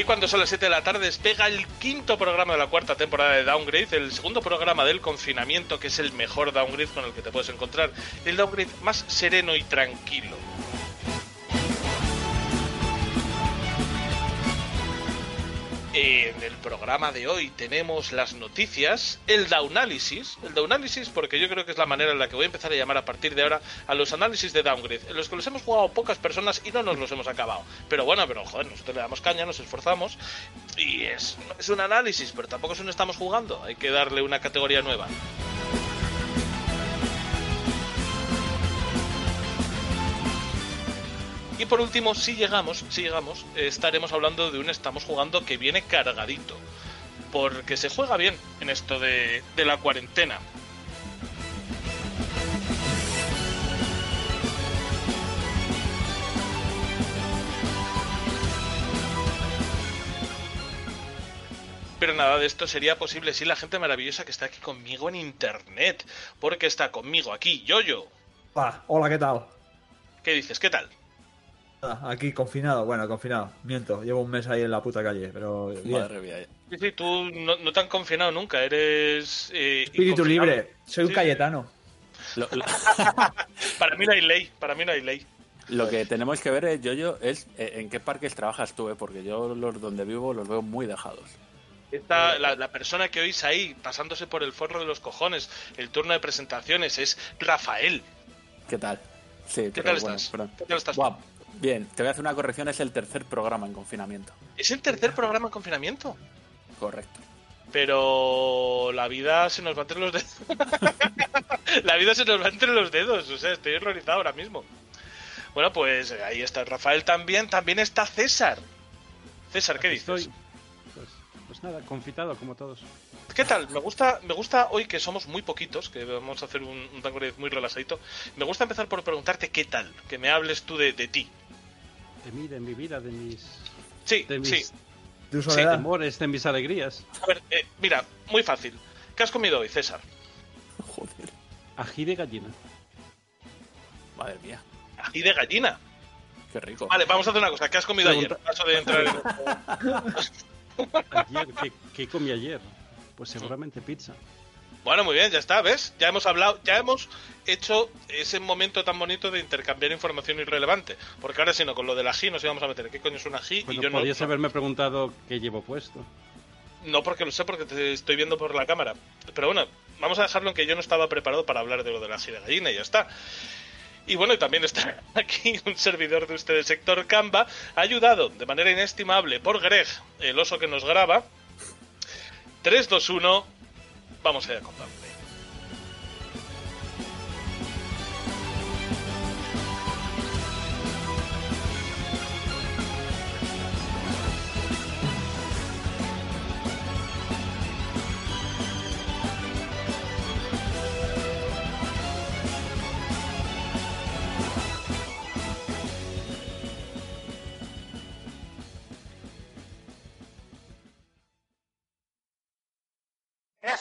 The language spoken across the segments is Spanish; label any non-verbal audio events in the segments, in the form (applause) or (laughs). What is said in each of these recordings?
Y cuando son las 7 de la tarde despega el quinto programa de la cuarta temporada de Downgrade, el segundo programa del confinamiento, que es el mejor downgrade con el que te puedes encontrar, el downgrade más sereno y tranquilo. En el programa de hoy tenemos las noticias, el Downalysis, el Downalysis porque yo creo que es la manera en la que voy a empezar a llamar a partir de ahora a los análisis de Downgrade, en los que los hemos jugado pocas personas y no nos los hemos acabado. Pero bueno, pero joder, nosotros le damos caña, nos esforzamos y es, es un análisis, pero tampoco es un estamos jugando, hay que darle una categoría nueva. Y por último, si llegamos, si llegamos, eh, estaremos hablando de un estamos jugando que viene cargadito. Porque se juega bien en esto de, de la cuarentena. Pero nada de esto sería posible sin la gente maravillosa que está aquí conmigo en internet. Porque está conmigo aquí, Yoyo. Ah, hola, ¿qué tal? ¿Qué dices? ¿Qué tal? Ah, Aquí confinado, bueno, confinado, miento, llevo un mes ahí en la puta calle, pero bien. Madre mía. Sí, sí, tú no, no te han confinado nunca, eres... eh, Espíritu libre, soy un Sí, cayetano. Lo, lo- (laughs) Para mí no hay ley, para mí no hay ley. lo que tenemos que ver, eh, Yoyo, es eh, en qué parques trabajas tú, eh, porque yo los donde vivo los veo muy dejados. Esta, la, la persona que oís ahí, pasándose por el forro de los cojones, el turno de presentaciones, es Rafael. ¿Qué tal? Sí, ¿Qué pero tal bueno, estás? ¿Qué tal estás? Guap. Bien, te voy a hacer una corrección, es el tercer programa en confinamiento. Es el tercer programa en confinamiento. Correcto. Pero la vida se nos va entre los dedos. (laughs) la vida se nos va entre los dedos. O sea, estoy horrorizado ahora mismo. Bueno, pues eh, ahí está Rafael también. También está César. César, ¿qué Aquí dices? estoy. Pues, pues nada, confitado como todos. ¿Qué tal? Me gusta, me gusta hoy que somos muy poquitos, que vamos a hacer un, un muy relajadito. Me gusta empezar por preguntarte qué tal, que me hables tú de, de ti. De mí, de mi vida, de mis, Sí, de mis sí. Tu soledad. temores, de mis alegrías. A ver, eh, mira, muy fácil. ¿Qué has comido hoy, César? Joder, Ají de gallina. madre mía, Ají de gallina. qué rico. Vale, vamos a hacer una cosa. ¿Qué has comido ayer? Paso de entrar en... Ayer, ¿qué, qué comí ayer? Pues seguramente pizza. Bueno, muy bien, ya está, ¿ves? Ya hemos hablado, ya hemos hecho ese momento tan bonito de intercambiar información irrelevante. Porque ahora si no, con lo del ají nos íbamos a meter. ¿Qué coño es un ají? Bueno, y yo podías no, haberme preguntado qué llevo puesto. no porque lo sé, porque te estoy viendo por la cámara. Pero bueno, vamos a dejarlo en que yo no estaba preparado para hablar de lo del ají de gallina y ya está. Y bueno, y también está (laughs) aquí un servidor de ustedes, sector Canva, ayudado de manera inestimable por Greg, el oso que nos graba. 3, 2, 1, vamos allá con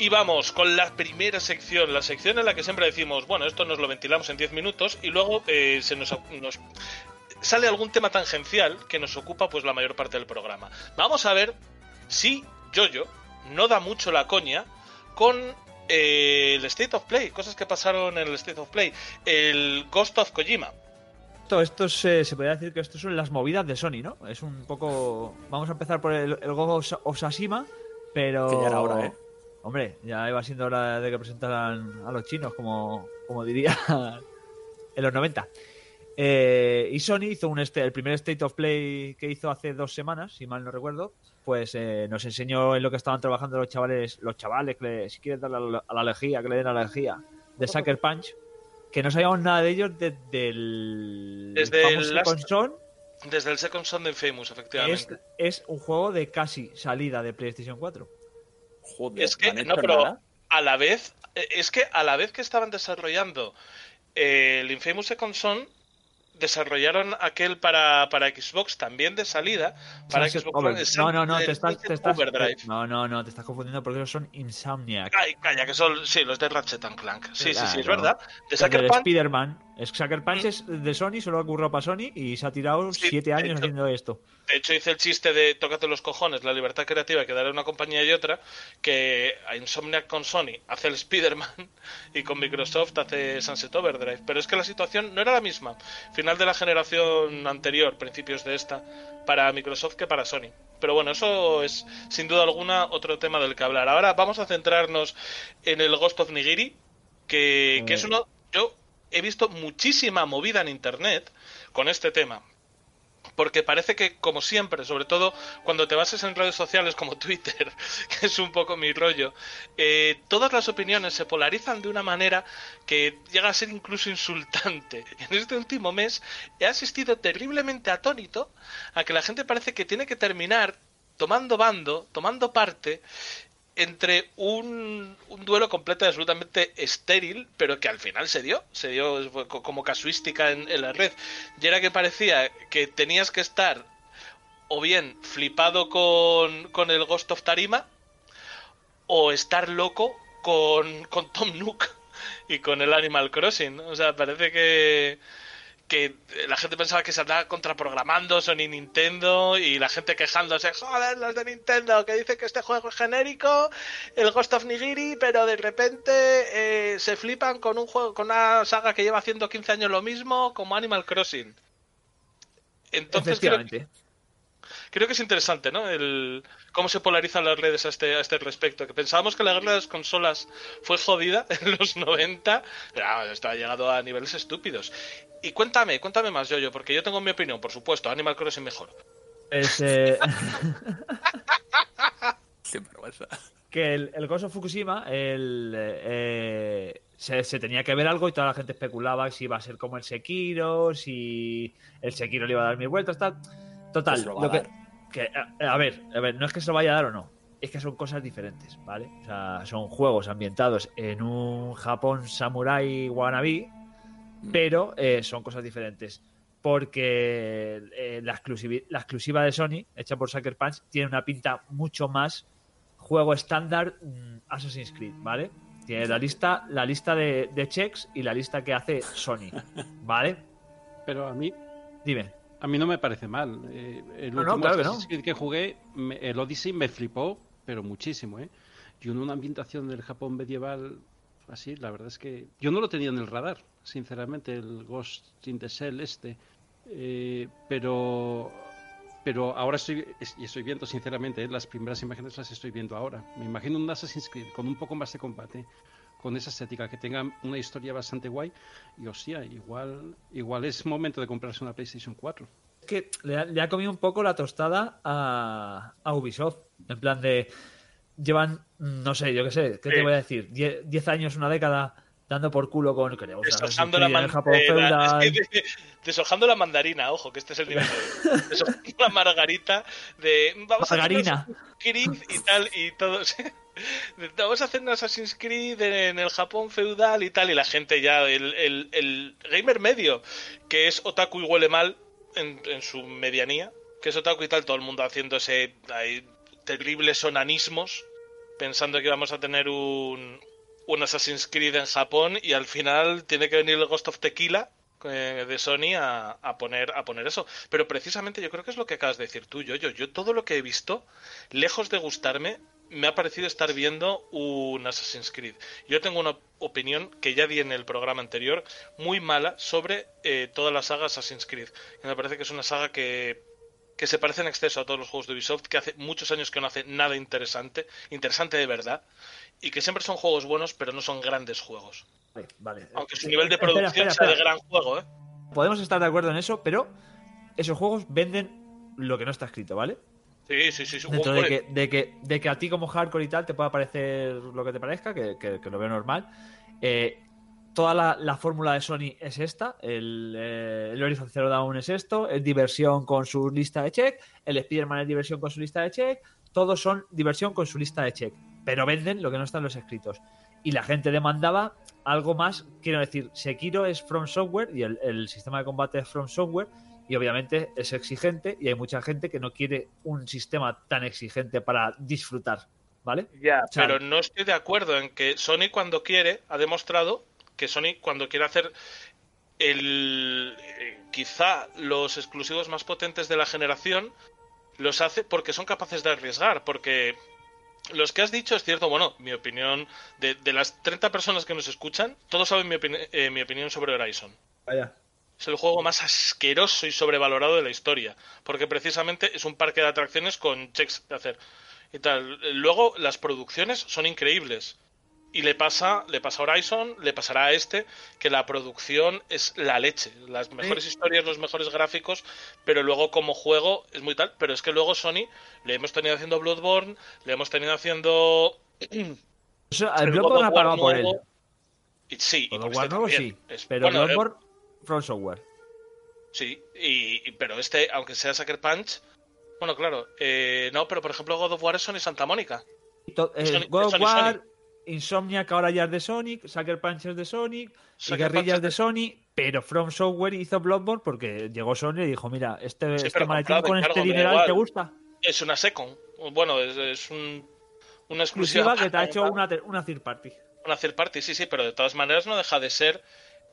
Y vamos con la primera sección, la sección en la que siempre decimos, bueno, esto nos lo ventilamos en 10 minutos y luego eh, se nos, nos sale algún tema tangencial que nos ocupa pues la mayor parte del programa. Vamos a ver si Jojo no da mucho la coña con eh, el State of Play, cosas que pasaron en el State of Play, el Ghost of Kojima. Esto, esto es, eh, se podría decir que esto son las movidas de Sony, ¿no? Es un poco... Vamos a empezar por el, el Go of Osashima, pero... Que ya era hora, ¿eh? Hombre, ya iba siendo hora de que presentaran a los chinos, como, como diría (laughs) en los 90. Eh, y Sony hizo un este, el primer State of Play que hizo hace dos semanas, si mal no recuerdo, pues eh, nos enseñó en lo que estaban trabajando los chavales, los chavales que le- si quieren darle a la, alergia, que le den a la alergia, de Sucker Punch, que no sabíamos nada de ellos desde el Desde el last- console. Desde el Second Son de Infamous, Es, efectivamente. es un juego de casi salida de PlayStation 4. Joder, Es que, ¿no pero nada? a la vez, eh, es que a la vez que estaban desarrollando eh, el Infamous Second Son, desarrollaron aquel para, para Xbox también de salida. Para Sunset Xbox Over- One, No, no, no, te estás, te estás- Overdrive. no, no, no, te estás confundiendo porque esos son Insomniac. Ay, calla, que son, sí, los de Ratchet and Clank. Sí, sí, sí, es verdad. De Sucker Spider-Man. Es Sucker Punch es de Sony, solo ha ocurrido para Sony y se ha tirado Sí, siete años hecho. haciendo esto. de hecho, hice el chiste de tócate los cojones, la libertad creativa que dará una compañía y otra, que a Insomniac con Sony hace el Spider-Man (laughs) y con Microsoft hace Sunset Overdrive. Pero es que la situación no era la misma. Final de la generación anterior, principios de esta, para Microsoft que para Sony. Pero bueno, eso es sin duda alguna otro tema del que hablar. Ahora vamos a centrarnos en el Ghost of Nigiri, que, que es uno... Yo he visto muchísima movida en Internet con este tema. Porque parece que, como siempre, sobre todo cuando te bases en redes sociales como Twitter, (laughs) que es un poco mi rollo, eh, todas las opiniones se polarizan de una manera que llega a ser incluso insultante. (laughs) En este último mes he asistido terriblemente atónito a que la gente parece que tiene que terminar tomando bando, tomando parte entre un, duelo completo y absolutamente estéril, pero que al final se dio, se dio como casuística en, en la red. Y era que parecía que tenías que estar o bien flipado con, con el Ghost of Tarima, o estar loco con, con Tom Nook (laughs) y con el Animal Crossing. O sea, parece que, que la gente pensaba que se andaba contraprogramando Sony Nintendo y la gente quejándose, joder, los de Nintendo que dicen que este juego es genérico, el Ghost of Nigiri, pero de repente eh, se flipan con un juego, con una saga que lleva haciendo 15 años lo mismo como Animal Crossing. Entonces creo, Efectivamente. creo que es interesante, ¿no? El cómo se polarizan las redes a este, a este respecto. Que pensábamos que la guerra de las consolas fue jodida (laughs) en los 90, pero ah, esto ha llegado a niveles estúpidos. Y cuéntame, cuéntame más, Yoyo, porque yo tengo mi opinión, por supuesto, Animal Crossing mejor. Es, eh, (laughs) Qué vergüenza. que el, el Ghost of Fukushima el, eh, se, se tenía que ver algo y toda la gente especulaba si iba a ser como el Sekiro, si el Sekiro le iba a dar mil vueltas, tal. Total, Pues lo que, que, a, a ver, a ver, no es que se lo vaya a dar o no, es que son cosas diferentes, ¿vale? O sea, son juegos ambientados en un Japón samurai wannabe, pero eh, son cosas diferentes. Porque eh, la, exclusiva de Sony, hecha por Sucker Punch, tiene una pinta mucho más juego estándar mm, Assassin's Creed, ¿vale? Tiene la lista, la lista de, de checks y la lista que hace Sony, (laughs) ¿vale? Pero a mí, Dime. a mí no me parece mal. Eh, el No, no, último claro que. Assassin's Creed que jugué, me- el Odyssey me flipó, pero muchísimo, ¿eh? Y en una ambientación del Japón medieval así, la verdad es que yo no lo tenía en el radar, sinceramente, el Ghost in the Shell este. Eh, pero pero ahora estoy es- y estoy viendo sinceramente ¿eh? las primeras imágenes las estoy viendo ahora me imagino un Assassin's Creed con un poco más de combate con esa estética que tenga una historia bastante guay y hostia igual igual es momento de comprarse una PlayStation 4 Es que le ha, le ha comido un poco la tostada a, a Ubisoft. En plan de. Llevan, no sé, yo qué sé, ¿qué te voy a decir? Die- Diez años, una década, dando por culo con. Assassin's Deshojando la, man- la- feudal. (laughs) deshojando la mandarina, ojo, que este es el nivel (laughs) de deshojando la margarita de vamos Margarina. a Creed y tal y todo (laughs) vamos a hacer un Assassin's Creed en el Japón feudal y tal y la gente ya el, el- el gamer medio que es otaku y huele mal en, en su medianía que es otaku y tal todo el mundo haciendo ese ahí, terribles onanismos pensando que íbamos a tener un, un Assassin's Creed en Japón y al final tiene que venir el Ghost of Tequila eh, de Sony a, a poner a poner eso. Pero precisamente yo creo que es lo que acabas de decir tú, yo, yo, yo todo lo que he visto, lejos de gustarme, me ha parecido estar viendo un Assassin's Creed. Yo tengo una opinión que ya di en el programa anterior, muy mala sobre eh, toda la saga Assassin's Creed. Me parece que es una saga que que se parece en exceso a todos los juegos de Ubisoft, que hace muchos años que no hace nada interesante, interesante de verdad, y que siempre son juegos buenos, pero no son grandes juegos. Vale, vale. Aunque su nivel de Espera, producción espera, sea de gran juego, ¿eh? podemos estar de acuerdo en eso, pero esos juegos venden lo que no está escrito, ¿vale? Sí, sí, sí. Dentro de que, de, que, de que a ti como hardcore y tal te pueda parecer lo que te parezca, que, que- que lo veo normal. eh, toda la, la fórmula de Sony es esta. El, eh, el Horizon Zero Dawn es esto. Es diversión con su lista de check. El Spider-Man es diversión con su lista de check. Todos son diversión con su lista de check. Pero venden lo que no está en los escritos. Y la gente demandaba algo más. Quiero decir, Sekiro es From Software y el, el sistema de combate es From Software. Y obviamente es exigente y hay mucha gente que no quiere un sistema tan exigente para disfrutar, ¿vale? Ya, O sea, pero no estoy de acuerdo en que Sony cuando quiere ha demostrado que Sony cuando quiere hacer el eh, quizá los exclusivos más potentes de la generación los hace porque son capaces de arriesgar, porque los que has dicho es cierto, bueno, mi opinión de, de las 30 personas que nos escuchan, todos saben mi, opini- eh, mi opinión sobre Horizon. Vaya. Es el juego más asqueroso y sobrevalorado de la historia, porque precisamente es un parque de atracciones con checks de hacer y tal. Luego las producciones son increíbles. Y le pasa, le pasa a Horizon, le pasará a este, que la producción es la leche. Las mejores historias, los mejores gráficos, pero luego como juego es muy tal. Pero es que luego Sony le hemos tenido haciendo Bloodborne, le hemos tenido haciendo. O sea, el Bloodborne ha pagado por él. Y, sí, y por este nuevo sí, Es- pero bueno, eh, Bloodborne From Software. Sí, y, y- pero este, aunque sea Sucker Punch, bueno, claro, eh, no, pero por ejemplo God of War es Sony Santa Mónica. Eh, God of War, Sony. Insomniac ahora ya es de Sonic, Sucker Punch es de Sonic, Sucker Punch de Sony, pero From Software hizo Bloodborne porque llegó Sony y dijo, mira, este, este maletín comprado, con este dineral te gusta. Es una Second, bueno, es, es un, una exclusiva. Exclusiva que te ha hecho una, una third party. una third party, sí, sí, pero de todas maneras no deja de ser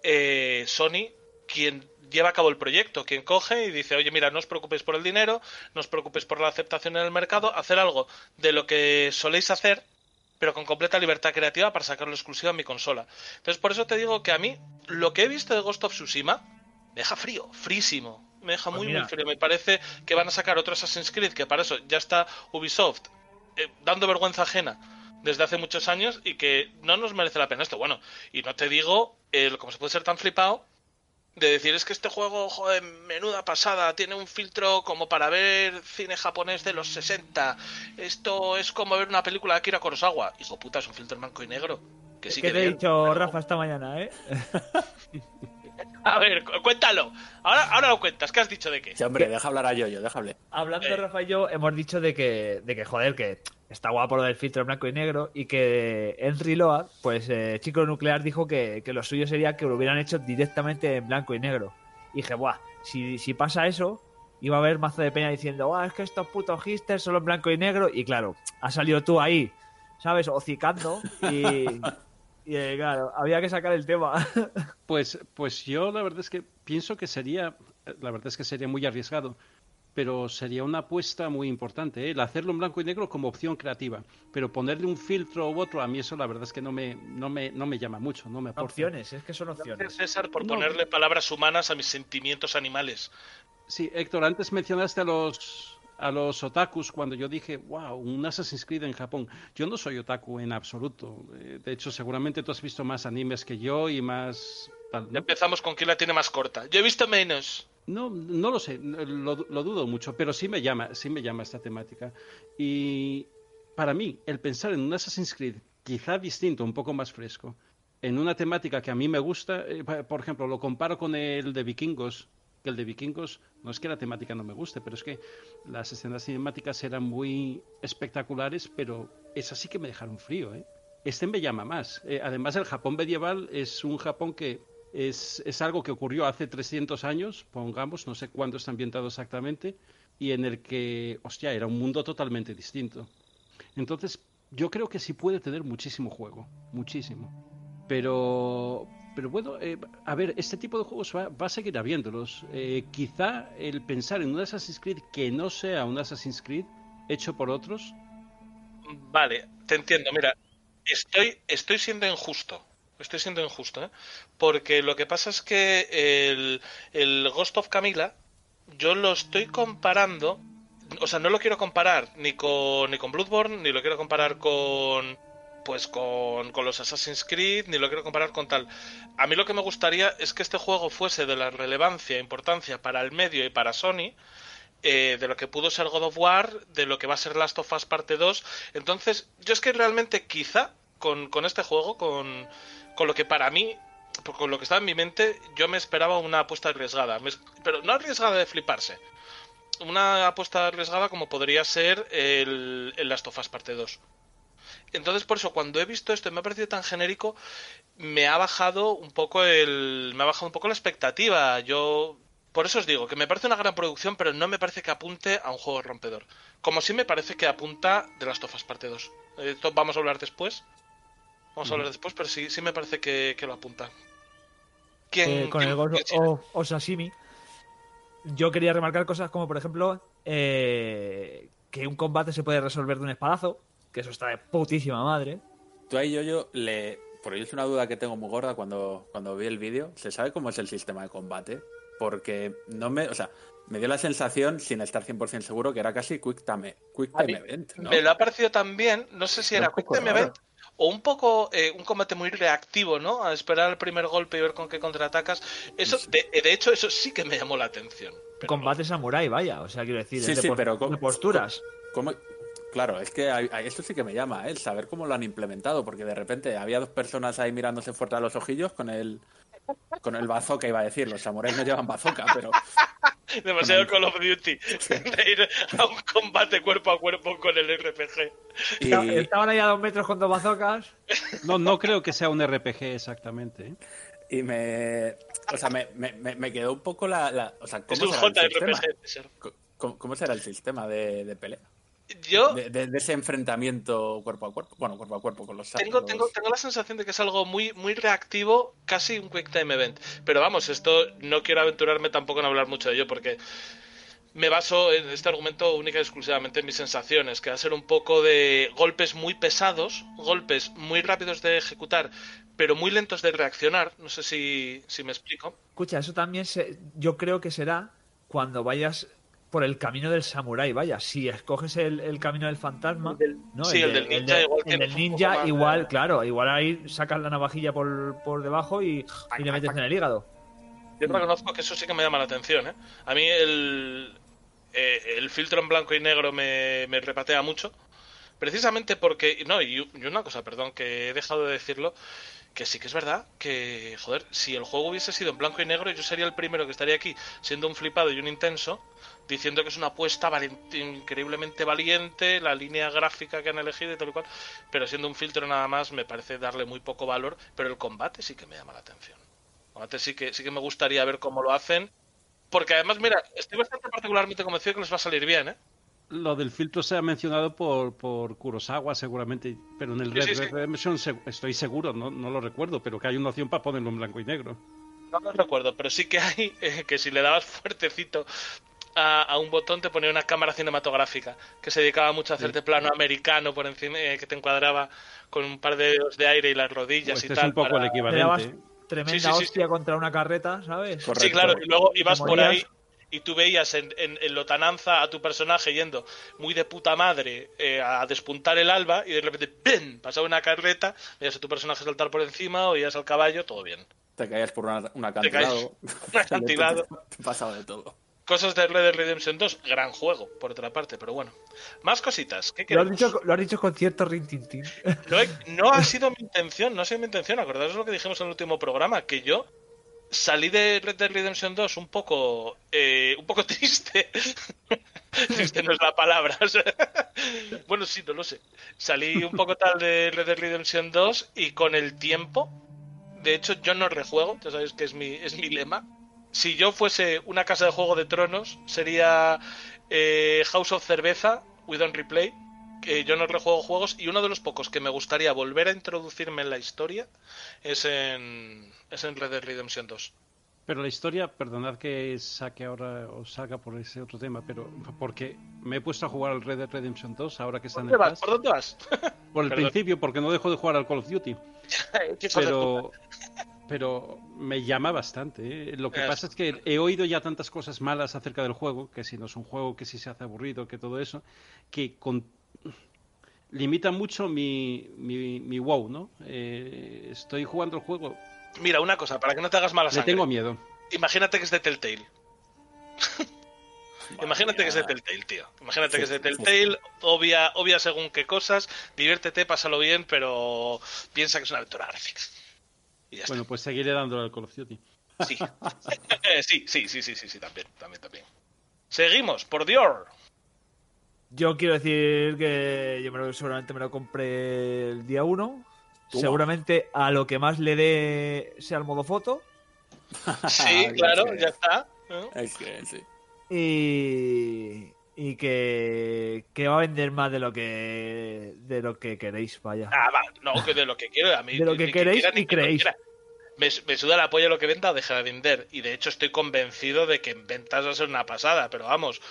eh, Sony quien lleva a cabo el proyecto, quien coge y dice, oye, mira, no os preocupéis por el dinero, no os preocupéis por la aceptación en el mercado, hacer algo de lo que soléis hacer, pero con completa libertad creativa para sacarlo exclusivo a mi consola. Entonces, por eso te digo que a mí, lo que he visto de Ghost of Tsushima, me deja frío, frísimo. Me deja Pues muy, mira. muy frío. Me parece que van a sacar otro Assassin's Creed, que para eso ya está Ubisoft eh, dando vergüenza ajena desde hace muchos años y que no nos merece la pena esto. Bueno, y no te digo el cómo se puede ser tan flipado de decir es que este juego, joder, menuda pasada, tiene un filtro como para ver cine japonés de los 60. Esto es como ver una película de Akira Kurosawa. Hijo puta, es un filtro en blanco y negro. Que sí ¿Qué que te he dicho, pero- Rafa, esta mañana, eh? (laughs) A ver, cu- cuéntalo. Ahora, ahora lo cuentas. ¿Qué has dicho de qué? Sí, hombre, deja hablar a Yoyo, déjale. Hablando, Eh. Rafa y yo, hemos dicho de que, de que, joder, que está guapo lo del filtro blanco y negro y que Henry Loa, pues eh, Chico Nuclear, dijo que, que lo suyo sería que lo hubieran hecho directamente en blanco y negro. Y dije, buah, si, si pasa eso, iba a haber mazo de peña diciendo, buah, es que estos putos hipsters son en blanco y negro. Y claro, has salido tú ahí, ¿sabes? Hocicando y... (laughs) Y eh, claro, había que sacar el tema. (laughs) Pues, pues yo la verdad es que pienso que sería, la verdad es que sería muy arriesgado, pero sería una apuesta muy importante, ¿eh? el hacerlo en blanco y negro como opción creativa, pero ponerle un filtro u otro, a mí eso la verdad es que no me, no me, no me llama mucho, no me aporta. opciones, es que son Gracias, opciones. César, por No. ponerle palabras humanas a mis sentimientos animales. Sí, Héctor, antes mencionaste a los a los otakus cuando yo dije, wow, un Assassin's Creed en Japón. Yo no soy otaku en absoluto. Eh, De hecho, seguramente tú has visto más animes que yo y más... tal, Ya ¿no? empezamos con quién la tiene más corta. Yo he visto menos. No, no lo sé, lo, lo dudo mucho, pero sí me llama, sí me llama esta temática. Y para mí, el pensar en un Assassin's Creed quizá distinto, un poco más fresco, en una temática que a mí me gusta, eh, por ejemplo, lo comparo con el de Vikingos, que el de Vikingos no es que la temática no me guste, pero es que las escenas cinemáticas eran muy espectaculares, pero esas sí que me dejaron frío, ¿eh? Este me llama más. Eh, además, el Japón medieval es un Japón que es, es algo que ocurrió hace 300 años, pongamos, no sé cuándo está ambientado exactamente, y en el que, hostia, era un mundo totalmente distinto. Entonces, yo creo que sí puede tener muchísimo juego, muchísimo. Pero, pero bueno, eh, a ver, este tipo de juegos va, va a seguir habiéndolos. Eh, quizá el pensar en un Assassin's Creed que no sea un Assassin's Creed hecho por otros, Vale, te entiendo. Mira, estoy, estoy siendo injusto. Estoy siendo injusto, ¿eh? Porque lo que pasa es que el, el Ghost of Camila, yo lo estoy comparando. O sea, no lo quiero comparar ni con, ni con Bloodborne, ni lo quiero comparar con pues con, con los Assassin's Creed, ni lo quiero comparar con tal. A mí lo que me gustaría es que este juego fuese de la relevancia e importancia para el medio y para Sony, eh, de lo que pudo ser God of War, de lo que va a ser Last of Us parte 2. Entonces, yo es que realmente quizá con, con este juego, con, con lo que para mí, con lo que estaba en mi mente, yo me esperaba una apuesta arriesgada. Pero no arriesgada de fliparse. Una apuesta arriesgada como podría ser el, el Last of Us parte 2. Entonces, por eso, cuando he visto esto y me ha parecido tan genérico, me ha bajado un poco el. me ha bajado un poco la expectativa. Yo. Por eso os digo que me parece una gran producción, pero no me parece que apunte a un juego rompedor. Como sí me parece que apunta de las tofas parte 2. Esto vamos a hablar después. Vamos a hablar después, pero sí, sí me parece que, que lo apunta. ¿Quién, Eh, con quién- el Ghost of, of Sashimi, yo quería remarcar cosas como, por ejemplo, eh, que un combate se puede resolver de un espadazo, que eso está de putísima madre. Tú ahí yo, yo le... Porque yo es una duda que tengo muy gorda cuando, cuando vi el vídeo. ¿Se sabe cómo es el sistema de combate? Porque no me... O sea, me dio la sensación, sin estar 100% seguro, que era casi Quick Time, quick time Event, ¿no? Me lo ha parecido también, no sé si era Quick Time raro. Event o un poco eh, un combate muy reactivo, ¿no? A esperar el primer golpe y ver con qué contraatacas. Eso, de, de hecho, eso sí que me llamó la atención. Pero combate samurai, vaya. O sea, quiero decir, Sí, es de, sí, pos- pero co- de posturas. ¿Cómo- Claro, es que hay- hay- esto sí que me llama, ¿eh? saber cómo lo han implementado, porque de repente había dos personas ahí mirándose fuerte a los ojillos con el con el bazooka, iba a decir, los samuráis no llevan bazooka, pero no, demasiado Call of Duty de ir a un combate cuerpo a cuerpo con el RPG. y, Estaban ahí a dos metros con dos bazocas. No, no creo que sea un RPG exactamente. ¿eh? y me o sea, me, me- me- quedó un poco la, la- o sea, Es ¿cómo un será el sistema? JRPG. ser. ¿Cómo, cómo será el sistema de, de pelea? Yo De, de- de ese enfrentamiento cuerpo a cuerpo, bueno, cuerpo a cuerpo con los tengo, los- tengo, tengo la sensación de que es algo muy, muy reactivo, casi un Quick Time Event. Pero vamos, esto no quiero aventurarme tampoco en hablar mucho de ello porque me baso en este argumento única y exclusivamente en mis sensaciones, que va a ser un poco de golpes muy pesados, golpes muy rápidos de ejecutar, pero muy lentos de reaccionar. No sé si, si me explico. Escucha, eso también se- yo creo que será cuando vayas por el camino del samurái, vaya. Si escoges el, el camino del fantasma, ¿no? sí, el del ninja igual el del ninja, poco más de- igual, claro, igual ahí sacas la navajilla por, por debajo y, y le metes en el hígado. Yo reconozco que eso sí que me llama la atención. ¿eh? A mí el, eh, el filtro en blanco y negro me, me repatea mucho. Precisamente porque. No, y, y una cosa, perdón, que he dejado de decirlo. Que sí que es verdad que, joder, si el juego hubiese sido en blanco y negro, yo sería el primero que estaría aquí siendo un flipado y un intenso, diciendo que es una apuesta increíblemente valiente, la línea gráfica que han elegido y tal y cual, pero siendo un filtro nada más me parece darle muy poco valor, pero el combate sí que me llama la atención. El combate sí que, sí que me gustaría ver cómo lo hacen, porque además, mira, estoy bastante particularmente convencido que les va a salir bien, ¿eh? Lo del filtro se ha mencionado por, por Kurosawa seguramente, pero en el Sí, Red sí, sí. Redemption estoy seguro, no, no lo recuerdo, pero que hay una opción para ponerlo en blanco y negro. No lo recuerdo, pero sí que hay (laughs) eh, que si le dabas fuertecito a, a un botón te ponía una cámara cinematográfica que se dedicaba mucho a hacerte plano americano por encima, eh, que te encuadraba con un par de dedos de aire y las rodillas Este y es tal. un poco para- el equivalente. tremenda Sí, sí, sí, hostia contra una carreta, ¿sabes? Correcto. Sí, claro, y luego ibas por ahí. Y tú veías en, en, en Lotananza a tu personaje yendo muy de puta madre eh, a despuntar el alba y de repente ¡pim! pasaba una carreta, veías a tu personaje saltar por encima, oías al caballo, todo bien. Te caías por una, un acantilado. (laughs) un acantilado. Te (laughs) pasaba de todo. Cosas de Red Dead Redemption 2, gran juego, por otra parte, pero bueno. Más cositas, ¿qué Lo has, dicho, lo has dicho con cierto rintintín. No, he- no ha (laughs) sido mi intención, no ha sido mi intención. Acordaros lo que dijimos en el último programa, que yo salí de Red Dead Redemption 2 un poco, eh, un poco (laughs) triste. triste no es la palabra. bueno, sí, no lo sé. Salí un poco tal de Red Dead Redemption 2 y con el tiempo, de hecho, yo no rejuego, ya sabéis que es mi, es mi lema. Si yo fuese una casa de juego de tronos, sería eh, House of Cerveza, We Don't Replay, que yo no rejuego juegos y uno de los pocos que me gustaría volver a introducirme en la historia es en, es en Red Dead Redemption 2. Pero la historia, perdonad que saque ahora o salga por ese otro tema, pero porque me he puesto a jugar al Red Dead Redemption 2 ahora que está en ¿Dónde el vas? Pass. ¿Por dónde vas? (laughs) Por el Perdón. principio, porque no dejo de jugar al Call of Duty. (laughs) Pero, pero me llama bastante. ¿eh? Lo que Es- pasa es que he oído ya tantas cosas malas acerca del juego, que si no es un juego, que si se hace aburrido, que todo eso, que con limita mucho mi, mi, mi wow, ¿no? Eh, estoy jugando el juego, Mira, una cosa, para que no te hagas mala le sangre. tengo miedo. Imagínate que es de Telltale. (laughs) Imagínate que es de Telltale, tío. Imagínate que es de Sí, Telltale, obvia, obvia según qué cosas, diviértete, pásalo bien, pero piensa que es una aventura gráfica. Y ya Bueno, pues seguiré dándole al Call of Duty. Sí. Sí, (laughs) sí, sí, sí, sí, sí, también, también, también. Seguimos, por Dior. Yo quiero decir que yo me lo- seguramente me lo compré el día 1. Toma. Seguramente a lo que más le dé sea el modo foto. (laughs) Sí, claro, es ya está. ¿no? Es que sí. Y, y que, que va a vender más de lo que de lo que queréis, vaya. Ah, va, no, que de lo que quiero, a mí. De lo que queréis quiera, ni y que creéis. Me, me suda la polla lo que venda o deja de vender. Y de hecho estoy convencido de que en ventas va a ser una pasada, pero vamos,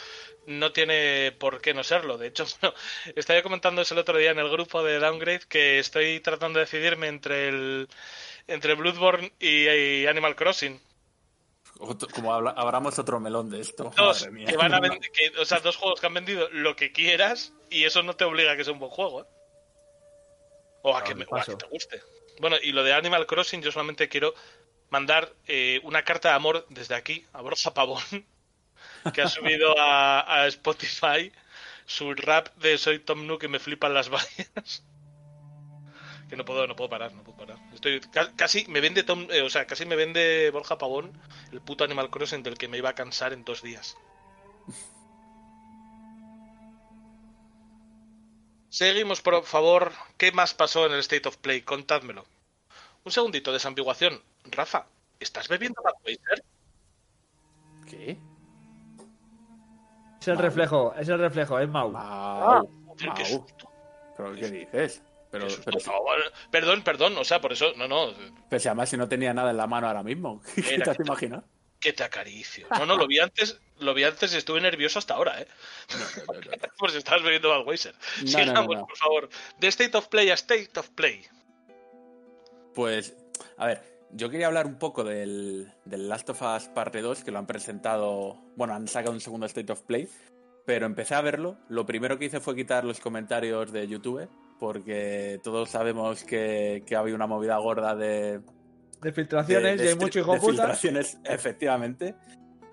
no tiene por qué no serlo. De hecho, (laughs) bueno, estaba comentando eso el otro día en el grupo de Downgrade que estoy tratando de decidirme entre el entre Bloodborne y, y Animal Crossing. Otro- como habla- abramos otro melón de esto. Dos madre mía. que van a vender, (laughs) que- o sea, dos juegos que han vendido lo que quieras y eso no te obliga a que sea un buen juego, ¿eh? O a, No, que, de me- o a que paso. te guste. Bueno, y lo de Animal Crossing, yo solamente quiero mandar eh, una carta de amor desde aquí a Borja Pavón, (laughs) que ha subido a, Spotify su rap de Soy Tom Nook y me flipan las vallas. Que no puedo, no puedo parar, no puedo parar. Estoy ca- casi me vende Tom, eh, o sea, casi me vende Borja Pavón el puto Animal Crossing del que me iba a cansar en dos días. Seguimos, por favor. ¿Qué más pasó en el State of Play? Contádmelo. Un segundito de desambiguación. Rafa, ¿estás bebiendo Budweiser? ¿Qué? Es el reflejo, es el reflejo, es Mau. Qué Mau. susto, ¿Pero qué dices? Pero, qué vale. Perdón, perdón, o sea, por eso, no, no, pero si además si no tenía nada en la mano ahora mismo. (laughs) ¿Qué Era te que- imaginas? Que te acaricio. No, no, lo vi antes, lo vi antes y estuve nervioso hasta ahora, ¿eh? No, no, no, (laughs) si estabas bebiendo. No, no, Sigamos, por favor. De State of Play a State of Play. Pues, a ver, yo quería hablar un poco del, del Last of Us Parte 2, que lo han presentado, bueno, han sacado un segundo State of Play, pero empecé a verlo. Lo primero que hice fue quitar los comentarios de YouTube, porque todos sabemos que, que había una movida gorda de, De filtraciones, de- y hay de mucho hijo de puta. filtraciones, (laughs) efectivamente.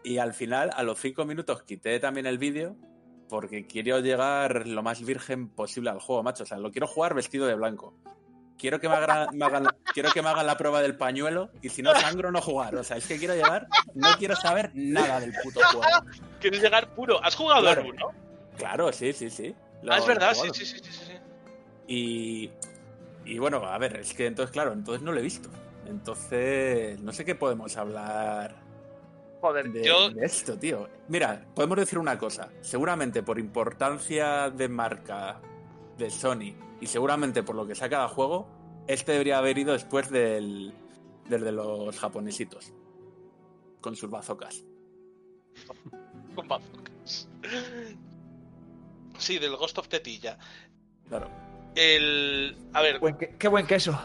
Y al final, a los cinco minutos, quité también el vídeo porque quiero llegar lo más virgen posible al juego, macho. O sea, lo quiero jugar vestido de blanco. Quiero que me hagan, me hagan- quiero que me hagan la prueba del pañuelo y si no sangro, no jugar. O sea, es que quiero llegar, no quiero saber nada del puto (laughs) juego. ¿Quieres llegar puro? ¿Has jugado Claro. uno? Claro, sí, sí, sí. Lo- Ah, es verdad, sí, sí, sí, sí, sí. Y, y bueno, a ver, es que entonces, claro, entonces no lo he visto. Entonces, no sé qué podemos hablar Joder, de, yo de esto, tío. Mira, podemos decir una cosa. Seguramente por importancia de marca de Sony y seguramente por lo que saca cada juego, este debería haber ido después del, del de los japonesitos. Con sus bazocas. (laughs) con bazookas. Sí, del Ghost of Tetilla. Claro. El. A ver, Buen que- qué buen queso.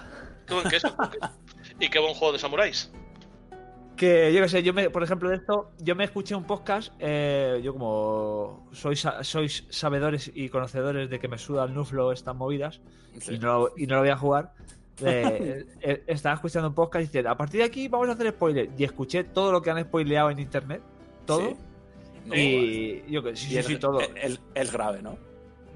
qué buen queso. (laughs) qué buen queso. Y qué buen juego de samuráis. Que yo qué sé, yo me, por ejemplo, de esto, yo me escuché un podcast, eh, yo como sois, sois sabedores y conocedores de que me suda el nuflo estas movidas, Sí. y, no, y no lo voy a jugar, eh, (laughs) eh, estaba escuchando un podcast y dicen, a partir de aquí vamos a hacer spoiler. Y escuché todo lo que han spoileado en internet, todo, Sí. No, y yo que sí, sí, sí, todo. es- es grave, ¿no?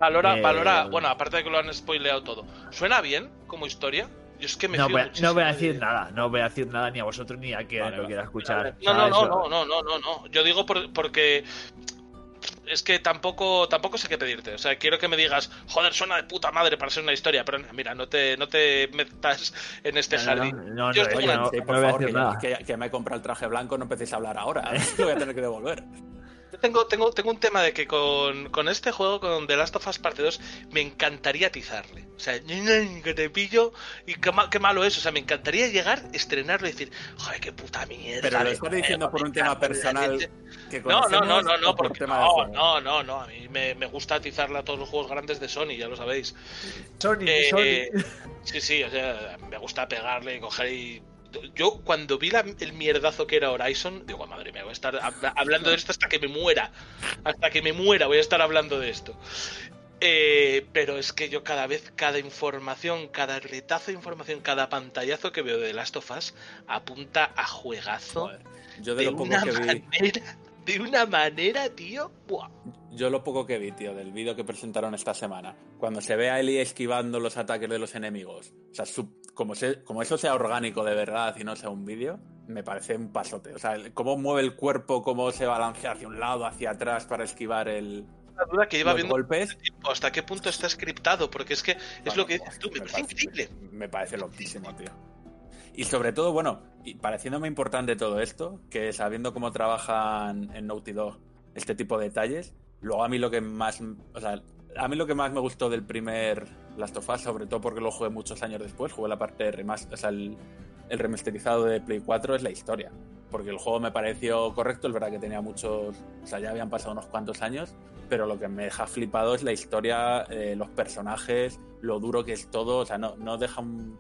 Valora, Eh, valora. Bueno, aparte de que lo han spoileado todo. ¿Suena bien como historia? Yo es que me No voy, a, no voy a de- decir nada, no voy a decir nada ni a vosotros ni a quien Vale, lo vale. quiera escuchar. No, no, no, no, no, no, no, no. Yo digo por- porque es que tampoco tampoco sé qué pedirte. O sea, quiero que me digas, joder, suena de puta madre para ser una historia, pero mira, no te, no te metas en este No, no, jardín. no, no, no por voy a favor, decir que, nada. que- que me he comprado el traje blanco, no empecéis a hablar ahora. (laughs) Lo voy a tener que devolver. Yo tengo, tengo, tengo un tema de que con, con este juego, con The Last of Us Parte 2, me encantaría atizarle. O sea, que te pillo y qué, ma- qué malo es. O sea, me encantaría llegar, estrenarlo y decir, joder, qué puta mierda. Pero lo estás diciendo por un tema personal leche". que No, no, no, no, no, por porque no, no, no, no, a mí me, me gusta atizarle a todos los juegos grandes de Sony, ya lo sabéis. Sony, Eh, Sony. sí, sí, o sea, me gusta pegarle y coger y... Yo cuando vi la- el mierdazo que era Horizon, digo, madre mía, voy a estar hab- hablando de esto hasta que me muera. Hasta que me muera voy a estar hablando de esto. Eh, pero es que yo cada vez, cada información, cada retazo de información, cada pantallazo que veo de Last of Us apunta a juegazo. Joder, yo de, de lo poco una que vi. manera, de una manera, tío. ¡buah! Yo lo poco que vi, tío, del vídeo que presentaron esta semana, cuando se ve a Ellie esquivando los ataques de los enemigos, o sea, su- como, se- como eso sea orgánico de verdad y no sea un vídeo, me parece un pasote. O sea, el- cómo mueve el cuerpo, cómo se balancea hacia un lado, hacia atrás para esquivar el, La duda que lleva viendo golpes. tiempo, hasta qué punto está scriptado, porque es que es Bueno, lo que pues, dices tú, me, parece parece- increíble. Me parece loquísimo, tío. Y sobre todo, bueno, y pareciéndome importante todo esto, que sabiendo cómo trabajan en Naughty Dog este tipo de detalles, luego a mí lo que más, o sea, a mí lo que más me gustó del primer Last of Us, sobre todo porque lo jugué muchos años después, jugué la parte remaster, o sea, el, el remasterizado de Play 4 es la historia. Porque el juego me pareció correcto, es verdad que tenía muchos, o sea, ya habían pasado unos cuantos años, pero lo que me deja flipado es la historia, eh, los personajes, lo duro que es todo, o sea, no, no deja un,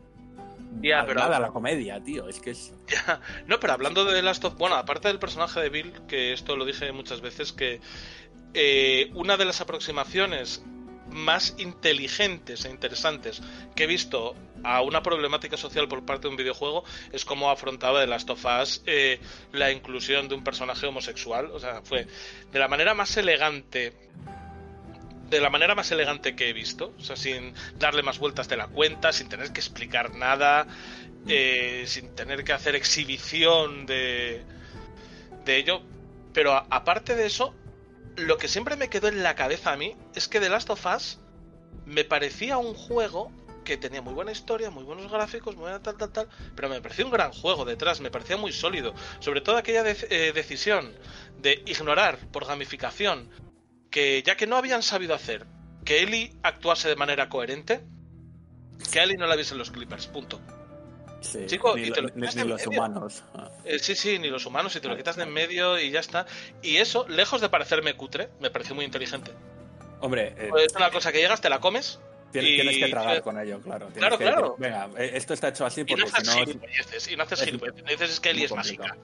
Ya, pero- nada la comedia, tío, es que es... (laughs) Ya. No, pero hablando de The Last of bueno, aparte del personaje de Bill, que esto lo dije muchas veces, que eh, una de las aproximaciones más inteligentes e interesantes que he visto a una problemática social por parte de un videojuego es cómo afrontaba The Last of Us eh, la inclusión de un personaje homosexual. O sea, fue de la manera más elegante. De la manera más elegante que he visto. O sea, sin darle más vueltas de la cuenta, sin tener que explicar nada eh, sin tener que hacer exhibición de, de ello. Pero aparte de eso, lo que siempre me quedó en la cabeza a mí es que The Last of Us me parecía un juego que tenía muy buena historia, muy buenos gráficos, muy buena tal, tal, tal, pero me parecía un gran juego detrás, me parecía muy sólido. Sobre todo aquella eh, decisión de ignorar por gamificación que ya que no habían sabido hacer que Ellie actuase de manera coherente, que a Ellie no la viesen los Clippers, punto. sí, Chico, ni, y te lo- ni- ni los humanos. Eh, sí, sí, ni los humanos, si te lo quitas de en medio y ya está. Y eso, lejos de parecerme cutre, me pareció muy inteligente. Hombre, eh, Es una cosa que llegas, te la comes tienes, y- tienes que tragar con ello, claro. Tienes Claro, que- claro. Venga, eh, esto está hecho así y no porque si no... Y no haces es- gilipolleces. No dices es que muy es mágica.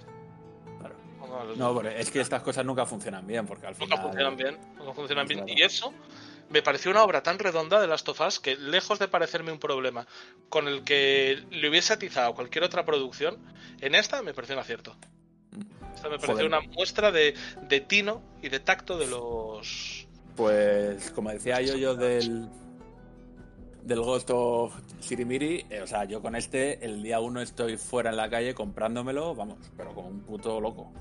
No, pero es que estas cosas nunca funcionan bien, porque al final... nunca funcionan bien. Nunca funcionan bien. Claro. Y eso me pareció una obra tan redonda de Last of Us que, lejos de parecerme un problema con el que le hubiese atizado cualquier otra producción, en esta me pareció un acierto. Esta me pareció Joder. una muestra de, de tino y de tacto de los. Pues como decía yo yo del del Ghost of Sirimiri, eh, o sea, yo con este el día uno estoy fuera en la calle comprándomelo, vamos, pero como un puto loco.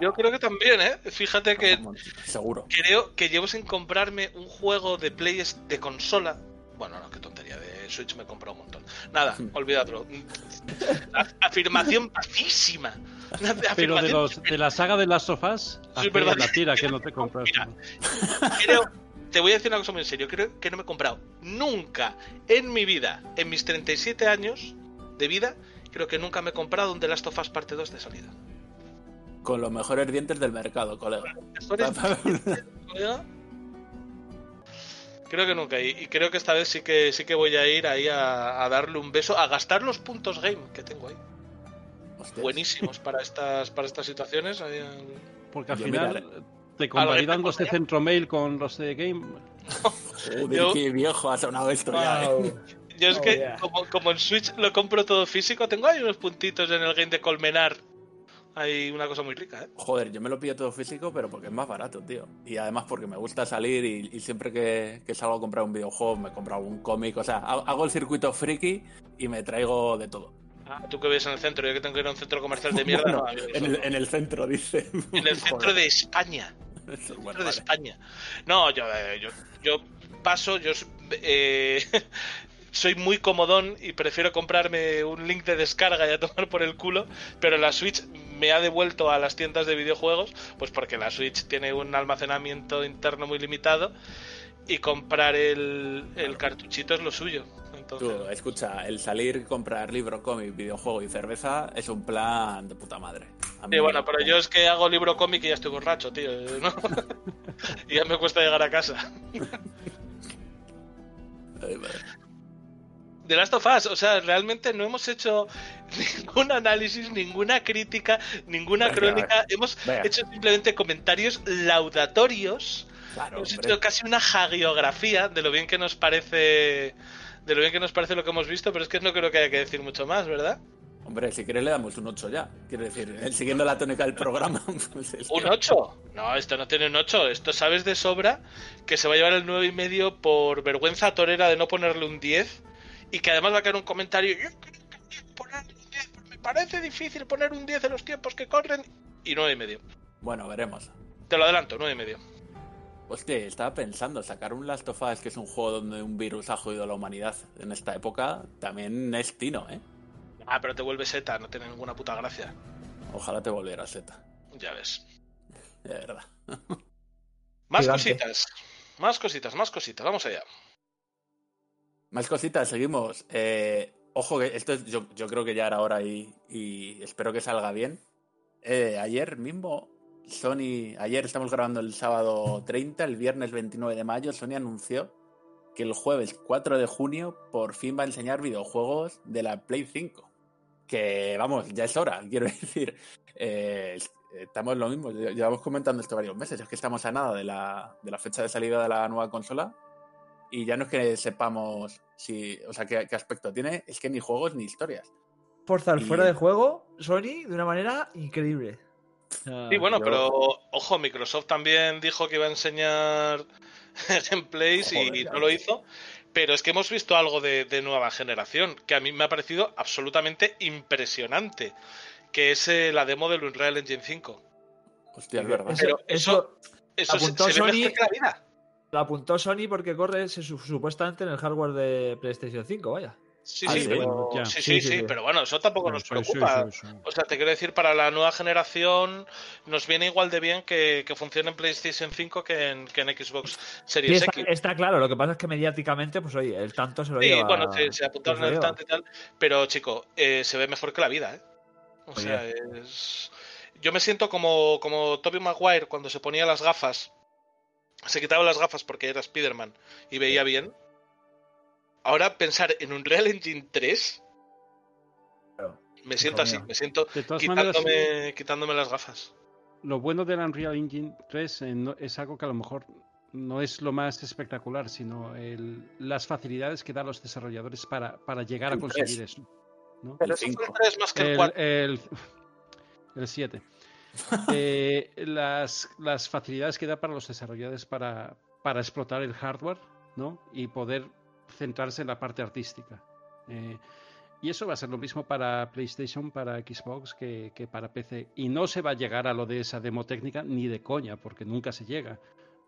Yo creo que también, ¿eh? Fíjate que seguro. creo que llevo sin comprarme un juego de Play de consola. Bueno, no, qué tontería. De Switch me he comprado un montón. Nada, olvidadlo. A- (laughs) Afirmación pacísima. Pero de, los, de la saga de las sofás, la tira que no te compras. Mira, creo, te voy a decir una cosa muy en serio. Creo que no me he comprado nunca en mi vida, en mis 37 años de vida, creo que nunca me he comprado un The Last of Us parte 2 de salida. Con los mejores dientes del mercado, colega. Creo que nunca. Y, y creo que esta vez sí que sí que voy a ir ahí a, a darle un beso, a gastar los puntos game que tengo ahí. Hostias. Buenísimos para estas para estas situaciones. ahí en- Porque al Yo final miraré. te convalidan los de Centro Mail con los de Game. (laughs) Joder, Yo- qué viejo ha sonado esto ya, eh. Yo es Oh, que, yeah. como, como en Switch lo compro todo físico, tengo ahí unos puntitos en el game de Colmenar. Hay una cosa muy rica, ¿eh? Joder, yo me lo pillo todo físico, pero porque es más barato, tío. Y además porque me gusta salir y, y siempre que, que salgo a comprar un videojuego me compro algún cómic. O sea, ha- hago el circuito friki y me traigo de todo. Ah, tú que ves en el centro, yo que tengo que ir a un centro comercial de (laughs) mierda. Bueno, no, en, el, en el centro, dice. En el centro de España. (laughs) Eso, centro bueno, de vale. España. No, yo, eh, yo, yo paso, yo eh, soy muy comodón y prefiero comprarme un link de descarga y a tomar por el culo, pero la Switch me ha devuelto a las tiendas de videojuegos, pues porque la Switch tiene un almacenamiento interno muy limitado y comprar el, el cartuchito es lo suyo. Entonces, Tú, escucha, el salir, comprar libro, cómic, videojuego y cerveza es un plan de puta madre. A mí Sí, bueno, pero yo es que hago libro cómic y ya estoy borracho, tío, ¿no? (laughs) (laughs) y ya me cuesta llegar a casa. Ay, madre. The Last of Us, o sea, realmente no hemos hecho ningún análisis, ninguna crítica, ninguna Venga, crónica. Hemos venga. hecho simplemente comentarios laudatorios Claro, Hemos hecho casi una hagiografía de lo bien que nos parece. De lo bien que nos parece lo que hemos visto, pero es que no creo que haya que decir mucho más, ¿verdad? Hombre, si quieres le damos un 8 ya. Quiero decir, siguiendo la tónica del programa. (laughs) pues es ¿Un que- 8? No, esto no tiene un 8. Esto sabes de sobra que se va a llevar el 9,5 y medio por vergüenza torera de no ponerle un 10. Y que además va a caer un comentario. Yo creo que ponerle un 10, porque me parece difícil poner un 10 en los tiempos que corren. Y 9,5 y medio. Bueno, veremos. Te lo adelanto, 9,5 y medio. Hostia, estaba pensando, sacar un Last of Us, que es un juego donde un virus ha jodido a la humanidad en esta época, también es tino, ¿eh? Ah, pero te vuelve seta, no tiene ninguna puta gracia. Ojalá te volviera Z. Ya ves. De verdad. Más Gigante. cositas. Más cositas, más cositas. Vamos allá. Más cositas, seguimos. Eh, ojo, que esto es- yo, creo que ya era hora y, y espero que salga bien. Eh, ayer mismo, Sony, ayer estamos grabando el sábado 30, el viernes 29 de mayo, Sony anunció que el jueves 4 de junio por fin va a enseñar videojuegos de la Play 5. Que vamos, ya es hora, (laughs) quiero decir. Eh, es- estamos lo mismo, lle- llevamos comentando esto varios meses, es que estamos a nada de la, de la fecha de salida de la nueva consola y ya no es que sepamos si, o sea, qué, qué aspecto tiene, es que ni juegos ni historias. Forzar Y- fuera de juego Sony de una manera increíble. Sí, bueno, yo- pero ojo, Microsoft también dijo que iba a enseñar (laughs) gameplays y Joder, no lo hizo. Pero es que hemos visto algo de, de nueva generación que a mí me ha parecido absolutamente impresionante. Que es eh, la demo del Unreal Engine 5. Hostia, es verdad. Eso, Pero eso Eso se, Apuntó se ve Sony- mejor que la vida. Lo apuntó Sony porque corre se- supuestamente en el hardware de PlayStation 5, vaya. Sí, Ah, sí, sí, pero, sí, Sí, sí, sí, sí, sí. pero bueno, eso tampoco nos Sí, sí, preocupa. sí, sí. O sea, te quiero decir, para la nueva generación nos viene igual de bien que, que funcione en PlayStation 5 que en, que en Xbox Sí, Series está, X. está claro, lo que pasa es que mediáticamente, pues oye, el tanto se lo Sí, lleva. bueno, se, se apuntaron el tanto y tal, pero chico, eh, se ve mejor que la vida, ¿eh? O sea, es... Yo me siento como, como Tobey Maguire cuando se ponía las gafas, se quitaba las gafas porque era Spider-Man y veía bien. Ahora pensar en un Real Engine 3, Claro. me siento así, me siento maneras, quitándome, quitándome las gafas. lo bueno del Unreal Engine 3 eh, no- es algo que a lo mejor no es lo más espectacular, sino el- las facilidades que dan los desarrolladores para, para llegar a conseguir 3. eso. ¿no? Pero El eso fue el cinco. 3 más que el El, 4. el, el 7. (laughs) Eh, las, las facilidades que da para los desarrolladores para, para explotar el hardware ¿no? y poder centrarse en la parte artística. Eh, y eso va a ser lo mismo para PlayStation, para Xbox que, que para PC. Y no se va a llegar a lo de esa demo técnica ni de coña, porque nunca se llega.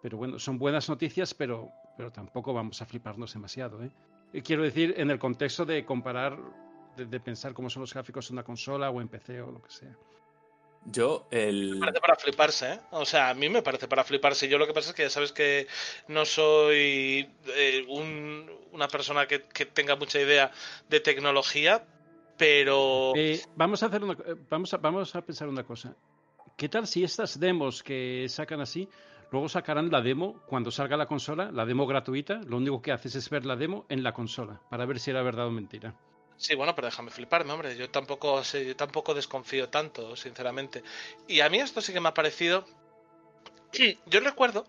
Pero bueno, son buenas noticias, pero, pero tampoco vamos a fliparnos demasiado. ¿eh? Y Quiero decir, en el contexto de comparar, de, de pensar cómo son los gráficos en una consola o en PC o lo que sea. Yo, el. Me parece para fliparse, ¿eh? O sea, a mí me parece para fliparse. Yo lo que pasa es que ya sabes que no soy eh, un- una persona que, que tenga mucha idea de tecnología, pero... Eh, vamos a hacer una, eh, vamos a, vamos a pensar una cosa. ¿Qué tal si estas demos que sacan así, luego sacarán la demo cuando salga la consola, la demo gratuita? Lo único que haces es ver la demo en la consola para ver si era verdad o mentira. Sí, bueno, pero déjame fliparme, hombre. Yo tampoco sé, yo tampoco desconfío tanto, sinceramente. Y a mí esto sí que me ha parecido. Yo recuerdo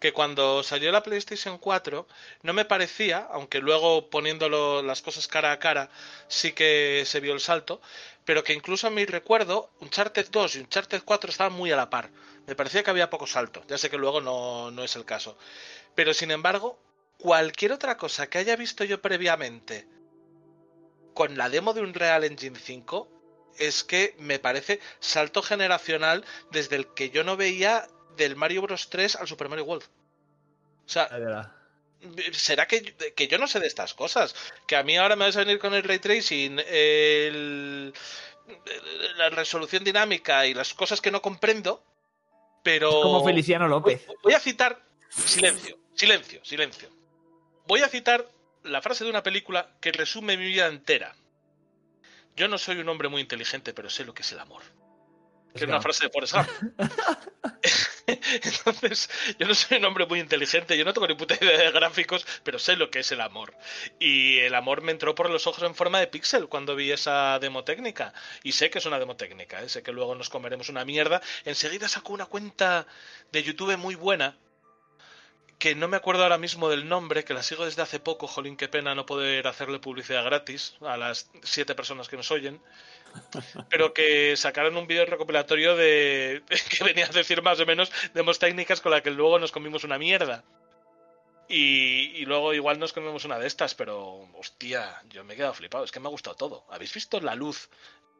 que cuando salió la PlayStation 4 no me parecía, aunque luego poniéndolo las cosas cara a cara sí que se vio el salto, pero que incluso a mi recuerdo Uncharted 2 y Uncharted 4 estaban muy a la par. Me parecía que había poco salto. Ya sé que luego no, no es el caso. Pero sin embargo, cualquier otra cosa que haya visto yo previamente con la demo de un Real Engine 5 es que me parece salto generacional desde el que yo no veía del Mario Bros 3 al Super Mario World. O sea, será que, que yo no sé de estas cosas. Que a mí ahora me vas a venir con el ray tracing, el- la resolución dinámica y las cosas que no comprendo. Pero. Como Feliciano López. Voy, voy a citar. Silencio, silencio, silencio. Voy a citar la frase de una película que resume mi vida entera. Yo no soy un hombre muy inteligente, pero sé lo que es el amor. Que es una frase de Forrest Gump. (laughs) Entonces, yo no soy un hombre muy inteligente, yo no tengo ni puta idea de gráficos, pero sé lo que es el amor. Y el amor me entró por los ojos en forma de píxel cuando vi esa demo técnica. Y sé que es una demo técnica, ¿eh? sé que luego nos comeremos una mierda. Enseguida sacó una cuenta de YouTube muy buena que no me acuerdo ahora mismo del nombre, que la sigo desde hace poco, jolín, qué pena no poder hacerle publicidad gratis a las siete personas que nos oyen, pero que sacaron un vídeo recopilatorio de que venía a decir más o menos demos técnicas con las que luego nos comimos una mierda. Y, y luego igual nos comemos una de estas, pero hostia, yo me he quedado flipado, es que me ha gustado todo. ¿Habéis visto la luz?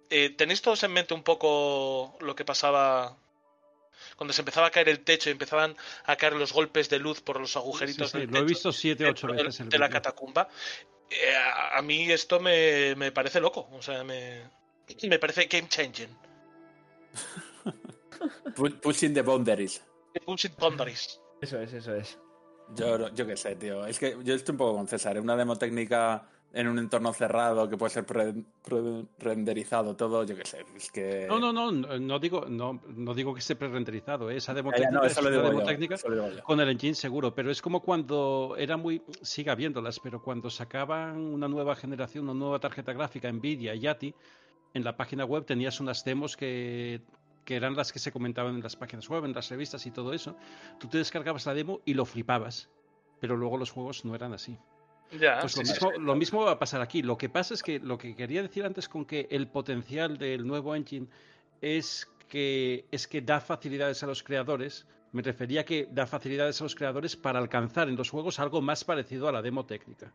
Eh, ¿Tenéis todos en mente un poco lo que pasaba cuando se empezaba a caer el techo y empezaban a caer los golpes de luz por los agujeritos Sí, sí, del lo he techo visto siete, ocho dentro veces de, el de la catacumba? Eh, a, a mí esto me, me parece loco, o sea, me, me parece game changing. (laughs) Pu- Pushing the boundaries. Pushing boundaries. Eso es, eso es. Yo, yo qué sé, tío. Es que yo estoy un poco con César. ¿eh? Una demo técnica en un entorno cerrado que puede ser pre- pre- renderizado todo, yo qué sé. Es que... No, no, no, no, digo, no, no digo que esté pre-renderizado, ¿eh? esa demo Ya, ya, técnica no, es eso lo una digo demo yo, técnica eso lo digo yo. con el engine seguro, pero es como cuando era muy, sigue habiéndolas, pero cuando sacaban una nueva generación, una nueva tarjeta gráfica, Nvidia, Yati, en la página web tenías unas demos que, que eran las que se comentaban en las páginas web, en las revistas y todo eso. Tú te descargabas la demo y lo flipabas, pero luego los juegos no eran así. Ya, Pues lo, sí, mismo, sí. lo mismo va a pasar aquí. Lo que pasa es que lo que quería decir antes con que el potencial del nuevo engine es que, es que da facilidades a los creadores. Me refería a que da facilidades a los creadores para alcanzar en los juegos algo más parecido a la demo técnica.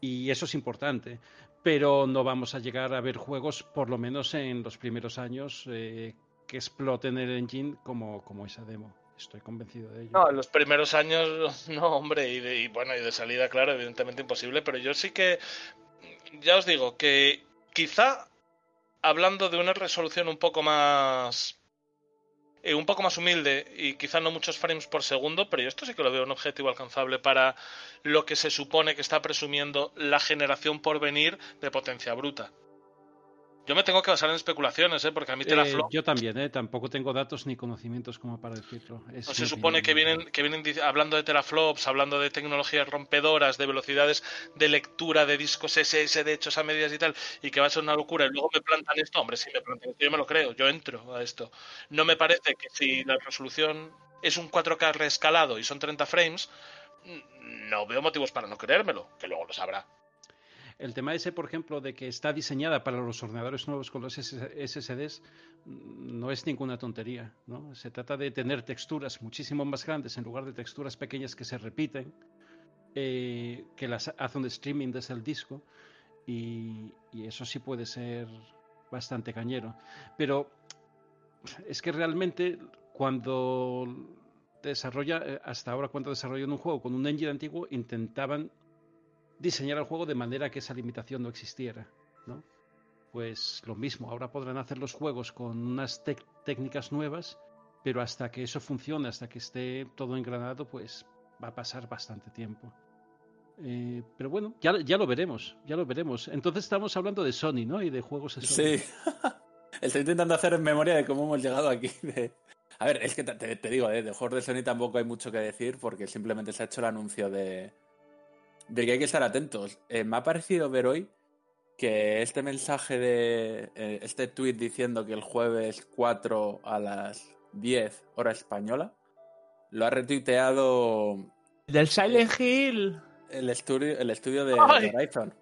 Y eso es importante. Pero no vamos a llegar a ver juegos, por lo menos en los primeros años, eh, que exploten el engine como, como esa demo. Estoy convencido de ello. No, en los primeros años, (laughs) no, hombre, y, de- y bueno, y de salida, claro, evidentemente imposible, pero yo sí que, ya os digo, que quizá hablando de una resolución un poco más, eh, un poco más humilde y quizá no muchos frames por segundo, pero yo esto sí que lo veo un objetivo alcanzable para lo que se supone que está presumiendo la generación por venir de potencia bruta. Yo me tengo que basar en especulaciones, ¿eh? porque a mí Eh, Teraflop yo también, ¿eh? tampoco tengo datos ni conocimientos como para decirlo. Es No se supone opinión. que vienen, que vienen hablando de teraflops, hablando de tecnologías rompedoras, de velocidades de lectura de discos SS de hechos a medias y tal, y que va a ser una locura. Y luego me plantan esto, hombre, si me plantan esto, yo me lo creo, yo entro a esto. No me parece que si la resolución es un 4K reescalado y son 30 frames, mm, no veo motivos para no creérmelo, que luego lo sabrá. El tema ese, por ejemplo, de que está diseñada para los ordenadores nuevos con los SSDs, no es ninguna tontería. ¿no? Se trata de tener texturas muchísimo más grandes en lugar de texturas pequeñas que se repiten, eh, que las hace un streaming desde el disco, y, y eso sí puede ser bastante cañero. Pero es que realmente cuando desarrolla, eh, hasta ahora cuando desarrollan un juego con un engine antiguo, intentaban diseñar el juego de manera que esa limitación no existiera, ¿no? Pues lo mismo, ahora podrán hacer los juegos con unas técnicas nuevas, pero hasta que eso funcione, hasta que esté todo engranado, pues va a pasar bastante tiempo. Eh, pero bueno, ya, ya lo veremos, ya lo veremos. Entonces estamos hablando de Sony, ¿no? Y de juegos de Sony. Sí. (laughs) Estoy intentando hacer en memoria de cómo hemos llegado aquí. (laughs) A ver, es que te digo, ¿eh? de juegos de Sony tampoco hay mucho que decir porque simplemente se ha hecho el anuncio de, de que hay que estar atentos. Eh, me ha parecido ver hoy que este mensaje de. eh, este tweet diciendo que el jueves 4 a las 10 hora española lo ha retuiteado Del Silent Hill. el estudio, el estudio de, de Horizon.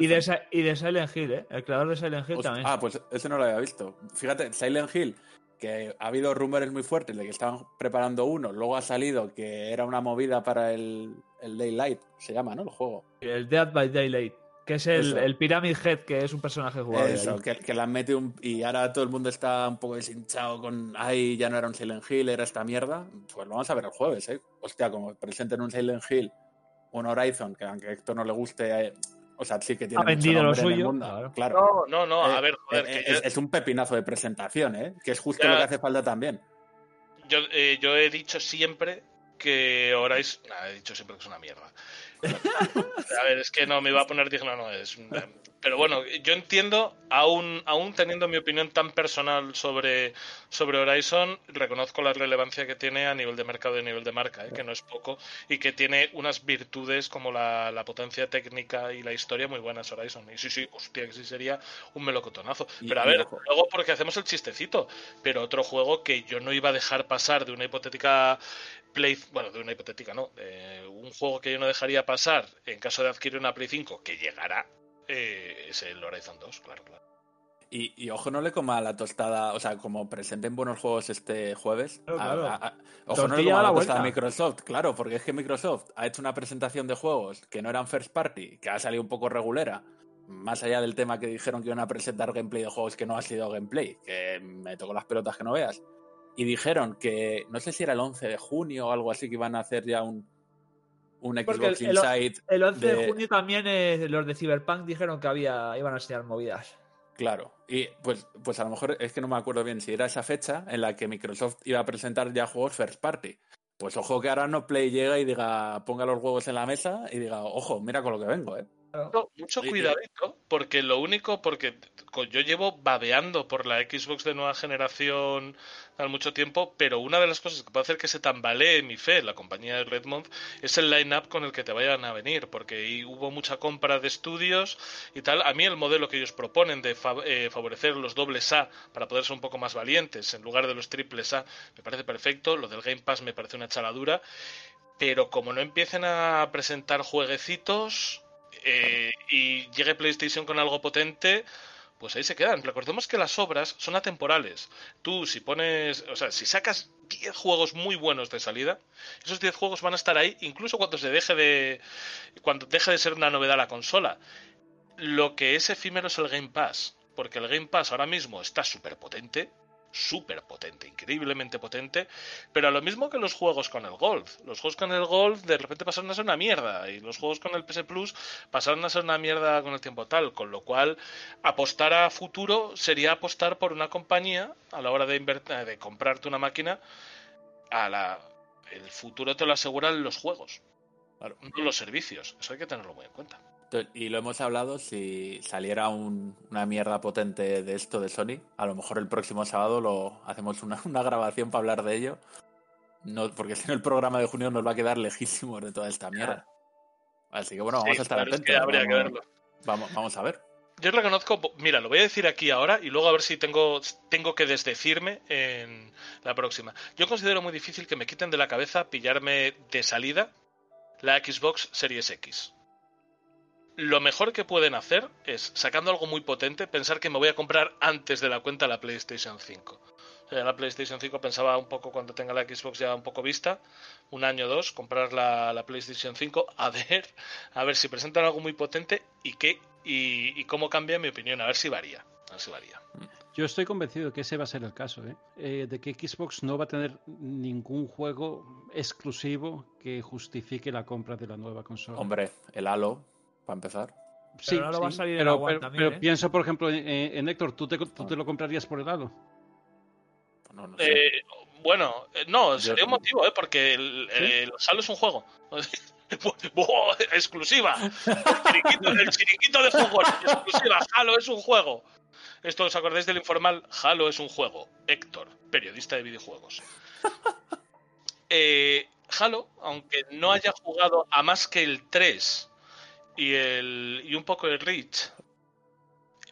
Y de, y de Silent Hill, ¿eh? El creador de Silent Hill también. Ah, pues eso no lo había visto. Fíjate, Silent Hill, que ha habido rumores muy fuertes de que estaban preparando uno, luego ha salido que era una movida para el, el Daylight, se llama, ¿no? El juego. El Dead by Daylight. Que es el, el Pyramid Head, que es un personaje jugable. Eso, que, que le han metido un... Y ahora todo el mundo está un poco deshinchado con... Ay, ya no era un Silent Hill, era esta mierda. Pues lo vamos a ver el jueves, ¿eh? Hostia, como presenten un Silent Hill, un Horizon, que aunque a Héctor no le guste... eh, o sea, sí que tiene Ha vendido mucho lo nombre en el suyo, mundo, claro. No, no, no, a Eh, ver, joder, eh, que es, yo- es un pepinazo de presentación, ¿eh? Que es justo Ya. lo que hace falta también. Yo, eh, yo he dicho siempre que Horizon. Nah, he dicho siempre que es una mierda. (laughs) A ver, es que no me iba a poner digno, no es. Pero bueno, yo entiendo, aún, aún teniendo mi opinión tan personal sobre, sobre Horizon, reconozco la relevancia que tiene a nivel de mercado y a nivel de marca, ¿eh? que no es poco, y que tiene unas virtudes como la, la potencia técnica y la historia muy buenas Horizon. Y sí, sí, hostia, que sí sería un melocotonazo. Pero a ver, luego porque hacemos el chistecito, pero otro juego que yo no iba a dejar pasar de una hipotética Play, bueno, de una hipotética, no, de un juego que yo no dejaría pasar en caso de adquirir una Play 5 que llegará, eh, es el Horizon 2, claro, claro. Y, y ojo, no le coma la tostada, o sea, como presenten buenos juegos este jueves. Claro, a- claro. a- a- ojo, no le coma la la tostada a. Microsoft, claro, porque es que Microsoft ha hecho una presentación de juegos que no eran first party, que ha salido un poco regulera. Más allá del tema que dijeron que iban a presentar gameplay de juegos que no ha sido gameplay, que me tocó las pelotas que no veas. Y dijeron que, no sé si era el 11 de junio o algo así, que iban a hacer ya un, un Xbox el- el-. El 11 de, de- junio también eh, los de Cyberpunk dijeron que había iban a enseñar movidas. Claro, y pues, pues a lo mejor es que no me acuerdo bien si era esa fecha en la que Microsoft iba a presentar ya juegos first party. Pues ojo que ahora no Play llega y diga, ponga los huevos en la mesa y diga, ojo, mira con lo que vengo, ¿eh? Mucho Sí, cuidadito, porque lo único, porque yo llevo babeando por la Xbox de nueva generación al mucho tiempo, pero una de las cosas que puede hacer que se tambalee mi fe, la compañía de Redmond, es el line-up con el que te vayan a venir, porque ahí hubo mucha compra de estudios y tal. A mí el modelo que ellos proponen de fa- eh, favorecer los dobles A para poder ser un poco más valientes en lugar de los triples A me parece perfecto, lo del Game Pass me parece una chaladura, pero como no empiecen a presentar jueguecitos eh, y llegue PlayStation con algo potente, pues ahí se quedan. Recordemos que las obras son atemporales. Tú, si pones, o sea, si sacas 10 juegos muy buenos de salida, esos 10 juegos van a estar ahí incluso cuando se deje de cuando deje de ser una novedad la consola. Lo que es efímero es el Game Pass, porque el Game Pass ahora mismo está súper potente, súper potente, increíblemente potente, pero a lo mismo que los juegos con el Golf. Los juegos con el Golf de repente pasaron a ser una mierda y los juegos con el PS Plus pasaron a ser una mierda con el tiempo tal, con lo cual apostar a futuro sería apostar por una compañía a la hora de invertir, de comprarte una máquina a la el futuro te lo aseguran los juegos, Claro. no los servicios. Eso hay que tenerlo muy en cuenta. Y lo hemos hablado, si saliera un- una mierda potente de esto de Sony, a lo mejor el próximo sábado lo hacemos una, (laughs) una grabación para hablar de ello. No, porque si no el programa de junio nos va a quedar lejísimos de toda esta mierda. Así que bueno, vamos Sí, a estar es atentos. que habría que vamos, verlo. vamos, vamos a ver. Yo reconozco, mira, lo voy a decir aquí ahora y luego a ver si tengo, tengo que desdecirme en la próxima. Yo considero muy difícil que me quiten de la cabeza pillarme de salida la Xbox Series X. Lo mejor que pueden hacer es, sacando algo muy potente, pensar que me voy a comprar antes de la cuenta la PlayStation 5. O sea, la PlayStation 5 pensaba un poco cuando tenga la Xbox ya un poco vista, un año o dos, comprar la, la PlayStation 5, a ver, a ver si presentan algo muy potente y qué y, y cómo cambia mi opinión, a ver si varía. A ver si varía. Yo estoy convencido de que ese va a ser el caso, ¿eh? Eh, de que Xbox no va a tener ningún juego exclusivo que justifique la compra de la nueva consola. Hombre, el Halo, para empezar. sí, ahora va a salir el pero, One pero- también, pero ¿eh? pienso, por ejemplo, en, en Héctor, ¿tú te, tú te lo comprarías por el Halo? No, no sé. Eh, bueno, eh, no, sería un motivo, ¿eh? porque el, el Halo es un juego. (laughs) ¡Buah! exclusiva. El chiringuito de fútbol. Exclusiva. Halo es un juego. Esto os acordáis del informal. Halo es un juego. Héctor, periodista de videojuegos. (laughs) Eh, Halo, aunque no haya jugado a más que el 3 y, el, y un poco el Reach,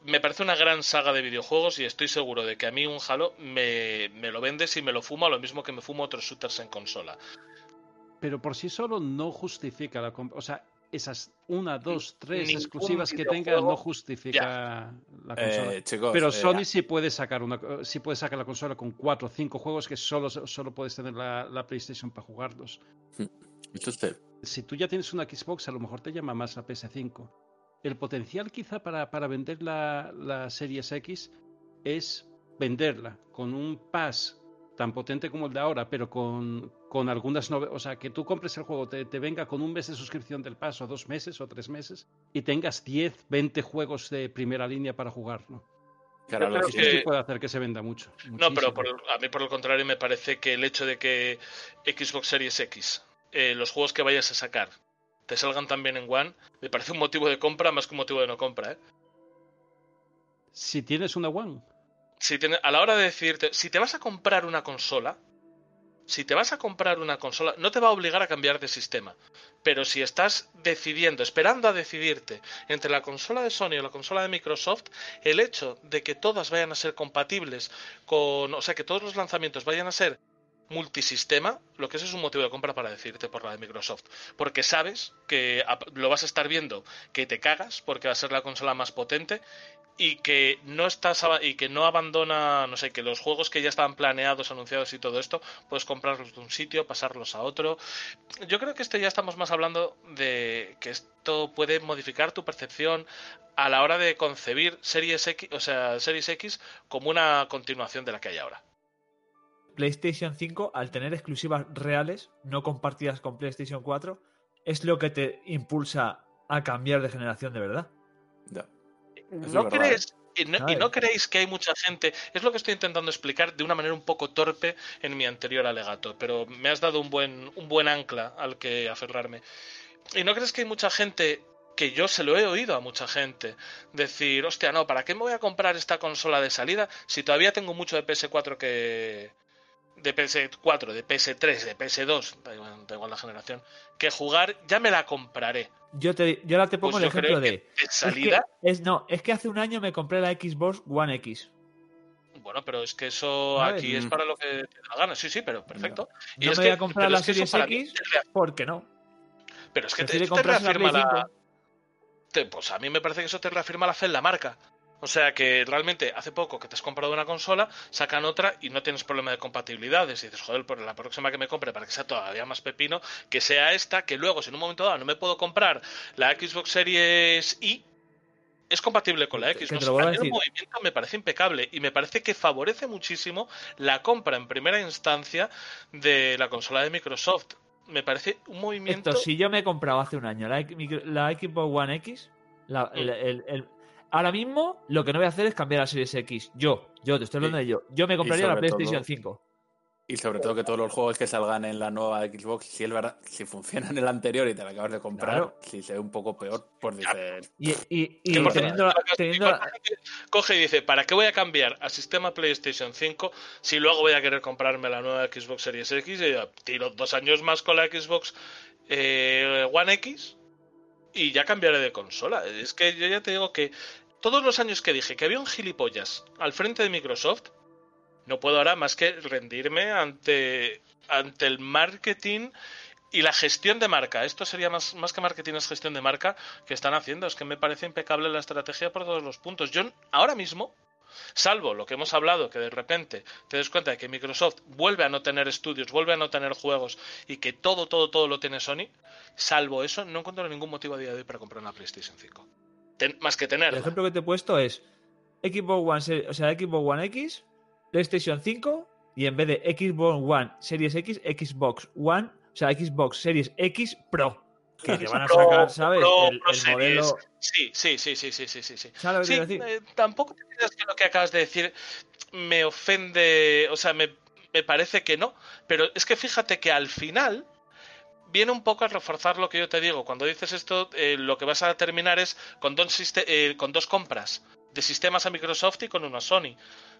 me parece una gran saga de videojuegos y estoy seguro de que a mí un Halo me, me lo vendes y me lo fumo a lo mismo que me fumo otros shooters en consola. Pero por sí solo no justifica la compra. O sea, esas una, dos, tres Ningún exclusivas que tenga no justifica la consola. Eh, chicos, Pero eh, Sony sí puede sacar una sí puede sacar la consola con cuatro o cinco juegos que solo, solo puedes tener la, la PlayStation para jugarlos. ¿Dice usted? Si tú ya tienes una Xbox, a lo mejor te llama más la PS5. El potencial quizá para, para vender la, la Series X es venderla con un pass tan potente como el de ahora, pero con, con algunas novedades. O sea, que tú compres el juego, te, te venga con un mes de suscripción del paso, dos meses o tres meses, y tengas 10, 20 juegos de primera línea para jugarlo. Claro, Yo lo que- sí puede hacer que se venda mucho. No, pero por el- a mí por el contrario me parece que el hecho de que Xbox Series X, eh, los juegos que vayas a sacar, te salgan también en One, me parece un motivo de compra más que un motivo de no compra. ¿eh? Si tienes una One, Si tiene- a la hora de decidirte, si te vas a comprar una consola, si te vas a comprar una consola, no te va a obligar a cambiar de sistema. Pero si estás decidiendo, esperando a decidirte entre la consola de Sony o la consola de Microsoft, el hecho de que todas vayan a ser compatibles con, o sea, que todos los lanzamientos vayan a ser multisistema, lo que es es un motivo de compra para decirte por la de Microsoft. Porque sabes que lo vas a estar viendo, que te cagas, porque va a ser la consola más potente y que no estás y que no abandona, no sé, que los juegos que ya estaban planeados, anunciados y todo esto, puedes comprarlos de un sitio, pasarlos a otro. Yo creo que esto ya estamos más hablando de que esto puede modificar tu percepción a la hora de concebir Series X, o sea, Series X como una continuación de la que hay ahora. PlayStation 5, al tener exclusivas reales, no compartidas con PlayStation 4, es lo que te impulsa a cambiar de generación de verdad. Ya. ¿No verdad, crees? Y no, y no creéis que hay mucha gente, es lo que estoy intentando explicar de una manera un poco torpe en mi anterior alegato, pero me has dado un buen, un buen ancla al que aferrarme. ¿Y no crees que hay mucha gente que yo se lo he oído a mucha gente decir, hostia, no, ¿para qué me voy a comprar esta consola de salida si todavía tengo mucho de PS4 que... de PS4, de PS3, de PS2, da igual, da igual la generación, que jugar, ya me la compraré. Yo, te, yo ahora te pongo Pues el ejemplo de. de es salida... que- es, no, es que hace un año me compré la Xbox One X. Bueno, pero es que eso ver, aquí es mm. para lo que te da la gana. Sí, sí, pero perfecto. Y No es me que- voy a comprar la Series X porque no. Pero es que te, te reafirma la. 5. te- pues a mí me parece que eso te reafirma la fe en la marca. O sea que realmente hace poco que te has comprado una consola, sacan otra y no tienes problema de compatibilidades. Y dices, joder, por la próxima que me compre para que sea todavía más pepino, que sea esta, que luego, si en un momento dado no me puedo comprar la Xbox Series I, es compatible con la Xbox. lo a el movimiento me parece impecable y me parece que favorece muchísimo la compra en primera instancia de la consola de Microsoft. Me parece un movimiento. Esto, si yo me he comprado hace un año la, la Xbox One X, la- el- el- el- ahora mismo lo que no voy a hacer es cambiar a Series X. Yo, yo te estoy hablando Y- de yo. Yo me compraría la sobre PlayStation todo- 5. Y sobre todo que todos los juegos que salgan en la nueva Xbox, si es verdad, si funciona en el anterior y te la acabas de comprar, Claro. si se ve un poco peor, pues dices, Y, y, y teniendo, la- teniendo la- coge y dice, ¿para qué voy a cambiar a sistema PlayStation 5 si luego voy a querer comprarme la nueva Xbox Series X y tiro dos años más con la Xbox eh, One X y ya cambiaré de consola? Es que yo ya te digo que todos los años que dije que había un gilipollas al frente de Microsoft, no puedo ahora más que rendirme ante, ante el marketing y la gestión de marca. Esto sería más, más que marketing, es gestión de marca que están haciendo. Es que me parece impecable la estrategia por todos los puntos. Yo ahora mismo, salvo lo que hemos hablado, que de repente te des cuenta de que Microsoft vuelve a no tener estudios, vuelve a no tener juegos y que todo, todo, todo lo tiene Sony, salvo eso, no encuentro ningún motivo a día de hoy para comprar una PlayStation 5. Ten- más que el tenerla. ejemplo que te he puesto es Xbox One, o sea, Xbox One X, PlayStation 5 y en vez de Xbox One Series X, Xbox One, o sea, Xbox Series X Pro. Que te van a sacar, ¿sabes? Pro- el, Pro el Series. modelo. Sí, sí, sí, sí, sí, sí, sí. sí. ¿Sabes lo que Sí, quiero decir? eh, tampoco te creas que lo que acabas de decir me ofende, o sea, me, me parece que no, pero es que fíjate que al final viene un poco a reforzar lo que yo te digo. Cuando dices esto, eh, lo que vas a terminar es con dos, eh, con dos compras de sistemas a Microsoft y con uno a Sony.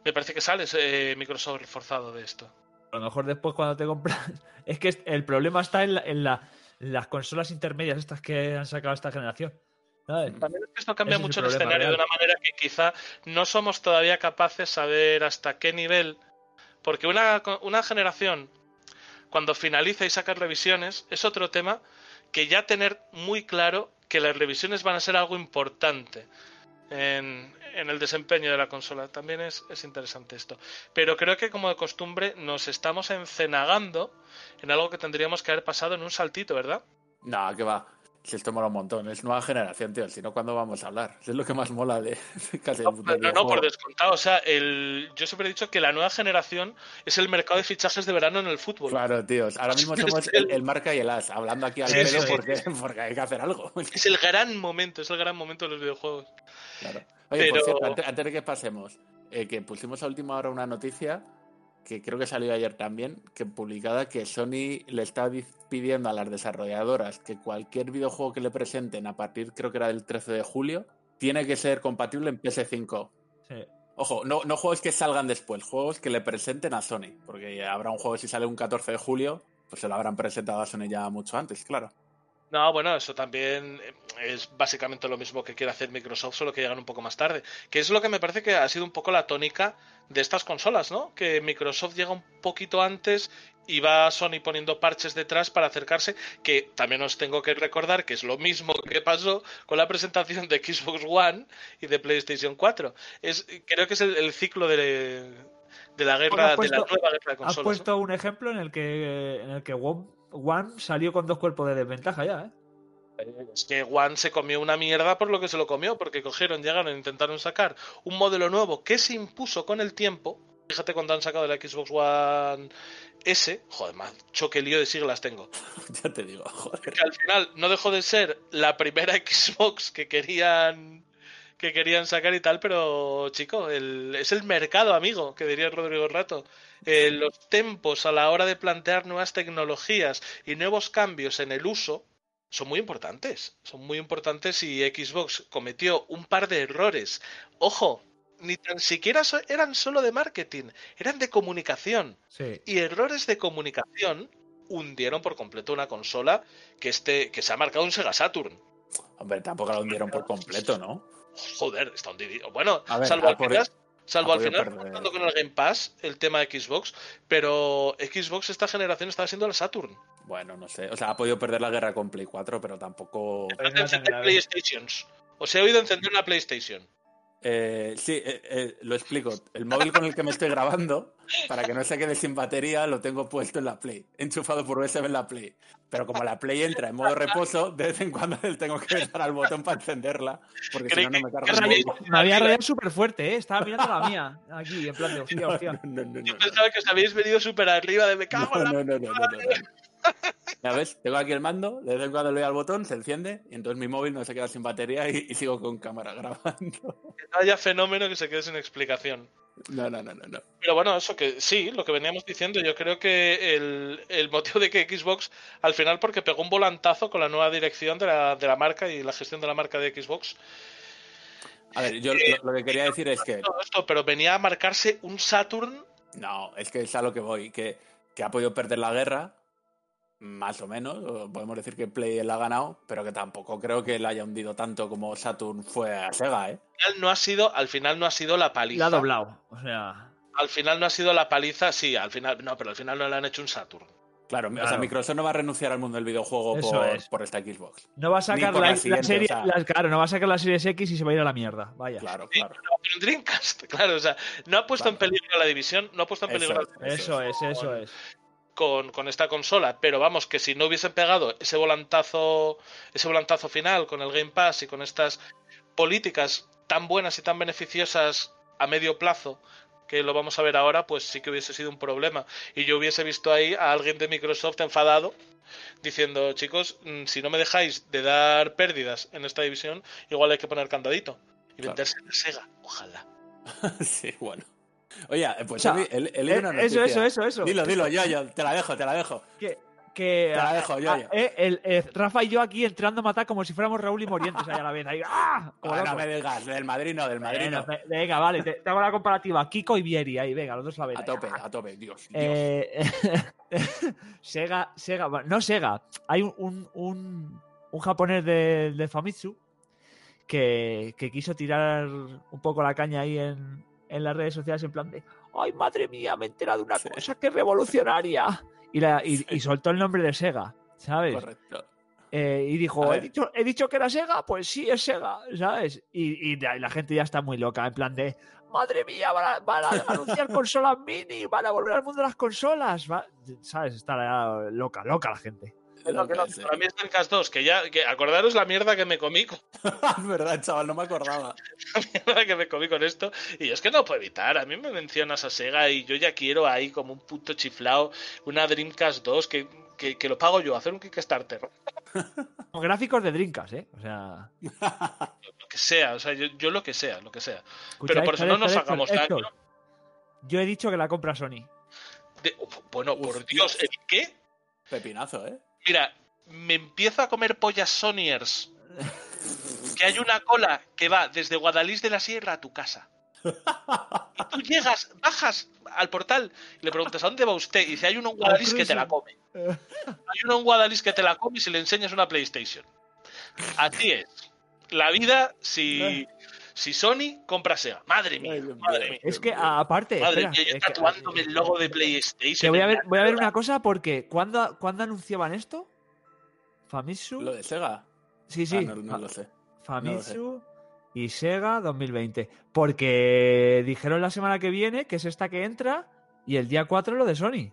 Me parece que sales eh, Microsoft reforzado de esto. A lo mejor después cuando te compras. (laughs) Es que el problema está en, la- en la- en las consolas intermedias estas que han sacado esta generación. ¿sabes? También es que esto cambia Ese es el mucho el, escenario de una manera que quizá no somos todavía capaces de saber hasta qué nivel. Porque una, una generación, cuando finaliza y saca revisiones, es otro tema que ya tener muy claro que las revisiones van a ser algo importante en, el desempeño de la consola. También es, es interesante esto. Pero creo que como de costumbre nos estamos encenagando en algo que tendríamos que haber pasado en un saltito, ¿verdad? no, que va. Si esto mola un montón, es nueva generación, tío. Si no, ¿cuándo vamos a hablar? Es lo que más mola de, de casi el No, puto no, no, por descontado. O sea, el, yo siempre he dicho que la nueva generación es el mercado de fichajes de verano en el fútbol. Claro, tíos. Ahora mismo (laughs) somos el- el, el marca y el as, hablando aquí al Sí, porque, porque hay que hacer algo. Es el gran momento, es el gran momento de los videojuegos. Claro. Oye, por Pero- cierto, antes, antes de que pasemos, eh, que pusimos a última hora una noticia que creo que salió ayer también, que publicada que Sony le está di- pidiendo a las desarrolladoras que cualquier videojuego que le presenten a partir, creo que era del 13 de julio, tiene que ser compatible en PS5. Sí. Ojo, no, no juegos que salgan después, juegos que le presenten a Sony, porque habrá un juego si sale un 14 de julio, pues se lo habrán presentado a Sony ya mucho antes, claro. No, bueno, eso también es básicamente lo mismo que quiere hacer Microsoft, solo que llegan un poco más tarde. Que es lo que me parece que ha sido un poco la tónica de estas consolas, ¿no? Que Microsoft llega un poquito antes y va Sony poniendo parches detrás para acercarse, que también os tengo que recordar que es lo mismo que pasó con la presentación de Xbox One y de PlayStation 4. Es, creo que es el, el ciclo de, de la guerra, Bueno, has de la nueva guerra de Has consolas. puesto un ejemplo en el que en el que One salió con dos cuerpos de desventaja ya, ¿eh? ¿no? Es que One se comió una mierda por lo que se lo comió, porque cogieron, llegaron, intentaron sacar un modelo nuevo que se impuso con el tiempo. Fíjate cuando han sacado la Xbox One S, joder, macho, qué lío de siglas tengo. (laughs) Ya te digo, joder. que al final no dejó de ser la primera (laughs) Xbox que querían que querían sacar y tal, pero chico, el- es el mercado, amigo, que diría Rodrigo Rato. Eh, los tempos a la hora de plantear nuevas tecnologías y nuevos cambios en el uso son muy importantes. Son muy importantes y Xbox cometió un par de errores. Ojo, ni tan siquiera so- eran solo de marketing, eran de comunicación Sí. y errores de comunicación hundieron por completo una consola que este que se ha marcado un Sega Saturn. Hombre, tampoco lo hundieron por completo, ¿no? Joder, está hundido. Bueno, A ver, salvo al final, salvo al final contando con el Game Pass, el tema de Xbox, pero Xbox esta generación estaba siendo la Saturn. Bueno, no sé. O sea, ha podido perder la guerra con Play 4, pero tampoco. Pero no grave. PlayStations. Os he oído encender una PlayStation. Eh, sí, eh, eh, lo explico. El móvil con el que me estoy grabando, para que no se quede sin batería, lo tengo puesto en la Play, enchufado por USB en la Play. Pero como la Play entra en modo reposo, de vez en cuando tengo que dar al botón para encenderla, porque si no, no me carga el. Me había rayado súper fuerte, ¿eh? Estaba mirando la mía aquí, en plan de hostia, hostia. No, no, no, Yo no, pensaba que os habéis venido súper arriba de me cago en no, la... no, no, no, no, no. Ya ves, tengo aquí el mando, de vez en cuando le doy al botón, se enciende, y entonces mi móvil no se queda sin batería y, y sigo con cámara (laughs) grabando. Que no haya fenómeno que se quede sin explicación. No, no, no, no, no. Pero bueno, eso que sí, lo que veníamos diciendo, yo creo que el, el motivo de que Xbox, al final, porque pegó un volantazo con la nueva dirección de la, de la marca y la gestión de la marca de Xbox, A ver, yo lo, lo que quería decir es que esto, pero venía a marcarse un Saturn. No, es que es a lo que voy, que, que ha podido perder la guerra, más o menos, podemos decir que Play la ha ganado, pero que tampoco creo que la haya hundido tanto como Saturn fue a Sega, ¿eh? Al final no ha sido, al final no ha sido la paliza. La ha doblado. O sea, Al final no ha sido la paliza, sí, al final, no, pero al final no le han hecho un Saturn. Claro, o sea. Microsoft no va a renunciar al mundo del videojuego por, es. por esta Xbox. no va a sacar la, la la serie. o sea. la- claro, no va a sacar la serie X y se va a ir a la mierda. Vaya. Claro, Sí, claro. pero en Dreamcast, (laughs) claro, o sea, no ha puesto en peligro la división, no ha puesto en Eso peligro es. Eso es, eso es. Con, con esta consola, pero vamos, que si no hubiesen pegado ese volantazo, ese volantazo final con el Game Pass y con estas políticas tan buenas y tan beneficiosas a medio plazo, que lo vamos a ver ahora, pues sí que hubiese sido un problema. Y yo hubiese visto ahí a alguien de Microsoft enfadado diciendo, chicos, mm, si no me dejáis de dar pérdidas en esta división, igual hay que poner candadito y Claro. venderse la Sega, ojalá. (laughs) sí, bueno. Oye, eh, pues O sea, leído una eh, eso, eso, eso, eso. Dilo, dilo, yo, yo, te la dejo, te la dejo. Que, que Te la dejo, yo, ah, yo. eh, el, Rafa y yo aquí entrando a matar como si fuéramos Raúl y Morientes ahí a la vez. Ahí, ¡ah! Como Ah, no me digas, del Madrid no, del Madrid Bueno, no. ve- venga, vale, te, te hago la comparativa. Kiko y Vieri, ahí, venga, los dos la vez. A tope, a tope, Dios. Dios. Eh, (laughs) Sega, Sega, bueno, no Sega, hay un, un, un, un japonés de, de Famitsu que, que quiso tirar un poco la caña ahí en, en las redes sociales en plan de ¡Ay, madre mía, me he enterado de una Sí. cosa que es revolucionaria! Y, la, y, Sí. y soltó el nombre de Sega, ¿sabes? Correcto. Eh, y dijo, ¿he dicho, ¿he dicho que era Sega? Pues sí, es Sega, ¿sabes? Y, y la, gente ya está muy loca, en plan de, madre mía, van a, van a anunciar (laughs) consolas mini, van a volver al mundo de las consolas, va-". ¿sabes? Está loca, loca la gente. Que no-. Para mí es Dreamcast 2, que ya, que acordaros la mierda que me comí con, (laughs) es verdad, chaval, no me acordaba. (laughs) mierda que me comí con esto. Y es que no puedo evitar. A mí me mencionas a Sega y yo ya quiero ahí como un puto chiflao una Dreamcast 2 que, que, que lo pago yo, hacer un Kickstarter. (laughs) Con gráficos de Drinkas, ¿eh? O sea, Lo que sea, o sea, yo, yo lo que sea, lo que sea. escucha, Pero por eso no nos hagamos daño. Yo he dicho que la compra Sony. de- bueno, por Uf, Dios. ¿el qué? Pepinazo, ¿eh? Mira, me empiezo a comer pollas Sonyers. Que hay una cola que va desde Guadalís de la Sierra a tu casa. Y tú llegas, bajas al portal y le preguntas ¿a dónde va usted? Y dice, hay uno en Guadalís que te la come. Hay uno en Guadalís que te la come y si le enseñas una PlayStation. Así es. La vida si, si Sony compra Sega. Madre mía, madre mía. Es que aparte, Madre espera, mía, yo que- tatuándome el logo de PlayStation. que voy a ver, en voy a ver una cosa porque ¿cuándo, ¿cuándo anunciaban esto? Famitsu. ¿Lo de Sega? Sí, sí. Ah, no, no lo sé. Famitsu y Sega 2020. Porque dijeron la semana que viene que es esta que entra y el día 4 lo de Sony.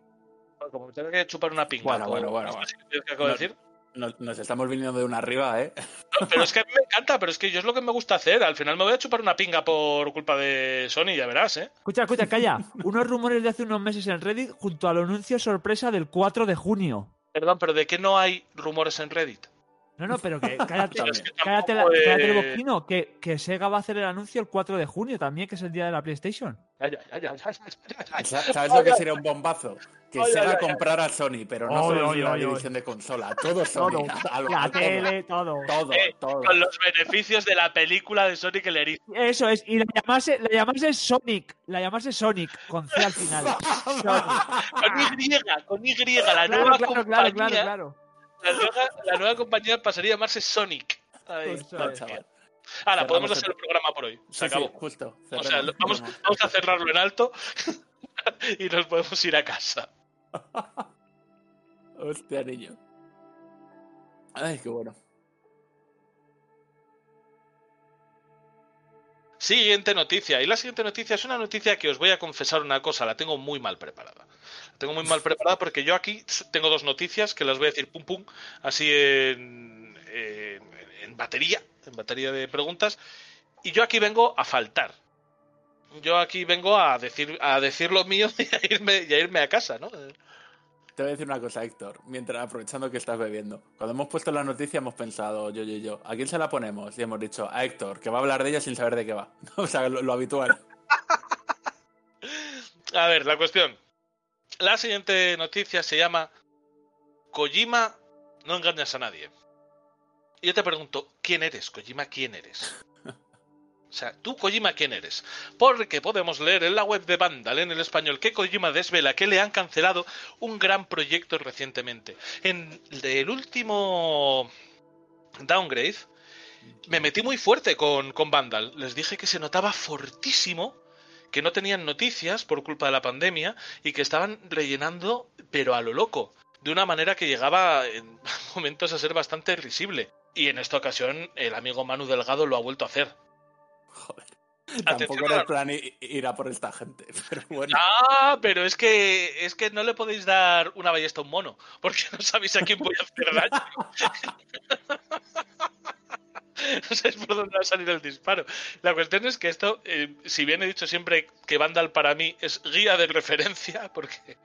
Como me tengo que chupar una pinga. Bueno, bueno, bueno, bueno. que acabo de No. decir. Nos, nos estamos viniendo de una arriba, ¿eh? No, (laughs) pero es que a mí me encanta, pero es que yo es lo que me gusta hacer. Al final me voy a chupar una pinga por culpa de Sony, ya verás, ¿eh? Escucha, escucha, calla. (laughs) Unos rumores de hace unos meses en Reddit junto al anuncio sorpresa del 4 de junio. Perdón, pero ¿de qué no hay rumores en Reddit? No, no, pero que (laughs) cállate, Pero es que cállate, la- eh, cállate el boquino, que, que Sega va a hacer el anuncio el 4 de junio también, que es el día de la PlayStation. ¿Sabes lo que sería un bombazo? Que Ay, Sega ay, comprara a Sony, pero no Oy, solo oy. división de consola, todo (laughs) Sony. Todo. a lo- La tele, todo. Todo, Eh, todo. Con los beneficios de la película de Sonic el erizo. Eso es, y la llamase, la llamase Sonic, la llamase Sonic, con C al final. (laughs) Sonic. Con Y, con Y, la Claro, nueva claro, compañía. claro, claro, claro. La, nueva, la nueva compañía pasaría a llamarse Sonic. Ay, Eso No, chaval. Ahora, podemos hacer el programa por hoy. Se Sí, sí, acabó. justo. O sea, cerremos, lo- vamos, vamos a cerrarlo en alto (laughs) y nos podemos ir a casa. (laughs) Hostia, niño. Ay, qué bueno. Siguiente noticia. Y la siguiente noticia es una noticia que os voy a confesar una cosa, la tengo muy mal preparada. Tengo muy mal preparada porque yo aquí tengo dos noticias que las voy a decir pum pum, así en, en, en batería, en batería de preguntas. Y yo aquí vengo a faltar. Yo aquí vengo a decir, a decir lo mío (laughs) y a irme, y a irme a casa, ¿no? Te voy a decir una cosa, Héctor, mientras aprovechando que estás bebiendo. Cuando hemos puesto la noticia hemos pensado, yo, yo, yo, ¿a quién se la ponemos? Y hemos dicho, a Héctor, que va a hablar de ella sin saber de qué va. (laughs) o sea, lo, lo habitual. (laughs) A ver, la cuestión. La siguiente noticia se llama Kojima, no engañas a nadie. Y yo te pregunto, ¿quién eres, Kojima? ¿Quién eres? (laughs) O sea, tú, Kojima, ¿quién eres? Porque podemos leer en la web de Vandal, en el español, que Kojima desvela que le han cancelado un gran proyecto recientemente. En el último downgrade, me metí muy fuerte con, con Vandal. Les dije que se notaba fortísimo que no tenían noticias por culpa de la pandemia y que estaban rellenando, pero a lo loco, de una manera que llegaba en (laughs) momentos a ser bastante risible. Y en esta ocasión el amigo Manu Delgado lo ha vuelto a hacer. Joder. Atención Tampoco era el plan ir a por esta gente. (laughs) Pero bueno. Ah, pero es que es que no le podéis dar una ballesta a un mono, porque no sabéis a quién voy a hacer daño. (laughs) (laughs) No sabéis por dónde va a salir el disparo. La cuestión es que esto, eh, si bien he dicho siempre que Vandal para mí es guía de referencia, (laughs) porque,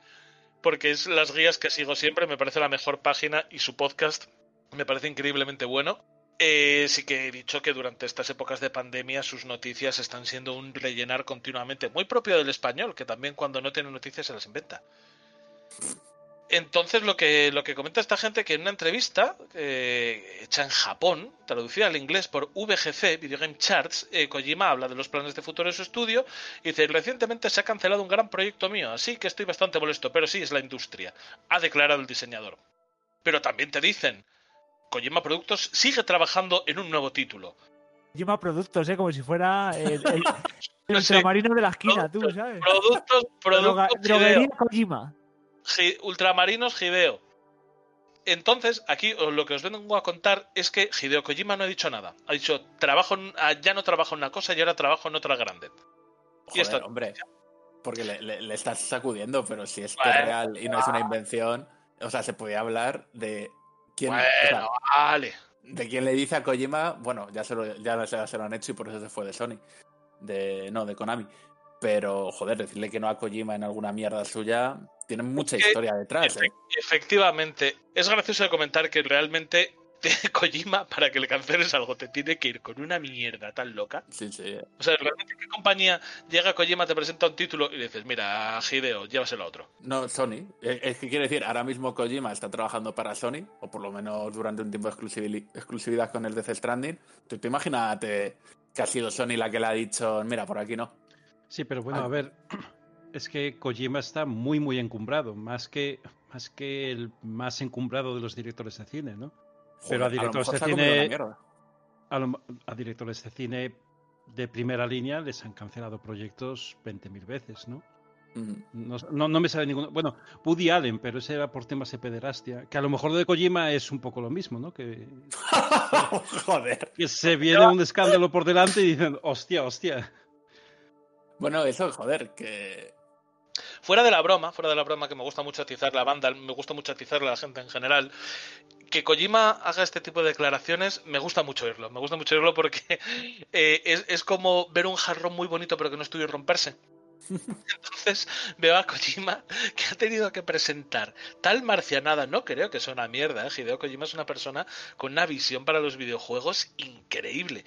porque es las guías que sigo siempre, me parece la mejor página y su podcast me parece increíblemente bueno. Eh, sí que he dicho que durante estas épocas de pandemia sus noticias están siendo un rellenar continuamente, muy propio del español, que también cuando no tiene noticias se las inventa. Entonces lo que, lo que comenta esta gente que en una entrevista eh, hecha en Japón, traducida al inglés por VGC, Video Game Charts, eh, Kojima habla de los planes de futuro de su estudio y dice, recientemente se ha cancelado un gran proyecto mío, así que estoy bastante molesto, pero sí es la industria, ha declarado el diseñador. Pero también te dicen, Kojima Productos sigue trabajando en un nuevo título. Kojima Productos, ¿eh? Como si fuera el, el, (laughs) el No sé. ultramarino de la esquina, tú, ¿sabes? Productos, Droga- productos droguería. Kojima. Ultramarinos Hideo. Entonces, aquí lo que os vengo a contar es que Hideo Kojima no ha dicho nada. Ha dicho, trabajo en- ah, ya no trabajo en una cosa y ahora trabajo en otra grande. Y Joder, esto- hombre. Porque le, le- le estás sacudiendo, pero si esto Bueno. es real y no es una invención, o sea, se podía hablar de quién, o sea, Bueno, vale. de quién le dice a Kojima, bueno, ya se lo, ya se lo han hecho y por eso se fue de Sony, de no, de Konami. Pero, joder, decirle que no a Kojima en alguna mierda suya, tiene mucha Es que- historia detrás, ¿eh? Efe- Efectivamente, es gracioso de comentar que realmente (laughs) Kojima, para que le canceles algo, te tiene que ir con una mierda tan loca. Sí, sí. O sea, realmente, ¿qué compañía llega Kojima, te presenta un título y le dices, mira, Hideo, llévaselo a otro? No, Sony. Es es que quiere decir, ahora mismo Kojima está trabajando para Sony, o por lo menos durante un tiempo de exclusividad con el Death Stranding. Tú, tú imagínate que ha sido Sony la que le ha dicho, mira, por aquí no. Sí, pero bueno, Ah. a ver, (clears throat) es que Kojima está muy, muy encumbrado, más que, más que el más encumbrado de los directores de cine, ¿no? Pero a directores de cine-. A, lo- a directores de cine de primera línea les han cancelado proyectos 20.000 veces. No, no, no me sale ninguno. Bueno, Woody Allen, pero ese era por temas de pederastia. Que a lo mejor lo de Kojima es un poco lo mismo, ¿no? Que, (laughs) Joder. que se viene un escándalo por delante y dicen, hostia, hostia. Bueno, eso, joder, que. Fuera de la broma, fuera de la broma que me gusta mucho atizar la banda, me gusta mucho atizar la gente en general, que Kojima haga este tipo de declaraciones, me gusta mucho oírlo, me gusta mucho oírlo porque (laughs) eh, es, es como ver un jarrón muy bonito pero que no estudia romperse. Entonces veo a Kojima que ha tenido que presentar tal marcianada. No creo que sea una mierda. ¿eh? Hideo Kojima es una persona con una visión para los videojuegos increíble.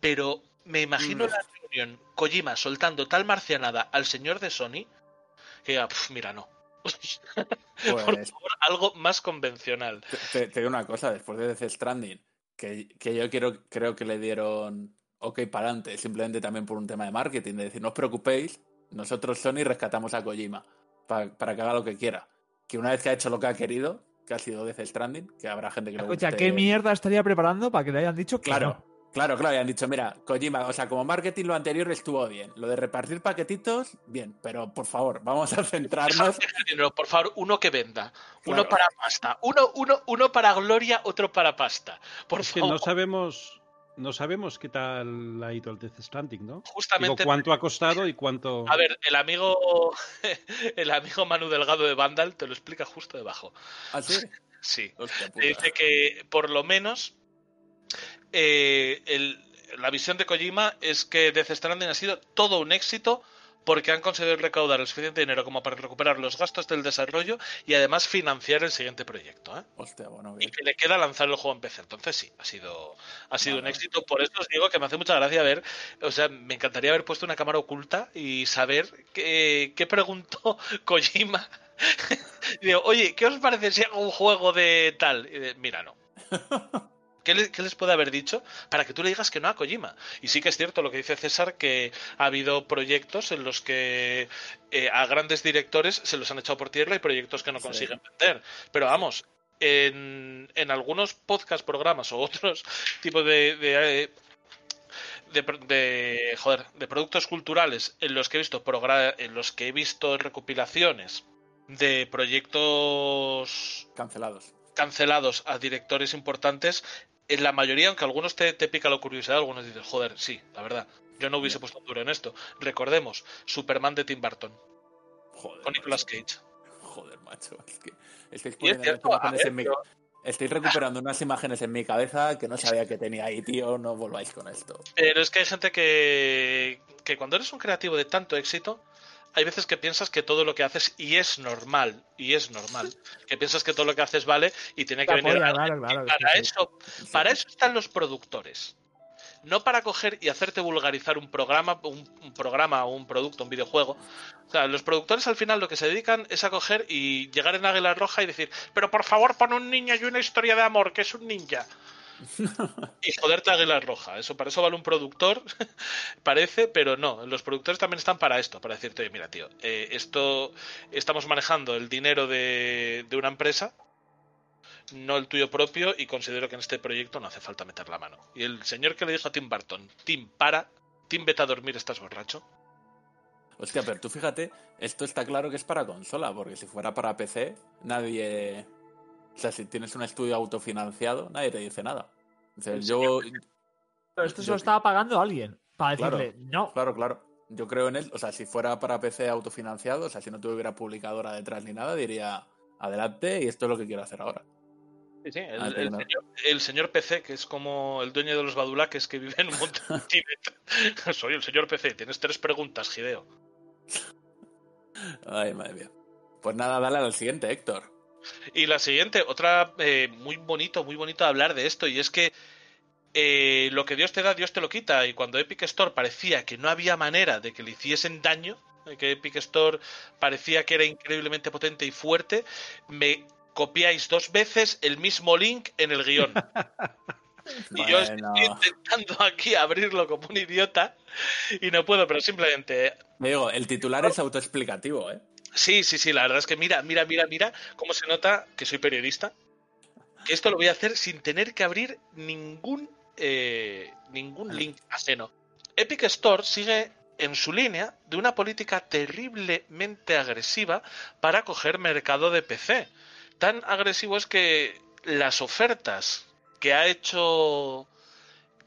Pero me imagino Mm. la reunión Kojima soltando tal marcianada al señor de Sony que diga, "Pf, mira, no. (laughs) Por Pues, favor, algo más convencional. te, te- te digo una cosa, después de Death Stranding, que, que yo quiero, creo que le dieron ok para adelante, simplemente también por un tema de marketing, de decir, no os preocupéis, nosotros Sony rescatamos a Kojima pa- para que haga lo que quiera. Que una vez que ha hecho lo que ha querido, que ha sido Death Stranding, que habrá gente que le Escucha, guste- ¿qué mierda estaría preparando para que le hayan dicho que Claro? Claro, claro, y han dicho, mira, Kojima, o sea, como marketing lo anterior estuvo bien, lo de repartir paquetitos, bien, pero por favor, vamos a centrarnos. (laughs) Dinero, por favor, uno que venda. Uno para pasta. Uno, uno, uno para gloria, otro para pasta. Por Es que favor. no sabemos, no sabemos qué tal ha ido el Death Stranding, ¿no? Digo, Justamente. cuánto ha costado y cuánto. A ver, el amigo. (laughs) El amigo Manu Delgado de Vandal te lo explica justo debajo. ¿Ah, sí? (laughs) Sí. Hostia Te dice que por lo menos eh, el- la visión de Kojima es que Death Stranding ha sido todo un éxito porque han conseguido recaudar el suficiente dinero como para recuperar los gastos del desarrollo y además financiar el siguiente proyecto. ¿eh? Hostia, bueno, Y que le queda lanzar el juego en PC. Entonces sí, ha sido, ha sido un éxito. Por eso os digo que me hace mucha gracia ver, o sea, me encantaría haber puesto una cámara oculta y saber qué, qué preguntó (laughs) Kojima. Y (laughs) digo, oye, ¿qué os parece si hago un juego de tal? Y de, Mira, no. (laughs) ¿Qué, le- qué les puede haber dicho para que tú le digas que no a Kojima? Y sí que es cierto lo que dice César, que ha habido proyectos en los que eh, a grandes directores se los han echado por tierra y proyectos que no Sí. consiguen vender. Pero vamos, en, en algunos podcast programas o otros (laughs) tipos de, de, eh, de, joder, de productos culturales en los que he visto en los que he visto recopilaciones de proyectos Cancelados. cancelados a directores importantes, en la mayoría, aunque algunos te, te pica la curiosidad, algunos dices, joder, sí, la verdad, yo no hubiese puesto duro en esto. Recordemos, Superman de Tim Burton, Joder. con Nicolas. Cage. Joder, macho. Es que estáis, Y es poniendo cierto, unas a imágenes ver, en mi- pero- estáis recuperando unas imágenes en mi cabeza que no sabía que tenía ahí, tío. No volváis con esto. Pero es que hay gente que, que cuando eres un creativo de tanto éxito, hay veces que piensas que todo lo que haces, y es normal, y es normal, que piensas que todo lo que haces vale y tiene que La venir polla, para sí, sí. eso, para eso están los productores. No para coger y hacerte vulgarizar un programa, un, un programa o un producto, un videojuego. O sea, los productores al final lo que se dedican es a coger y llegar en Águila Roja y decir, pero por favor pon un niño y una historia de amor, que es un ninja. (laughs) y joderte Águila Roja. Eso, para eso vale un productor, (laughs) parece, pero no. Los productores también están para esto, para decirte, mira, tío, eh, esto estamos manejando el dinero de, de una empresa, no el tuyo propio, y considero que en este proyecto no hace falta meter la mano. Y el señor que le dijo a Tim Burton, Tim, para, Tim, vete a dormir, estás borracho. Hostia, pero tú fíjate, esto está claro que es para consola, porque si fuera para PC, nadie. O sea, si tienes un estudio autofinanciado, nadie te dice nada. Dices, yo. Pero esto se lo estaba pagando alguien para Claro. decirle, no, Claro, claro. Yo creo en él. O sea, si fuera para PC autofinanciado, o sea, si no tuviera publicadora detrás ni nada, diría adelante y esto es lo que quiero hacer ahora. Sí, sí, el, Ah, el pero no. señor, el señor PC, que es como el dueño de los badulaques que vive en un monte de (laughs) Tíbet. (laughs) Soy el señor PC, tienes tres preguntas, Gideo. Ay, madre mía. Pues nada, dale al siguiente, Héctor. Y la siguiente, otra eh, muy bonito, muy bonito hablar de esto, y es que eh, lo que Dios te da, Dios te lo quita. Y cuando Epic Store parecía que no había manera de que le hiciesen daño, que Epic Store parecía que era increíblemente potente y fuerte, me copiáis dos veces el mismo link en el guion. (laughs) Y yo estoy intentando aquí abrirlo como un idiota y no puedo, pero simplemente Me digo, el titular es autoexplicativo, ¿eh? Sí, sí, sí, la verdad es que mira, mira, mira, mira cómo se nota que soy periodista. Que esto lo voy a hacer sin tener que abrir ningún, eh, ningún link ajeno. Epic Store sigue en su línea de una política terriblemente agresiva para coger mercado de PC. Tan agresivo es que las ofertas que ha hecho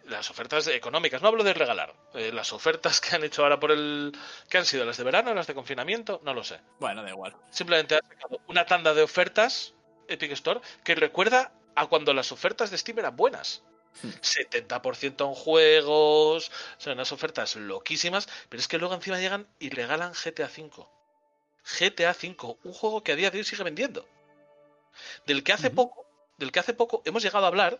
las ofertas económicas, no hablo de regalar, eh, las ofertas que han hecho ahora por el que han sido las de verano, las de confinamiento, no lo sé. Bueno, da igual. Simplemente ha sacado una tanda de ofertas Epic Store que recuerda a cuando las ofertas de Steam eran buenas. 70% en juegos, son unas ofertas loquísimas, pero es que luego encima llegan y regalan GTA V. GTA V, un juego que a día de hoy sigue vendiendo. Del que hace poco, del que hace poco hemos llegado a hablar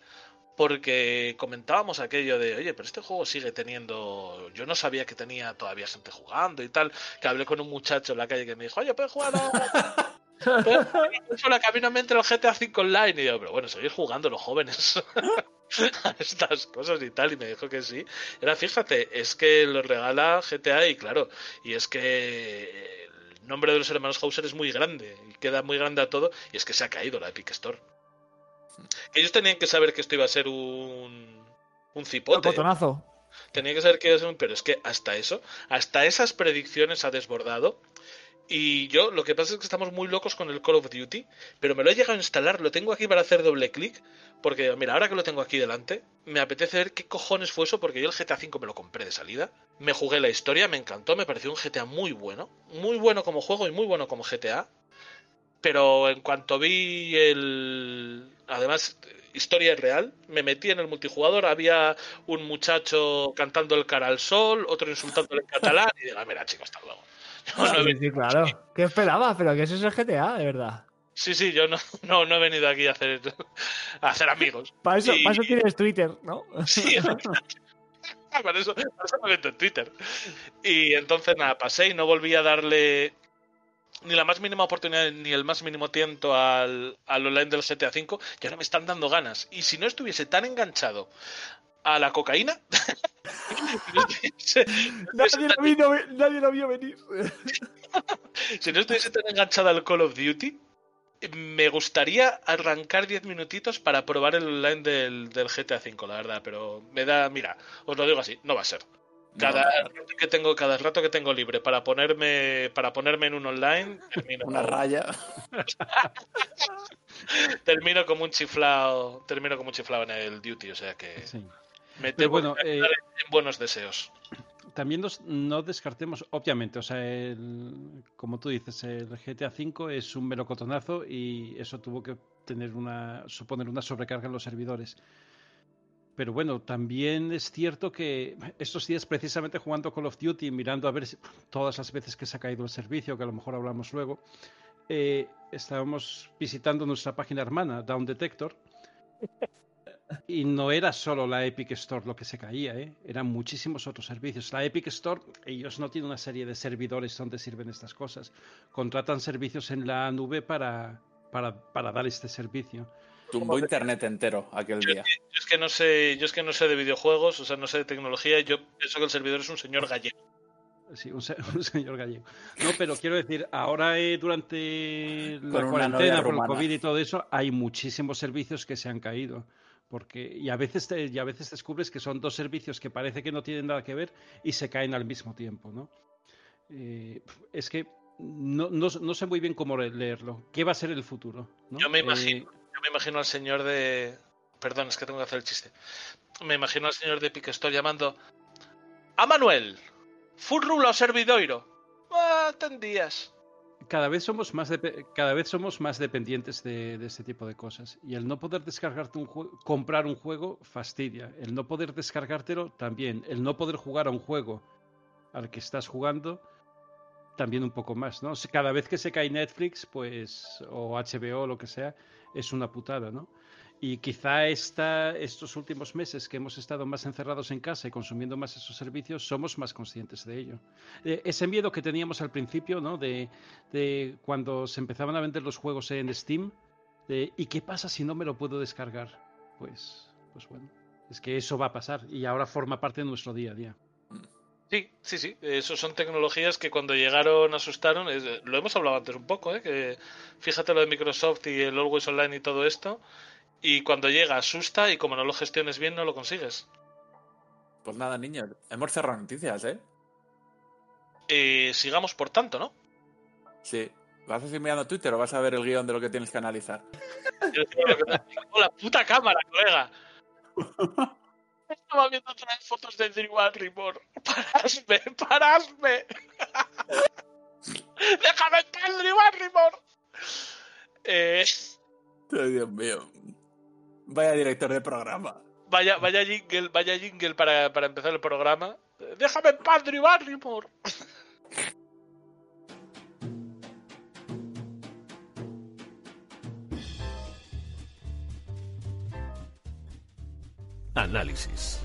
porque comentábamos aquello de, oye, pero este juego sigue teniendo, yo no sabía que tenía todavía gente jugando y tal, que hablé con un muchacho en la calle que me dijo, oye, puedes jugar a... (laughs) La camino me entra el GTA V Online y yo, pero bueno, seguís jugando los jóvenes (laughs) a estas cosas y tal, y me dijo que sí. Era, fíjate, es que lo regala GTA y claro, y es que el nombre de los hermanos Hauser es muy grande y queda muy grande a todo, y es que se ha caído la Epic Store. Ellos tenían que saber que esto iba a ser un, un cipote. botonazo. Tenía que saber que iba a ser un... Pero es que hasta eso, hasta esas predicciones ha desbordado. Y yo, lo que pasa es que estamos muy locos con el Call of Duty, pero me lo he llegado a instalar, lo tengo aquí para hacer doble clic, porque mira, ahora que lo tengo aquí delante, me apetece ver qué cojones fue eso, porque yo el GTA V me lo compré de salida, me jugué la historia, me encantó, me pareció un GTA muy bueno, muy bueno como juego y muy bueno como GTA, pero en cuanto vi el... Además, historia real, me metí en el multijugador, había un muchacho cantando el cara al sol, otro insultándole en catalán, y digo, "Ah, mira chicos, hasta luego. No Sí, claro. ¿Qué esperabas? Pero que eso es el GTA, de verdad. Sí, sí, yo no, no, no he venido aquí a hacer, a hacer amigos. Para eso, Y- para eso tienes Twitter, ¿no? Sí, (laughs) para eso, para eso me meto en Twitter. Y entonces nada, pasé y no volví a darle ni la más mínima oportunidad ni el más mínimo tiento al, al online del GTA V, que ahora me están dando ganas. Y si no estuviese tan enganchado a la cocaína, (laughs) Nadie lo, vino, nadie lo vio venir. (laughs) si no estuviese tan enganchado al Call of Duty, me gustaría arrancar 10 minutitos para probar el online del, del GTA V, la verdad, pero me da, mira, os lo digo así, no va a ser. Cada rato que tengo, cada rato que tengo libre para ponerme, para ponerme en un online, termino, Una raya. (laughs) termino como un chiflado, termino como un chiflado en el duty, o sea que Sí. me Pero tengo bueno, que eh, en buenos deseos. También nos- no descartemos, obviamente, o sea, el- como tú dices, el GTA V es un melocotonazo y eso tuvo que tener una, suponer una sobrecarga en los servidores. Pero bueno, también es cierto que estos días, precisamente jugando Call of Duty, mirando a ver si- todas las veces que se ha caído el servicio, que a lo mejor hablamos luego, eh, estábamos visitando nuestra página hermana, Down Detector, y no era solo la Epic Store lo que se caía, ¿eh? eran muchísimos otros servicios. La Epic Store, ellos no tienen una serie de servidores donde sirven estas cosas. Contratan servicios en la nube para, para, para dar este servicio. Tumbó internet entero aquel día. Yo es que no sé, yo es que no sé de videojuegos, o sea, no sé de tecnología, y yo pienso que el servidor es un señor gallego. Sí, un, se- (laughs) un señor gallego. No, pero quiero decir, ahora eh, durante la cuarentena, por el. COVID y todo eso, hay muchísimos servicios que se han caído. Porque, y, a veces te- y a veces descubres que son dos servicios que parece que no tienen nada que ver y se caen al mismo tiempo, ¿no? Eh, es que no, no, no sé muy bien cómo leerlo. ¿Qué va a ser el futuro? ¿no? Yo me Eh, imagino, me imagino al señor de. Perdón, es que tengo que hacer el chiste. Me imagino al señor de Store llamando. A Manuel, ao servidoiro. Ah, ten días. cada vez somos más cada vez somos más dependientes de, este tipo de cosas y el no poder descargarte un juego comprar un juego fastidia el no poder descargártelo también el no poder jugar a un juego al que estás jugando también un poco más no cada vez que se cae Netflix pues o HBO lo que sea es una putada no y quizá estos últimos meses que hemos estado más encerrados en casa y consumiendo más esos servicios, somos más conscientes de ello. Eh, ese miedo que teníamos al principio, ¿no? De, cuando se empezaban a vender los juegos en Steam, ¿y qué pasa si no me lo puedo descargar? Pues, pues bueno. Es que eso va a pasar y ahora forma parte de nuestro día a día. Sí, sí, sí. Eso son tecnologías que cuando llegaron asustaron. Lo hemos hablado antes un poco, ¿eh? Que fíjate lo de Microsoft y el Always Online y todo esto. Y cuando llega asusta y como no lo gestiones bien no lo consigues. Pues nada, niños, hemos cerrado noticias, ¿eh? Eh, sigamos por tanto, ¿no? Sí. ¿Vas a seguir mirando Twitter o vas a ver el guion de lo que tienes que analizar? (laughs) ¡Oh, la puta cámara, colega! (laughs) Estaba viendo otras fotos de Drew Barrymore. (laughs) ¡Paradme! ¡Paradme! (laughs) ¡Déjame estar, Drew Barrymore! Eh, Ay, Dios mío. Vaya director de programa. vaya, vaya jingle, vaya jingle para, para empezar el programa. ¡Déjame en paz, Drew Barrymore! (laughs) Análisis.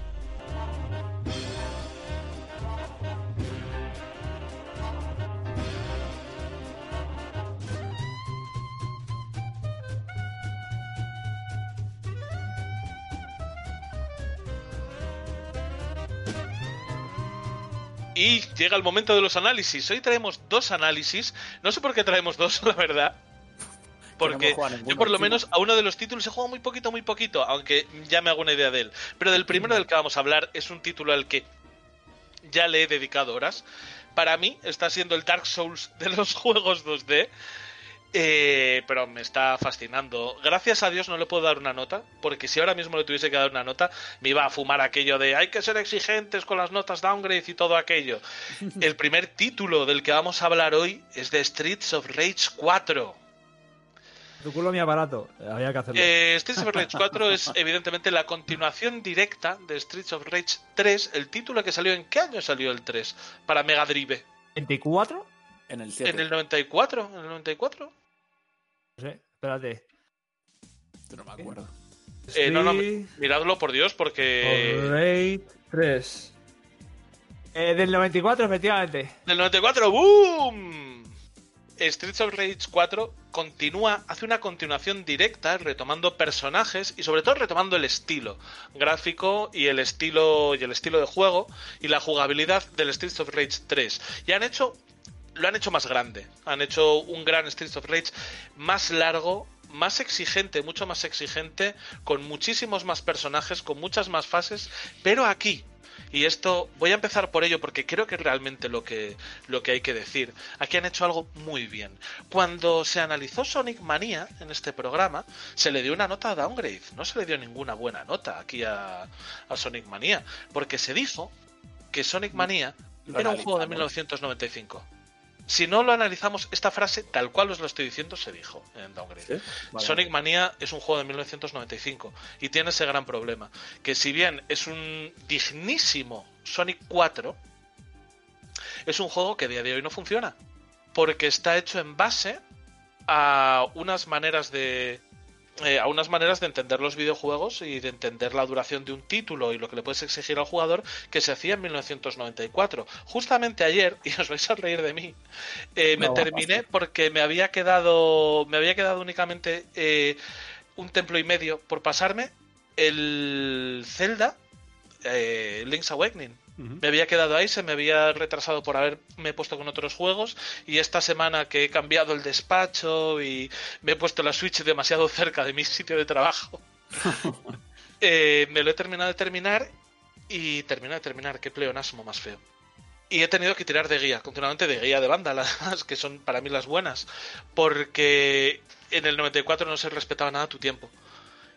Y llega el momento de los análisis. Hoy traemos dos análisis. No sé por qué traemos dos, (laughs) la verdad. Porque yo por lo menos a uno de los títulos he jugado muy poquito, muy poquito, aunque ya me hago una idea de él. Pero del primero del que vamos a hablar es un título al que ya le he dedicado horas. Para mí está siendo el Dark Souls de los (laughs) juegos 2D. eh, pero me está fascinando. Gracias a Dios no le puedo dar una nota, porque si ahora mismo le tuviese que dar una nota, me iba a fumar aquello de hay que ser exigentes con las notas downgrade y todo aquello. (laughs) El primer título del que vamos a hablar hoy es de Streets of Rage 4. Tu culo mi aparato. Había que hacerlo. Eh, Streets of Rage 4 es evidentemente la continuación directa de Streets of Rage 3, el título que salió en qué año salió el 3 para Mega Drive. ¿24? En el 7. En el 94, en el 94. No sé, espérate. No me acuerdo. Eh, no, no, miradlo por Dios porque of Rage 3. Eh, del 94, efectivamente. del 94 ¡boom! Streets of Rage 4 continúa, hace una continuación directa, retomando personajes y sobre todo retomando el estilo gráfico y el estilo y el estilo de juego y la jugabilidad del Streets of Rage 3. Y han hecho lo han hecho más grande. Han hecho un gran Streets of Rage más largo, más exigente, mucho más exigente, con muchísimos más personajes, con muchas más fases, pero aquí y esto voy a empezar por ello porque creo que es realmente lo que, lo que hay que decir. Aquí han hecho algo muy bien. Cuando se analizó Sonic Mania en este programa, se le dio una nota downgrade. No se le dio ninguna buena nota aquí a, a Sonic Mania. Porque se dijo que Sonic Mania Lo era un juego de analizamos. 1995. Si no lo analizamos, esta frase, tal cual os lo estoy diciendo, se dijo en Downgrade. ¿Sí? Vale. Sonic Mania es un juego de 1995 y tiene ese gran problema, que si bien es un dignísimo Sonic 4, es un juego que a día de hoy no funciona, porque está hecho en base a unas maneras de eh, a unas maneras de entender los videojuegos y de entender la duración de un título y lo que le puedes exigir al jugador que se hacía en 1994. Justamente ayer, (laughs) y os vais a reír de mí, eh, me No. terminé porque me había quedado me había quedado únicamente eh, un templo y medio por pasarme el Zelda eh, Link's Awakening. Me había quedado ahí, se me había retrasado por haberme puesto con otros juegos y esta semana que he cambiado el despacho y me he puesto la Switch demasiado cerca de mi sitio de trabajo, (laughs) eh, me lo he terminado de terminar y terminado de terminar, qué pleonasmo más feo. Y he tenido que tirar de guía, continuamente de guía de banda, (laughs) las que son para mí las buenas, porque en el 94 no se respetaba nada tu tiempo.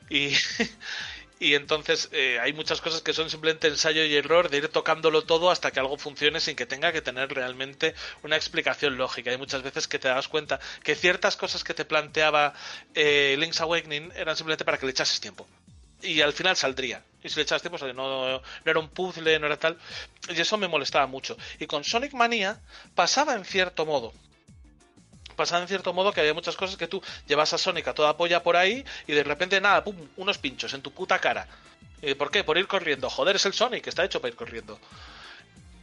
Y, (laughs) y entonces eh, hay muchas cosas que son simplemente ensayo y error de ir tocándolo todo hasta que algo funcione sin que tenga que tener realmente una explicación lógica. Hay muchas veces que te das cuenta que ciertas cosas que te planteaba eh, Link's Awakening eran simplemente para que le echases tiempo. Y al final saldría. Y si le echas tiempo, no, no era un puzzle, no era tal. Y eso me molestaba mucho. Y con Sonic Mania pasaba en cierto modo pasaba en cierto modo que había muchas cosas que tú llevas a Sonic a toda polla por ahí y de repente nada, pum, unos pinchos en tu puta cara. ¿Y ¿Por qué? Por ir corriendo. Joder, es el Sonic, está hecho para ir corriendo.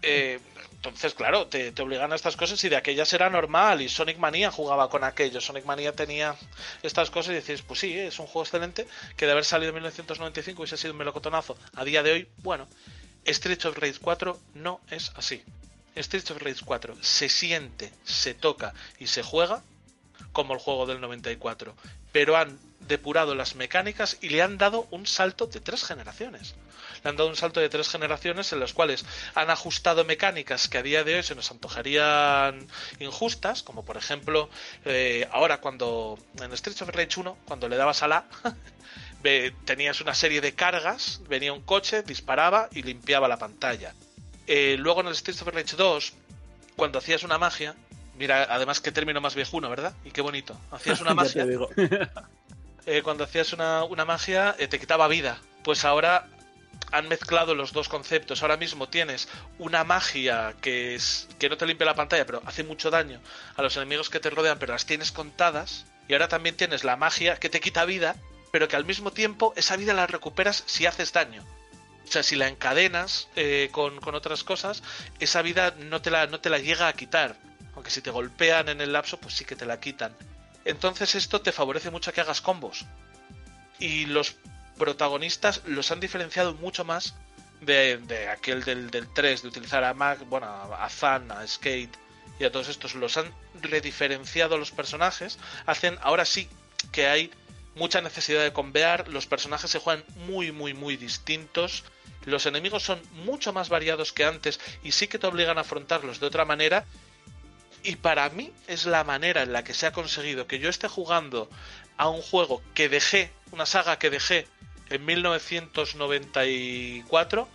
Eh, entonces, claro, te, te obligan a estas cosas y de aquellas era normal. Y Sonic Mania jugaba con aquello. Sonic Mania tenía estas cosas y decís, pues sí, es un juego excelente que de haber salido en 1995 hubiese sido un melocotonazo. A día de hoy, bueno, Street of Rage 4 no es así. Street of Rage 4 se siente, se toca y se juega como el juego del 94, pero han depurado las mecánicas y le han dado un salto de tres generaciones. Le han dado un salto de tres generaciones en las cuales han ajustado mecánicas que a día de hoy se nos antojarían injustas, como por ejemplo eh, ahora cuando en Street of Rage 1, cuando le dabas a (laughs) la tenías una serie de cargas, venía un coche, disparaba y limpiaba la pantalla. Eh, luego en el Street of Rage 2, cuando hacías una magia, mira, además qué término más viejuno, ¿verdad? Y qué bonito. Hacías una (laughs) magia, digo. (laughs) eh, cuando hacías una, una magia eh, te quitaba vida. Pues ahora han mezclado los dos conceptos. Ahora mismo tienes una magia que es que no te limpia la pantalla, pero hace mucho daño a los enemigos que te rodean, pero las tienes contadas. Y ahora también tienes la magia que te quita vida, pero que al mismo tiempo esa vida la recuperas si haces daño. O sea, si la encadenas eh, con, con otras cosas, esa vida no te, la, no te la llega a quitar. Aunque si te golpean en el lapso, pues sí que te la quitan. Entonces esto te favorece mucho a que hagas combos. Y los protagonistas los han diferenciado mucho más de, de aquel del, del 3, de utilizar a Mac, bueno, a Zan, a Skate y a todos estos. Los han rediferenciado los personajes. Hacen, ahora sí que hay mucha necesidad de convear. Los personajes se juegan muy, muy, muy distintos. Los enemigos son mucho más variados que antes y sí que te obligan a afrontarlos de otra manera. Y para mí es la manera en la que se ha conseguido que yo esté jugando a un juego que dejé, una saga que dejé en 1994.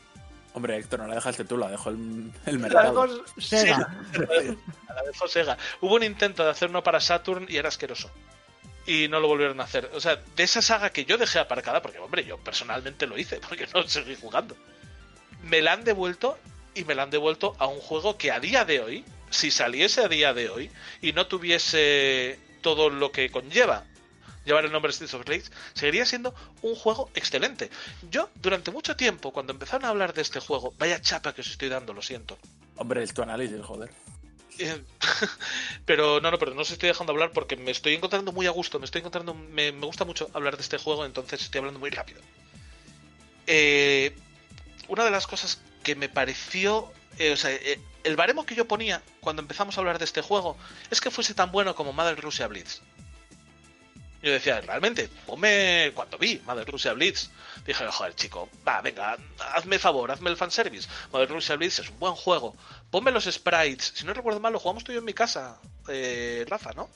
Hombre, Héctor, no la dejaste tú, la dejó el, el La mercado. dejó Sega. (laughs) La dejó Sega. Hubo un intento de hacer uno para Saturn y era asqueroso. Y no lo volvieron a hacer. O sea, de esa saga que yo dejé aparcada, porque hombre, yo personalmente lo hice, (laughs) porque no seguí jugando. Me la han devuelto y me la han devuelto a un juego que a día de hoy, si saliese a día de hoy y no tuviese todo lo que conlleva llevar el nombre Streets of Rage, seguiría siendo un juego excelente. Yo, durante mucho tiempo, cuando empezaron a hablar de este juego, vaya chapa que os estoy dando, lo siento. Hombre, es tu análisis, joder. (laughs) Pero no, no, pero no os estoy dejando hablar porque me estoy encontrando muy a gusto, me estoy encontrando, me, me gusta mucho hablar de este juego, entonces estoy hablando muy rápido. Eh, una de las cosas que me pareció, eh, o sea, eh, el baremo que yo ponía cuando empezamos a hablar de este juego es que fuese tan bueno como Mother Russia Blitz. Yo decía, realmente, ponme. Cuando vi Mother Russia Blitz, dije, joder, chico, va, venga, hazme favor, hazme el fanservice. Mother Russia Blitz es un buen juego. Ponme los sprites. Si no recuerdo mal, lo jugamos tú y yo en mi casa, eh, Rafa, ¿no?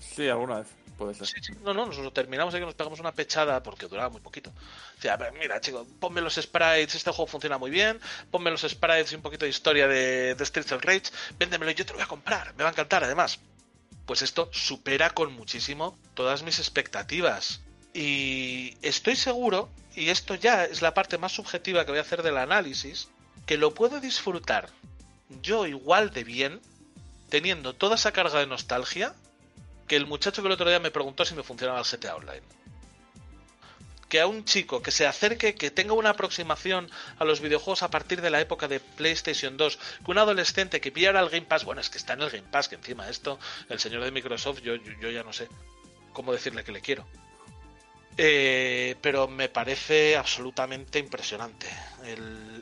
Sí, alguna vez, puede ser. Sí, sí. No, no, nos lo terminamos que nos pegamos una pechada porque duraba muy poquito. Decía, "Pero mira, chico, ponme los sprites, este juego funciona muy bien, ponme los sprites y un poquito de historia de, de Streets of Rage, véndemelo y yo te lo voy a comprar, me va a encantar además. Pues esto supera con muchísimo todas mis expectativas. Y estoy seguro, y esto ya es la parte más subjetiva que voy a hacer del análisis, que lo puedo disfrutar yo igual de bien, teniendo toda esa carga de nostalgia, que el muchacho que el otro día me preguntó si me funcionaba el GTA Online. Que a un chico que se acerque, que tenga una aproximación a los videojuegos a partir de la época de PlayStation 2, que un adolescente que pillara el Game Pass, bueno, es que está en el Game Pass, que encima esto, el señor de Microsoft, yo, yo, ya no sé cómo decirle que le quiero. Eh, pero me parece absolutamente impresionante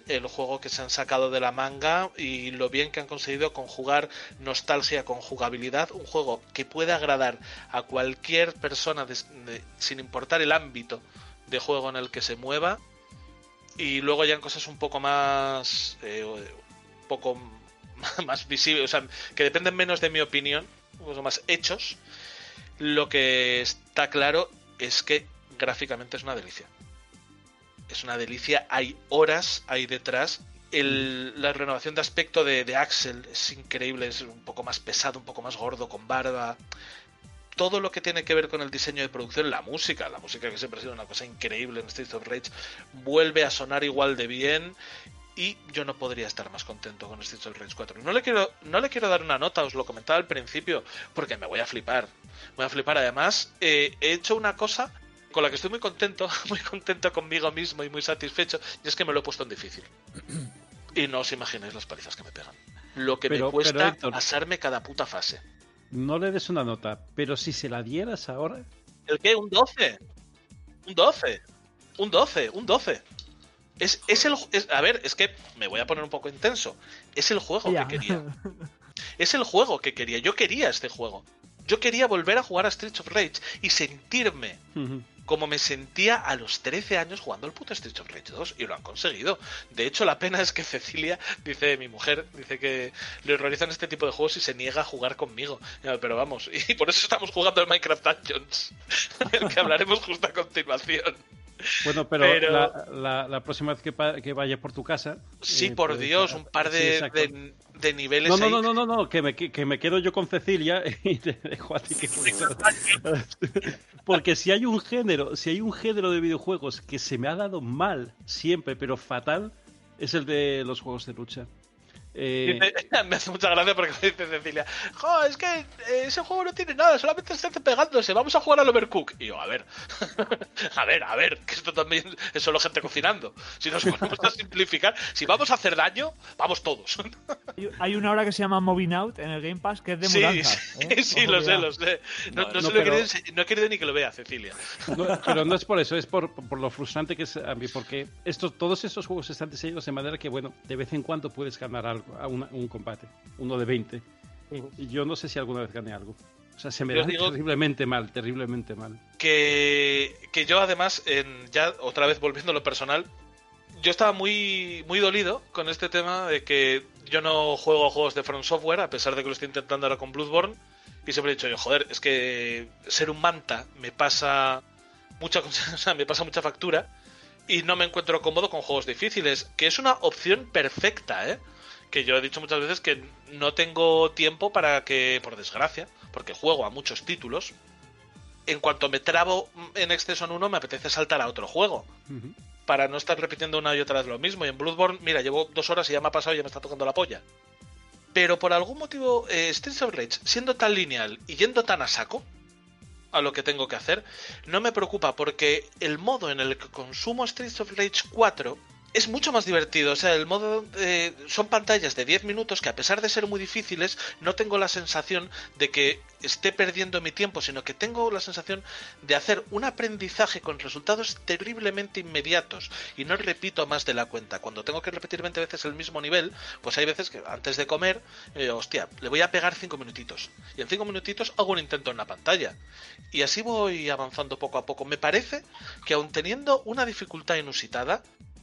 el, juego que se han sacado de la manga y lo bien que han conseguido conjugar nostalgia con jugabilidad. Un juego que puede agradar a cualquier persona sin importar el ámbito de juego en el que se mueva. Y luego ya en cosas un poco más. eh, un poco (laughs) más visibles, o sea, que dependen menos de mi opinión, un poco más hechos. Lo que está claro es que gráficamente es una delicia. Es una delicia, hay horas ahí detrás. La renovación de aspecto de Axel es increíble, es un poco más pesado, un poco más gordo, con barba. Todo lo que tiene que ver con el diseño de producción, la música, la música que siempre ha sido una cosa increíble en Streets of Rage, vuelve a sonar igual de bien y yo no podría estar más contento con Streets of Rage 4. No le quiero, no le quiero dar una nota, os lo comentaba al principio, porque me voy a flipar. Voy a flipar. Además, eh, he hecho una cosa con la que estoy muy contento, (laughs) muy contento conmigo mismo y muy satisfecho, y es que me lo he puesto en difícil. Y no os imagináis las palizas que me pegan. lo que Pero- me cuesta pero, Héctor- pasarme cada puta fase. No le des una nota, pero si se la dieras ahora, ¿El qué? ¿Un 12? ¿Un 12? ¿Un 12? ¿Un 12? Es, es el. es- a ver, es que me voy a poner un poco intenso. Es el juego que quería. (laughs) Es el juego que quería. Yo quería este juego. Yo quería volver a jugar a Streets of Rage y sentirme como me sentía a los 13 años jugando al puto Streets of Rage 2 y lo han conseguido. De hecho, la pena es que Cecilia, dice mi mujer, dice que le horrorizan este tipo de juegos y se niega a jugar conmigo. Pero vamos, (laughs) y por eso estamos jugando el Minecraft Dungeons, (laughs) del que hablaremos justo a continuación. bueno, pero, Pero- La, la- la próxima vez que, que vaya por tu casa. Sí, eh, por pues, Dios, ah, un par de, de niveles No, no, ahí. no, no, no, no, que me, que me quedo yo con Cecilia (laughs) y te dejo a ti que. Porque si hay un género, si hay un género de videojuegos que se me ha dado mal siempre, pero fatal, es el de los juegos de lucha. Eh, Dice- (laughs) me hace mucha gracia porque me (laughs) dice Cecilia, jo, es que eh, ese juego no tiene nada, solamente se hace pegándose, vamos a jugar al Overcook. Y yo, a ver, (laughs) a ver, a ver, que esto también es solo gente cocinando. Si nos ponemos a simplificar, si vamos a hacer daño, vamos todos. Hay- una hora que se llama Moving Out en el Game Pass que es de mudanza. sí, ¿eh? sí, lo sé, lo sé. No, No, no se lo he pero- querido ense- no he querido ni que lo vea Cecilia. No, pero no es por eso, es por, por lo frustrante que es a mí, porque estos, todos estos juegos están diseñados de manera que, bueno, de vez en cuando puedes ganar algo, a una- un combate, uno de 20. Y yo no sé si alguna vez gané algo. O sea, se me da terriblemente mal, terriblemente mal. que, que yo además, en, ya otra vez volviendo a lo personal, yo estaba muy, muy dolido con este tema de que yo no juego a juegos de From Software, a pesar de que lo estoy intentando ahora con Bloodborne, y siempre he dicho yo, joder, es que ser un manta me pasa mucha, (laughs) o sea, me pasa mucha factura y no me encuentro cómodo con juegos difíciles, que es una opción perfecta, ¿eh? Que yo he dicho muchas veces que no tengo tiempo para que, por desgracia, porque juego a muchos títulos, en cuanto me trabo en exceso en uno, me apetece saltar a otro juego. Para no estar repitiendo una y otra vez lo mismo. Y en Bloodborne, mira, llevo dos horas y ya me ha pasado y ya me está tocando la polla. Pero por algún motivo, eh, Streets of Rage, siendo tan lineal y yendo tan a saco a lo que tengo que hacer, no me preocupa porque el modo en el que consumo Streets of Rage 4 es mucho más divertido. O sea, el modo eh, son pantallas de 10 minutos que a pesar de ser muy difíciles, no tengo la sensación de que esté perdiendo mi tiempo, sino que tengo la sensación de hacer un aprendizaje con resultados terriblemente inmediatos y no repito más de la cuenta. Cuando tengo que repetir 20 veces el mismo nivel, pues hay veces que antes de comer, eh, hostia, le voy a pegar 5 minutitos. Y en 5 minutitos hago un intento en la pantalla. Y así voy avanzando poco a poco. Me parece que aun teniendo una dificultad inusitada,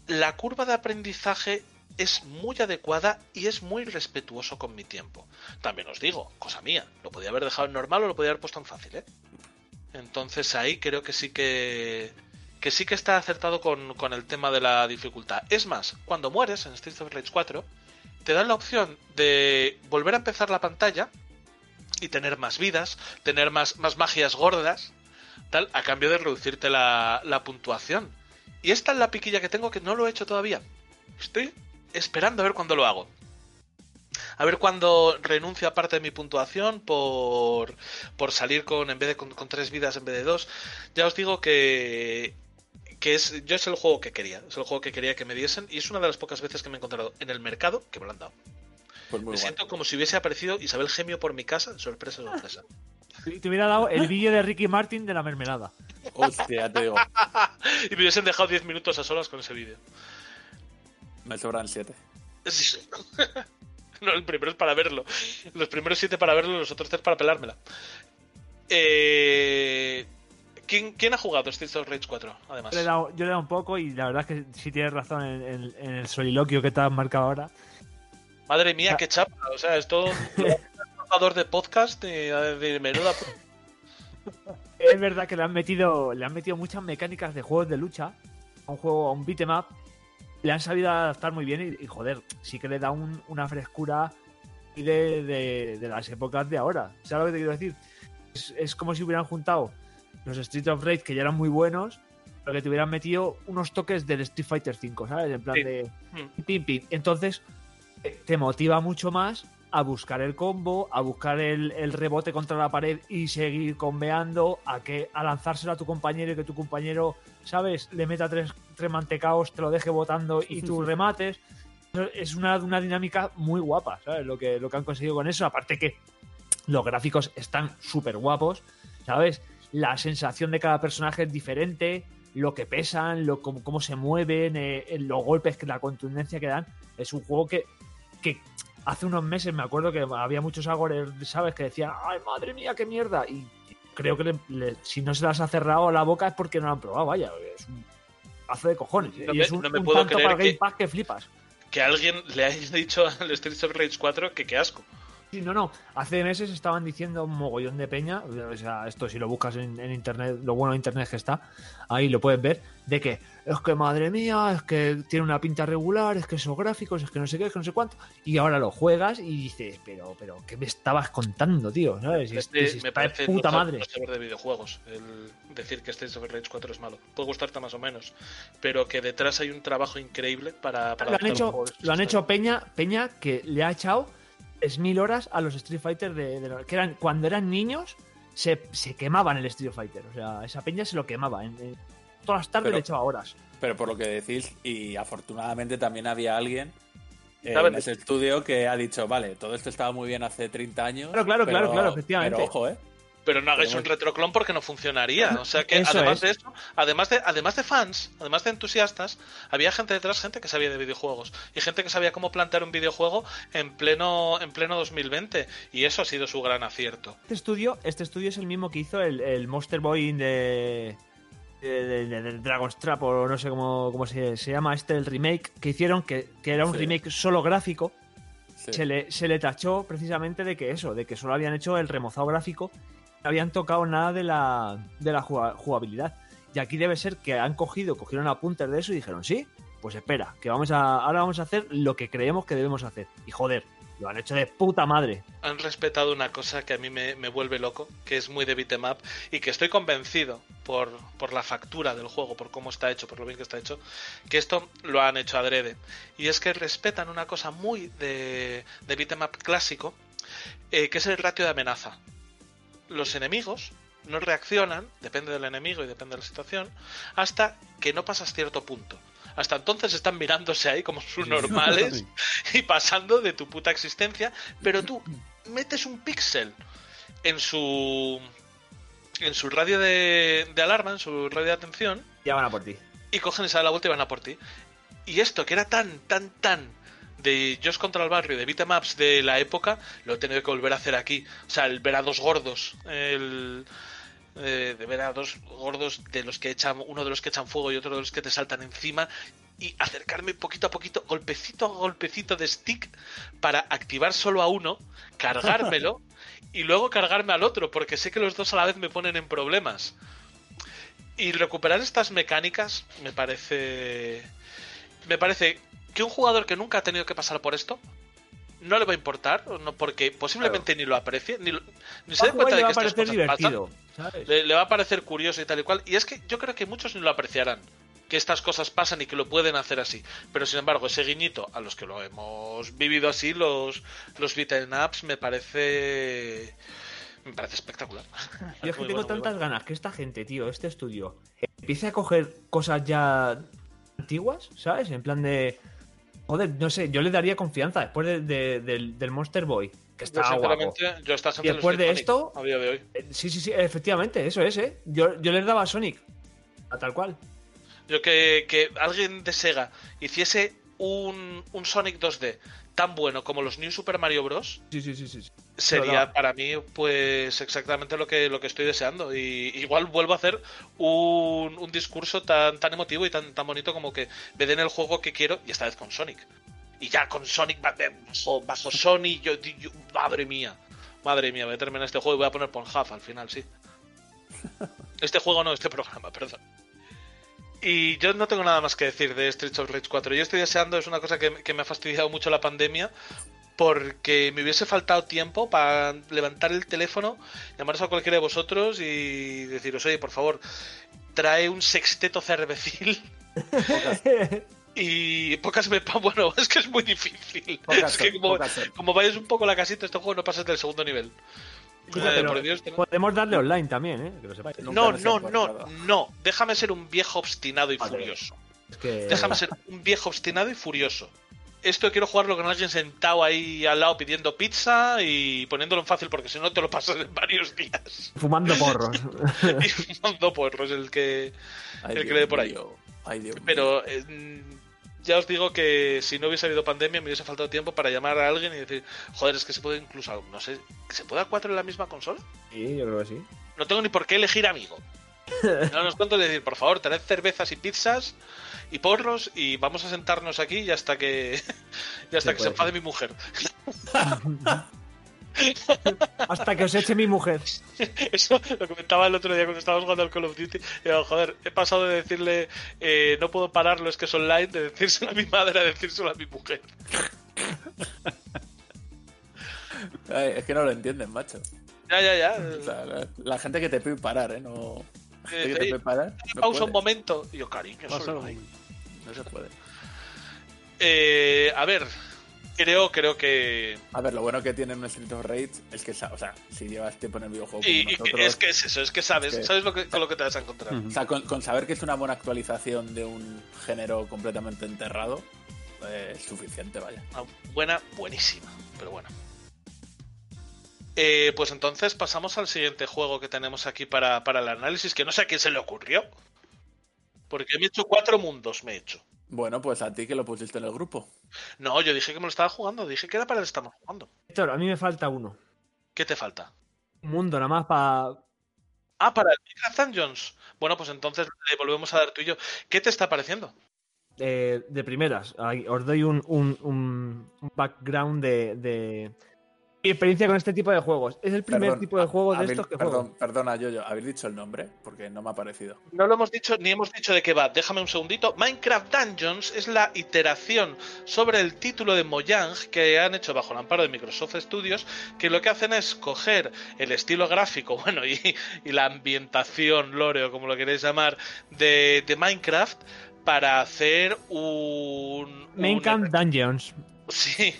la curva de aprendizaje es muy adecuada y es muy respetuoso con mi tiempo. También os digo, cosa mía, lo podía haber dejado en normal o lo podía haber puesto en fácil, ¿eh? Entonces ahí creo que sí que que sí que está acertado con, el tema de la dificultad. Es más, cuando mueres en Streets of Rage 4, te dan la opción de volver a empezar la pantalla y tener más vidas, tener más, más magias gordas, tal, a cambio de reducirte la puntuación. Y esta es la piquilla que tengo que no lo he hecho todavía. Estoy esperando a ver cuándo lo hago. A ver cuándo renuncio a parte de mi puntuación por, por salir con en vez de con, con tres vidas en vez de dos. Ya os digo que que es yo es el juego que quería, es el juego que quería que me diesen y es una de las pocas veces que me he encontrado en el mercado que me lo han dado. Pues me guay. siento como si hubiese aparecido Isabel Gemio por mi casa, sorpresa, sorpresa. Y te hubiera dado el vídeo de Ricky Martin de la mermelada. Hostia, te digo. (laughs) y me hubiesen dejado 10 minutos a solas con ese vídeo. Me sobran siete. Sí. (laughs) No, el primero es para verlo. Los primeros siete para verlo, los otros tres para pelármela. Eh, ¿quién, ¿Quién ha jugado Streets of Rage 4? Además. Yo le he dado, yo le he dado un poco y la verdad es que sí tienes razón en, en- en el soliloquio que te has marcado ahora. Madre mía, qué chapa. O sea, es (laughs) de podcast de, de menuda. Es verdad que le han metido, le han metido muchas mecánicas de juegos de lucha a un juego, a un beat'em up. Le han sabido adaptar muy bien y, y, joder, sí que le da un- una frescura y de, de- de las épocas de ahora. ¿Sabes lo que te quiero decir? Es, es como si hubieran juntado los Street of Rage que ya eran muy buenos, pero que te hubieran metido unos toques del Street Fighter V, ¿sabes? En plan Sí. de Mm. pim, pim. Entonces, eh, te motiva mucho más a buscar el combo, a buscar el, el rebote contra la pared y seguir combeando, a que a lanzárselo a tu compañero y que tu compañero, ¿sabes? Le meta tres, tres mantecaos, te lo deje botando y tú remates. es una, una dinámica muy guapa, ¿sabes? Lo que, lo que han conseguido con eso. Aparte que los gráficos están súper guapos, ¿sabes? La sensación de cada personaje es diferente, lo que pesan, lo, cómo, cómo se mueven, eh, los golpes, la contundencia que dan. Es un juego que, que hace unos meses me acuerdo que había muchos agores, ¿sabes? Que decían, ¡ay, madre mía, qué mierda! Y creo que le- le- si no se las ha cerrado la boca es porque no lo han probado, vaya. Es un pazo de cojones. No y me- es un, no me un puedo tanto creer para que- Game Pass que flipas. Que alguien le haya dicho al Streets of Rage 4 que qué asco. Sí, no, no. Hace meses estaban diciendo un mogollón de peña. O sea, esto si lo buscas en, en internet, lo bueno de internet es que está, ahí lo puedes ver, de que es que madre mía, es que tiene una pinta regular, es que esos gráficos, es que no sé qué, es que no sé cuánto. Y ahora lo juegas y dices, pero, pero, ¿qué me estabas contando, tío? ¿Sabes? Este me parece puta madre. de videojuegos. El decir que Streets of Rage 4 es malo. Puede gustarte más o menos. Pero que detrás hay un trabajo increíble para. para Lo han hecho, lo han hecho Peña, Peña que le ha echado 3.000 horas a los Street Fighter de, de- que eran cuando eran niños se, se quemaban el Street Fighter. O sea, esa peña se lo quemaba. En, en- todas las tardes Pero- le echaba horas. Pero por lo que decís, y afortunadamente también había alguien eh, ¿Sabes? en ese estudio que ha dicho, vale, todo esto estaba muy bien hace 30 años. Claro, claro, pero- claro, claro, efectivamente. Pero ojo, ¿eh? Pero no hagáis un retroclon porque no funcionaría. O sea que Eso además es. de eso, además de, además de fans, además de entusiastas, había gente detrás, gente que sabía de videojuegos. Y gente que sabía cómo plantear un videojuego en pleno, en pleno 2020. Y eso ha sido su gran acierto. Este estudio, este estudio es el mismo que hizo el, el Monster Boy de, de, de- de- de Dragon's Trap, o no sé cómo, cómo se, se llama este, el remake que hicieron, que, que era un Sí. remake solo gráfico. Sí. se le, se le tachó precisamente de que eso, de que solo habían hecho el remozado gráfico, habían tocado nada de la, de la juga- jugabilidad. Y aquí debe ser que han cogido, cogieron apuntes de eso y dijeron, sí, pues espera, que vamos a, ahora vamos a hacer lo que creemos que debemos hacer. Y joder, lo han hecho de puta madre. Han respetado una cosa que a mí me, me vuelve loco, que es muy de beat'em y que estoy convencido por, por la factura del juego, por cómo está hecho, por lo bien que está hecho, que esto lo han hecho adrede. Y es que respetan una cosa muy de, de beat'em clásico, eh, que es el ratio de amenaza. Los enemigos no reaccionan, depende del enemigo y depende de la situación, hasta que no pasas cierto punto. Hasta entonces están mirándose ahí como sus normales y pasando de tu puta existencia, pero tú metes un píxel en su en su radio de, de alarma, en su radio de atención, Ya van a por ti. y cogen y se dan la vuelta y van a por ti. Y esto, que era tan, tan, tan de Josh contra el barrio, de beatemaps de la época, lo he tenido que volver a hacer aquí. O sea, el ver a dos gordos, el eh, de ver a dos gordos de los que echan, uno de los que echan fuego y otro de los que te saltan encima, y acercarme poquito a poquito, golpecito a golpecito de stick, para activar solo a uno, cargármelo, (laughs) y luego cargarme al otro, porque sé que los dos a la vez me ponen en problemas. Y recuperar estas mecánicas me parece. Me parece que un jugador que nunca ha tenido que pasar por esto no le va a importar, no, porque posiblemente ni lo aprecie, ni, lo- ni se dé cuenta de que estas cosas pasan. divertido. ¿sabes? Le, le va a parecer curioso y tal y cual. Y es que yo creo que muchos ni lo apreciarán. Que estas cosas pasan y que lo pueden hacer así. Pero sin embargo, ese guiñito a los que lo hemos vivido así, los, los beaten ups, me parece. Me parece espectacular. Yo es (laughs) que tengo bueno, tantas bueno. ganas que esta gente, tío, este estudio, empiece a coger cosas ya antiguas, ¿sabes? En plan de. Joder, no sé, yo le daría confianza después de- de- del, del Monster Boy, que Yo, está guapo. yo Y después de Sonic esto- A día de hoy. Eh, Sí, sí, sí, efectivamente, eso es, ¿eh? Yo, yo les daba a Sonic, a tal cual. Yo que, que alguien de Sega hiciese un, un Sonic 2D tan bueno como los New Super Mario Bros. Sí, sí, sí, sí. sería para mí pues exactamente lo que lo que estoy deseando. Y igual vuelvo a hacer un, un discurso tan tan emotivo y tan tan bonito como que me den el juego que quiero y esta vez con Sonic. Y ya con Sonic ba- bajo, bajo Sony yo, yo- madre mía. Madre mía voy a terminar este juego y voy a poner Pornhub al final sí. (laughs) Este juego no este programa perdón y yo no tengo nada más que decir de Streets of Rage 4. Yo estoy deseando, es una cosa que, que me ha fastidiado mucho la pandemia, porque me hubiese faltado tiempo para levantar el teléfono, llamaros a cualquiera de vosotros y deciros, oye, por favor, trae un sexteto cervecil. (laughs) Y pocas me (laughs) bueno, es que es muy difícil. Pocas es que como, pocas como vayas un poco la casita, este juego no pasas del segundo nivel. Escucha, Eh, pero por Dios, te- Podemos darle online también, ¿eh? Que lo sepáis. Nunca no, no, no, no. Déjame ser un viejo obstinado y Vale. furioso. Es que... Déjame ser un viejo obstinado y furioso. esto quiero jugarlo con alguien sentado ahí al lado pidiendo pizza y poniéndolo en fácil porque si no te lo pasas en varios días. Fumando porros. (laughs) y fumando porros el que, Ay, el que Dios le dé por ahí. mío. Ay, Dios mío. Pero eh, ya os digo que si no hubiese habido pandemia me hubiese faltado tiempo para llamar a alguien y decir, joder, es que se puede incluso, no sé, ¿que ¿se puede a cuatro en la misma consola? Sí, yo creo que sí. No tengo ni por qué elegir amigo. (laughs) No nos cuento de decir, por favor, traed cervezas y pizzas y porros y vamos a sentarnos aquí y hasta que (laughs) y hasta Sí, que se enfade mi mujer. (laughs) Hasta que os eche mi mujer. Eso lo comentaba el otro día cuando estábamos jugando al Call of Duty. Y digo, joder, he pasado de decirle eh, no puedo pararlo, es que es online, de decírselo a mi madre a decírselo a mi mujer. Ay, es que no lo entienden, macho. Ya, ya, ya. O sea, la, la gente que te pide parar, ¿eh? No. La gente que te Eh, pide parar. no Pausa un puede. momento. Y yo, cariño, solo un. No se puede. Eh, a ver, creo, creo que. A ver, lo bueno que tiene un Street of Rage es que, o sea, si llevas tiempo en el videojuego. Y, como y nosotros, es que es eso, es que sabes, Es que- sabes lo que, con lo que te vas a encontrar. O sea, con, con saber que es una buena actualización de un género completamente enterrado, eh, es suficiente, vaya. Una buena, buenísima, pero bueno. Eh, pues entonces pasamos al siguiente juego que tenemos aquí para, para el análisis, que no sé a quién se le ocurrió. Porque me he hecho cuatro mundos, me he hecho. Bueno, pues a ti que lo pusiste en el grupo. No, yo dije que me lo estaba jugando, dije que era para el estamos jugando. Héctor, a mí me falta uno. ¿Qué te falta? Un mundo nada más para. Ah, para el Minecraft Dungeons. Bueno, pues entonces le volvemos a dar tú y yo. ¿Qué te está pareciendo? eh, de primeras. Os doy un, un- un- un background de, de mi experiencia con este tipo de juegos. Es el primer Perdón, tipo de juego de estos que perdón, juego. Perdona, yo, ¿habéis dicho el nombre? Porque no me ha parecido. No lo hemos dicho ni hemos dicho de qué va. Déjame un segundito. Minecraft Dungeons es la iteración sobre el título de Mojang que han hecho bajo el amparo de Microsoft Studios, que lo que hacen es coger el estilo gráfico, (laughs) bueno, y, y la ambientación, lore o como lo queréis llamar, de, de Minecraft para hacer un... un- Minecraft Dungeons. Sí,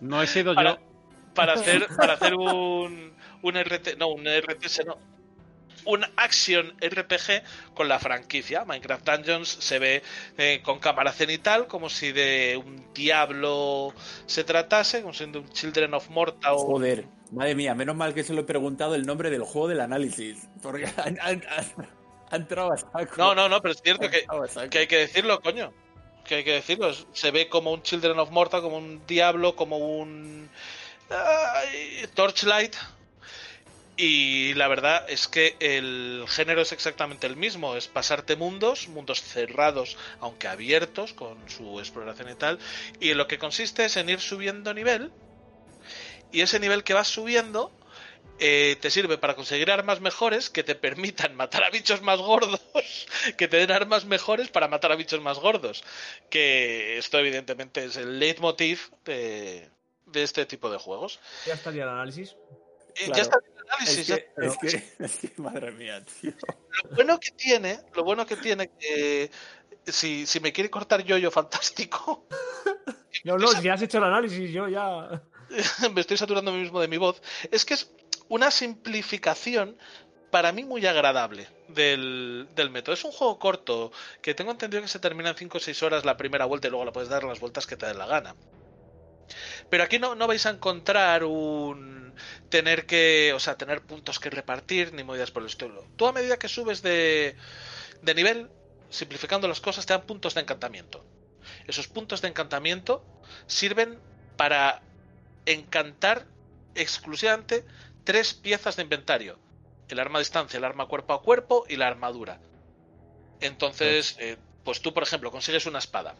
No he sido (laughs) para, yo. Para (laughs) hacer para hacer un un RT no un RTS no un action RPG con la franquicia Minecraft Dungeons se ve eh, con cámara cenital como si de un diablo se tratase como si de un Children of Morta o Joder, madre mía, menos mal que se lo he preguntado el nombre del juego del análisis. Porque (laughs) han, han- han- han entrado a saco. no no no pero es cierto que, que hay que decirlo coño que hay que decirlo se ve como un Children of Morta como un diablo como un Torchlight. Y la verdad es que el género es exactamente el mismo, es pasarte mundos, mundos cerrados, aunque abiertos, con su exploración y tal, y lo que consiste es en ir subiendo nivel, y ese nivel que vas subiendo eh, te sirve para conseguir armas mejores que te permitan (laughs) matar a bichos más gordos, que te den armas mejores para matar a bichos más gordos, que esto evidentemente es el leitmotiv de, de este tipo de juegos. Ya estaría el análisis. Eh, Claro. Ya está el análisis, Es ya que, es, que, (laughs) es que, madre mía, tío. lo bueno que tiene, lo bueno que tiene que si, si me quiere cortar yo, yo fantástico, No, no, si has hecho el análisis, yo ya. (laughs) me estoy saturando a mí mismo de mi voz, es que es una simplificación para mí muy agradable del, del método. Es un juego corto que tengo entendido que se termina en 5 o 6 horas la primera vuelta y luego la puedes dar las vueltas que te den la gana. Pero aquí no, no vais a encontrar un tener que, o sea, tener puntos que repartir ni movidas por el estilo. Tú a medida que subes de, de nivel, simplificando las cosas, te dan puntos de encantamiento. Esos puntos de encantamiento sirven para encantar exclusivamente tres piezas de inventario. El arma a distancia, el arma cuerpo a cuerpo y la armadura. Entonces, eh, pues tú, por ejemplo, consigues una espada.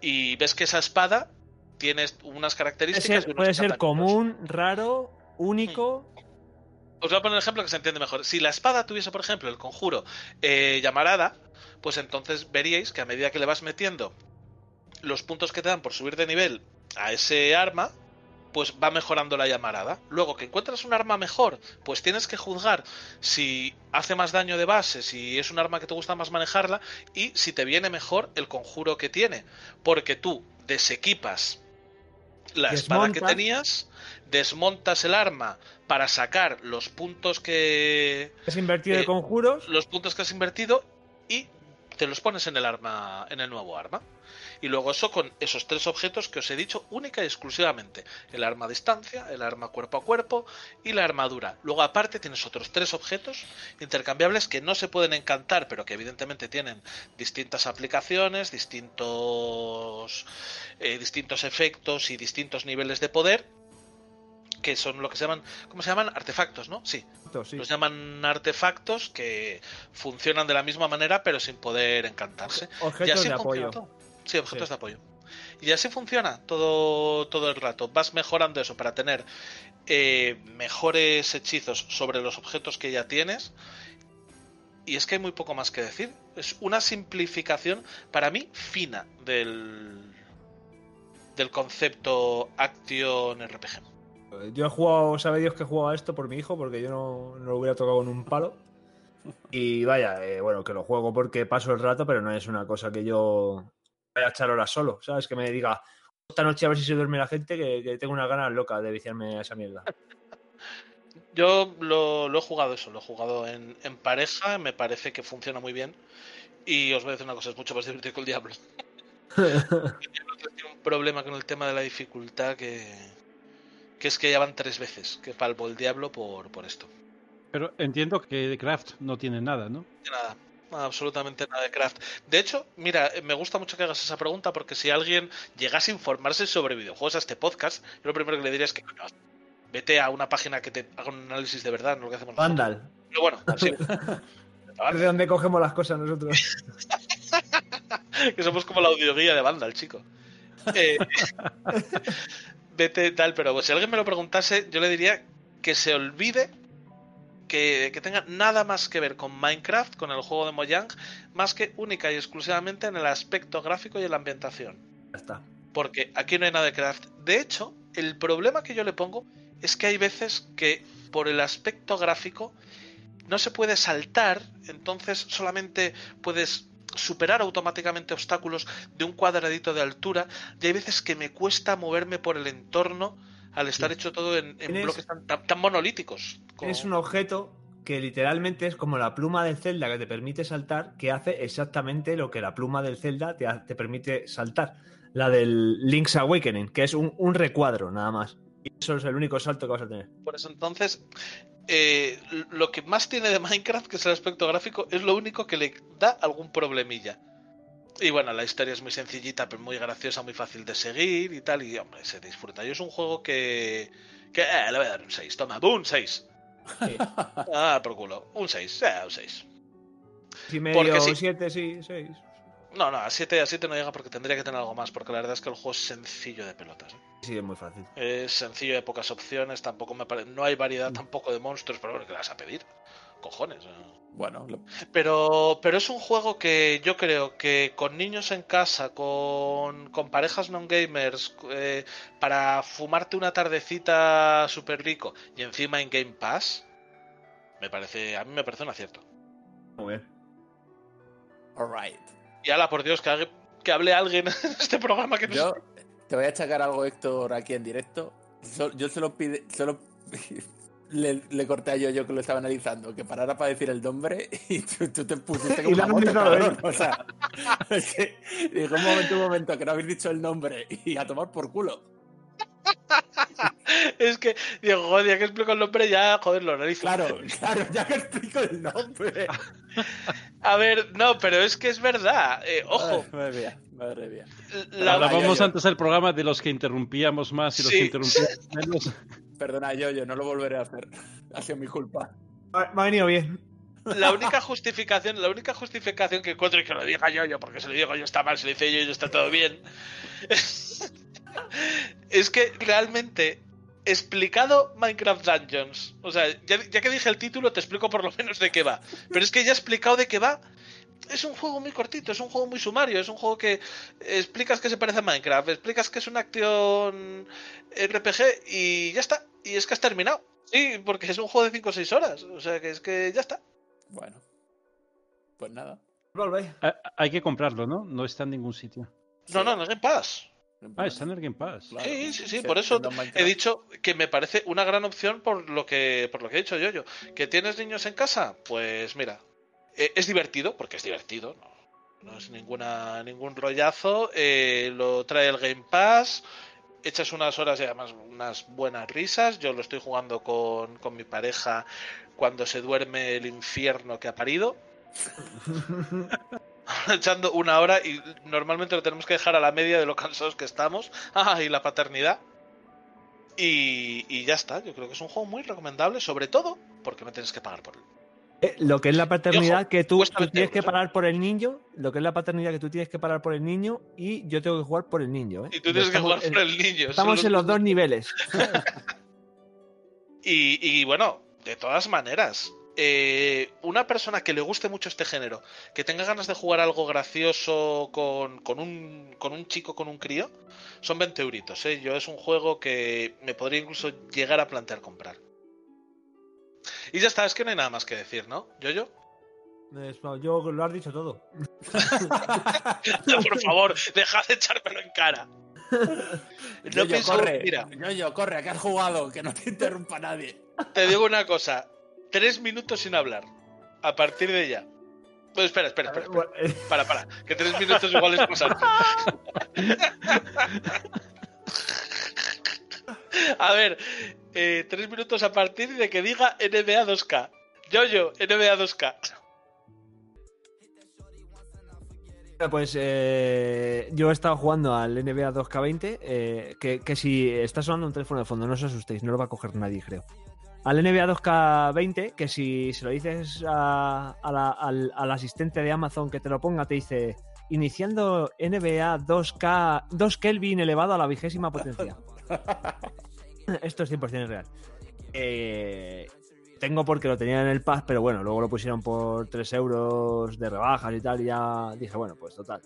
Y ves que esa espada tiene unas Puede características. ser, puede ser común, raro, único. Os voy a poner un ejemplo que se entiende mejor. Si la espada tuviese, por ejemplo, el conjuro eh, llamarada, pues entonces veríais que a medida que le vas metiendo los puntos que te dan por subir de nivel a ese arma, pues va mejorando la llamarada. Luego que encuentras un arma mejor, pues tienes que juzgar si hace más daño de base, si es un arma que te gusta más manejarla y si te viene mejor el conjuro que tiene. Porque tú desequipas la espada que tenías, desmontas el arma para sacar los puntos que Es invertido Eh, de conjuros. los puntos que has invertido y te los pones en el arma, en el nuevo arma. Y luego eso con esos tres objetos que os he dicho única y exclusivamente. El arma a distancia, el arma cuerpo a cuerpo y la armadura. Luego aparte tienes otros tres objetos intercambiables que no se pueden encantar, pero que evidentemente tienen distintas aplicaciones, distintos, eh, distintos efectos y distintos niveles de poder que son lo que se llaman, ¿cómo se llaman? Artefactos, ¿no? Sí. Sí. Los llaman artefactos que funcionan de la misma manera pero sin poder encantarse. Objetos Y así de apoyo. Sí, objetos Sí. de apoyo. Y así funciona todo, todo el rato. Vas mejorando eso para tener eh, mejores hechizos sobre los objetos que ya tienes. Y es que hay muy poco más que decir. Es una simplificación, para mí, fina del, del concepto Action RPG. Yo he jugado, sabe Dios que he jugado a esto por mi hijo, porque yo no, no lo hubiera tocado con un palo. Y vaya, eh, bueno, que lo juego porque paso el rato, pero no es una cosa que yo vaya a echar horas solo, ¿sabes? Que me diga, esta noche a ver si se duerme la gente, que, que tengo unas ganas locas de viciarme a esa mierda. (laughs) Yo lo, lo he jugado eso, lo he jugado en, en pareja, me parece que funciona muy bien. Y os voy a decir una cosa, es mucho más divertido que el Diablo. (laughs) tiene un problema con el tema de la dificultad que, que es que ya van tres veces que palpo el Diablo por, por esto. Pero entiendo que de Craft no tiene nada, ¿no? Nada, absolutamente nada de craft. De hecho, mira, me gusta mucho que hagas esa pregunta porque si alguien llegase a informarse sobre videojuegos a este podcast, yo lo primero que le diría es que vete a una página que te haga un análisis de verdad, no lo que hacemos nosotros. Vandal. Pero bueno, así. (laughs) ¿De dónde cogemos las cosas nosotros? (laughs) que somos como la audioguía de Vandal, chico. Eh, (laughs) vete tal, pero si alguien me lo preguntase, yo le diría que se olvide que, que tenga nada más que ver con Minecraft, con el juego de Mojang, más que única y exclusivamente en el aspecto gráfico y en la ambientación. Ya está. Porque aquí no hay nada de craft. De hecho, el problema que yo le pongo es que hay veces que por el aspecto gráfico no se puede saltar, entonces solamente puedes superar automáticamente obstáculos de un cuadradito de altura y hay veces que me cuesta moverme por el entorno al estar hecho todo en, bloques tan, tan- tan monolíticos. como- Es un objeto que literalmente es como la pluma del Zelda que te permite saltar, que hace exactamente lo que la pluma del Zelda te, te permite saltar. La del Link's Awakening, que es un, un recuadro nada más. Y eso es el único salto que vas a tener. Por eso entonces, eh, lo que más tiene de Minecraft, que es el aspecto gráfico, es lo único que le da algún problemilla. Y bueno, la historia es muy sencillita, pero muy graciosa, muy fácil de seguir y tal, y hombre, se disfruta. Y es un juego que... que eh, le voy a dar un 6, toma, ¡boom! 6. Sí. (laughs) Ah, por culo, un 6, eh, un 6. Si medio, Porque sí. siete, sí, seis. No, no, a 7 a 7 no llega porque tendría que tener algo más, porque la verdad es que el juego es sencillo de pelotas. ¿eh? Sí, es muy fácil. Es sencillo de pocas opciones, tampoco me parece... No hay variedad tampoco de monstruos, pero bueno, ¿qué le vas a pedir? Cojones. Bueno, lo- Pero, pero es un juego que yo creo que con niños en casa, con, con parejas non-gamers, eh, para fumarte una tardecita super rico y encima en Game Pass, me parece, a mí me parece un acierto. Muy bien. alright. Y ala, por Dios, que, hable alguien (laughs) en este programa que no Yo te voy a achacar algo, Héctor, aquí en directo. So- yo solo pide, solo (laughs) le, le corté a yo, yo que lo estaba analizando, que parara para decir el nombre (laughs) y tú, tú te pusiste (laughs) como Y una la moto, misma cabrón. vez. O sea, (laughs) es que digo, un momento, un momento, que no habéis dicho el nombre y a tomar por culo. Es que, digo, joder, ya que explico el nombre, ya, joder, lo analizo. Claro, claro, ya que explico el nombre. A ver, no, pero es que es verdad. eh, ojo, Ay, madre mía, madre mía. la, Hablábamos yo- antes del programa de los que interrumpíamos más y los Sí. que interrumpíamos menos. Perdona, yo, yo no lo volveré a hacer. (laughs) Ha sido mi culpa. Me ha venido bien. la única (laughs) justificación, la única justificación que encuentro y que lo diga yo, yo, porque si lo digo yo está mal, si lo dice yo, yo está todo bien. (laughs) es que realmente explicado Minecraft Dungeons, o sea, ya, ya que dije el título, te explico por lo menos de qué va. Pero es que ya he explicado de qué va. Es un juego muy cortito, es un juego muy sumario, es un juego que explicas que se parece a Minecraft, explicas que es una acción RPG y ya está. Y es que has terminado. Sí, porque es un juego de 5 o 6 horas. O sea, que es que ya está. Bueno, pues nada. Ah, Hay que comprarlo, ¿no? No está en ningún sitio. No, no, no es Game Pass. Ah, está en el Game Pass. Claro. Sí, sí, sí, Sí, por eso he dicho que me parece una gran opción por lo que por lo que he dicho yo yo. ¿Que tienes niños en casa? Pues mira, eh, es divertido, porque es divertido, ¿no? es ninguna ningún rollazo. eh, lo trae el Game Pass. Echas unas horas y además unas buenas risas. Yo lo estoy jugando con, con mi pareja cuando se duerme el infierno que ha parido. (laughs) Echando una hora y normalmente lo tenemos que dejar a la media de lo cansados que estamos. (laughs) Ah, y la paternidad. Y, y ya está. Yo creo que es un juego muy recomendable, sobre todo porque no tienes que pagar por él. Eh, lo que es la paternidad ojo, que tú, cuesta tú 20 tienes que parar por el niño, lo que es la paternidad que tú tienes que parar por el niño y yo tengo que jugar por el niño. ¿eh? Y tú tienes que jugar por el niño. Estamos en los dos niveles. (laughs) Y, y bueno, de todas maneras, eh, una persona que le guste mucho este género, que tenga ganas de jugar algo gracioso con, con un, con un chico, con un crío, son 20 euritos. ¿eh? Yo es un juego que me podría incluso llegar a plantear comprar. Y ya está, es que no hay nada más que decir, ¿no? ¿Yo, yo? Yo lo has dicho todo. (laughs) Por favor, dejad de echármelo en cara. (laughs) No pienso- corre. mira, Yoyo, corre, que has jugado, que no te interrumpa nadie. te digo una cosa. Tres minutos sin hablar. A partir de ya. Bueno, espera, espera, espera. espera. (laughs) Eh, Para, para, que tres minutos igual es pasar. A ver, eh, tres minutos a partir de que diga NBA 2K. Yo, yo, NBA 2K. Pues eh, yo he estado jugando al NBA 2K20, eh, que, que si está sonando un teléfono de fondo, no os asustéis, no lo va a coger nadie, creo. Al NBA 2K20, que si se lo dices a- a la- al, al asistente de Amazon que te lo ponga, te dice iniciando NBA 2K, 2 Kelvin elevado a la vigésima potencia. (laughs) (laughs) Esto es 100% real. Eh, tengo porque lo tenía en el pass, pero bueno, luego lo pusieron por 3 euros de rebajas y tal, y ya dije, bueno, pues total,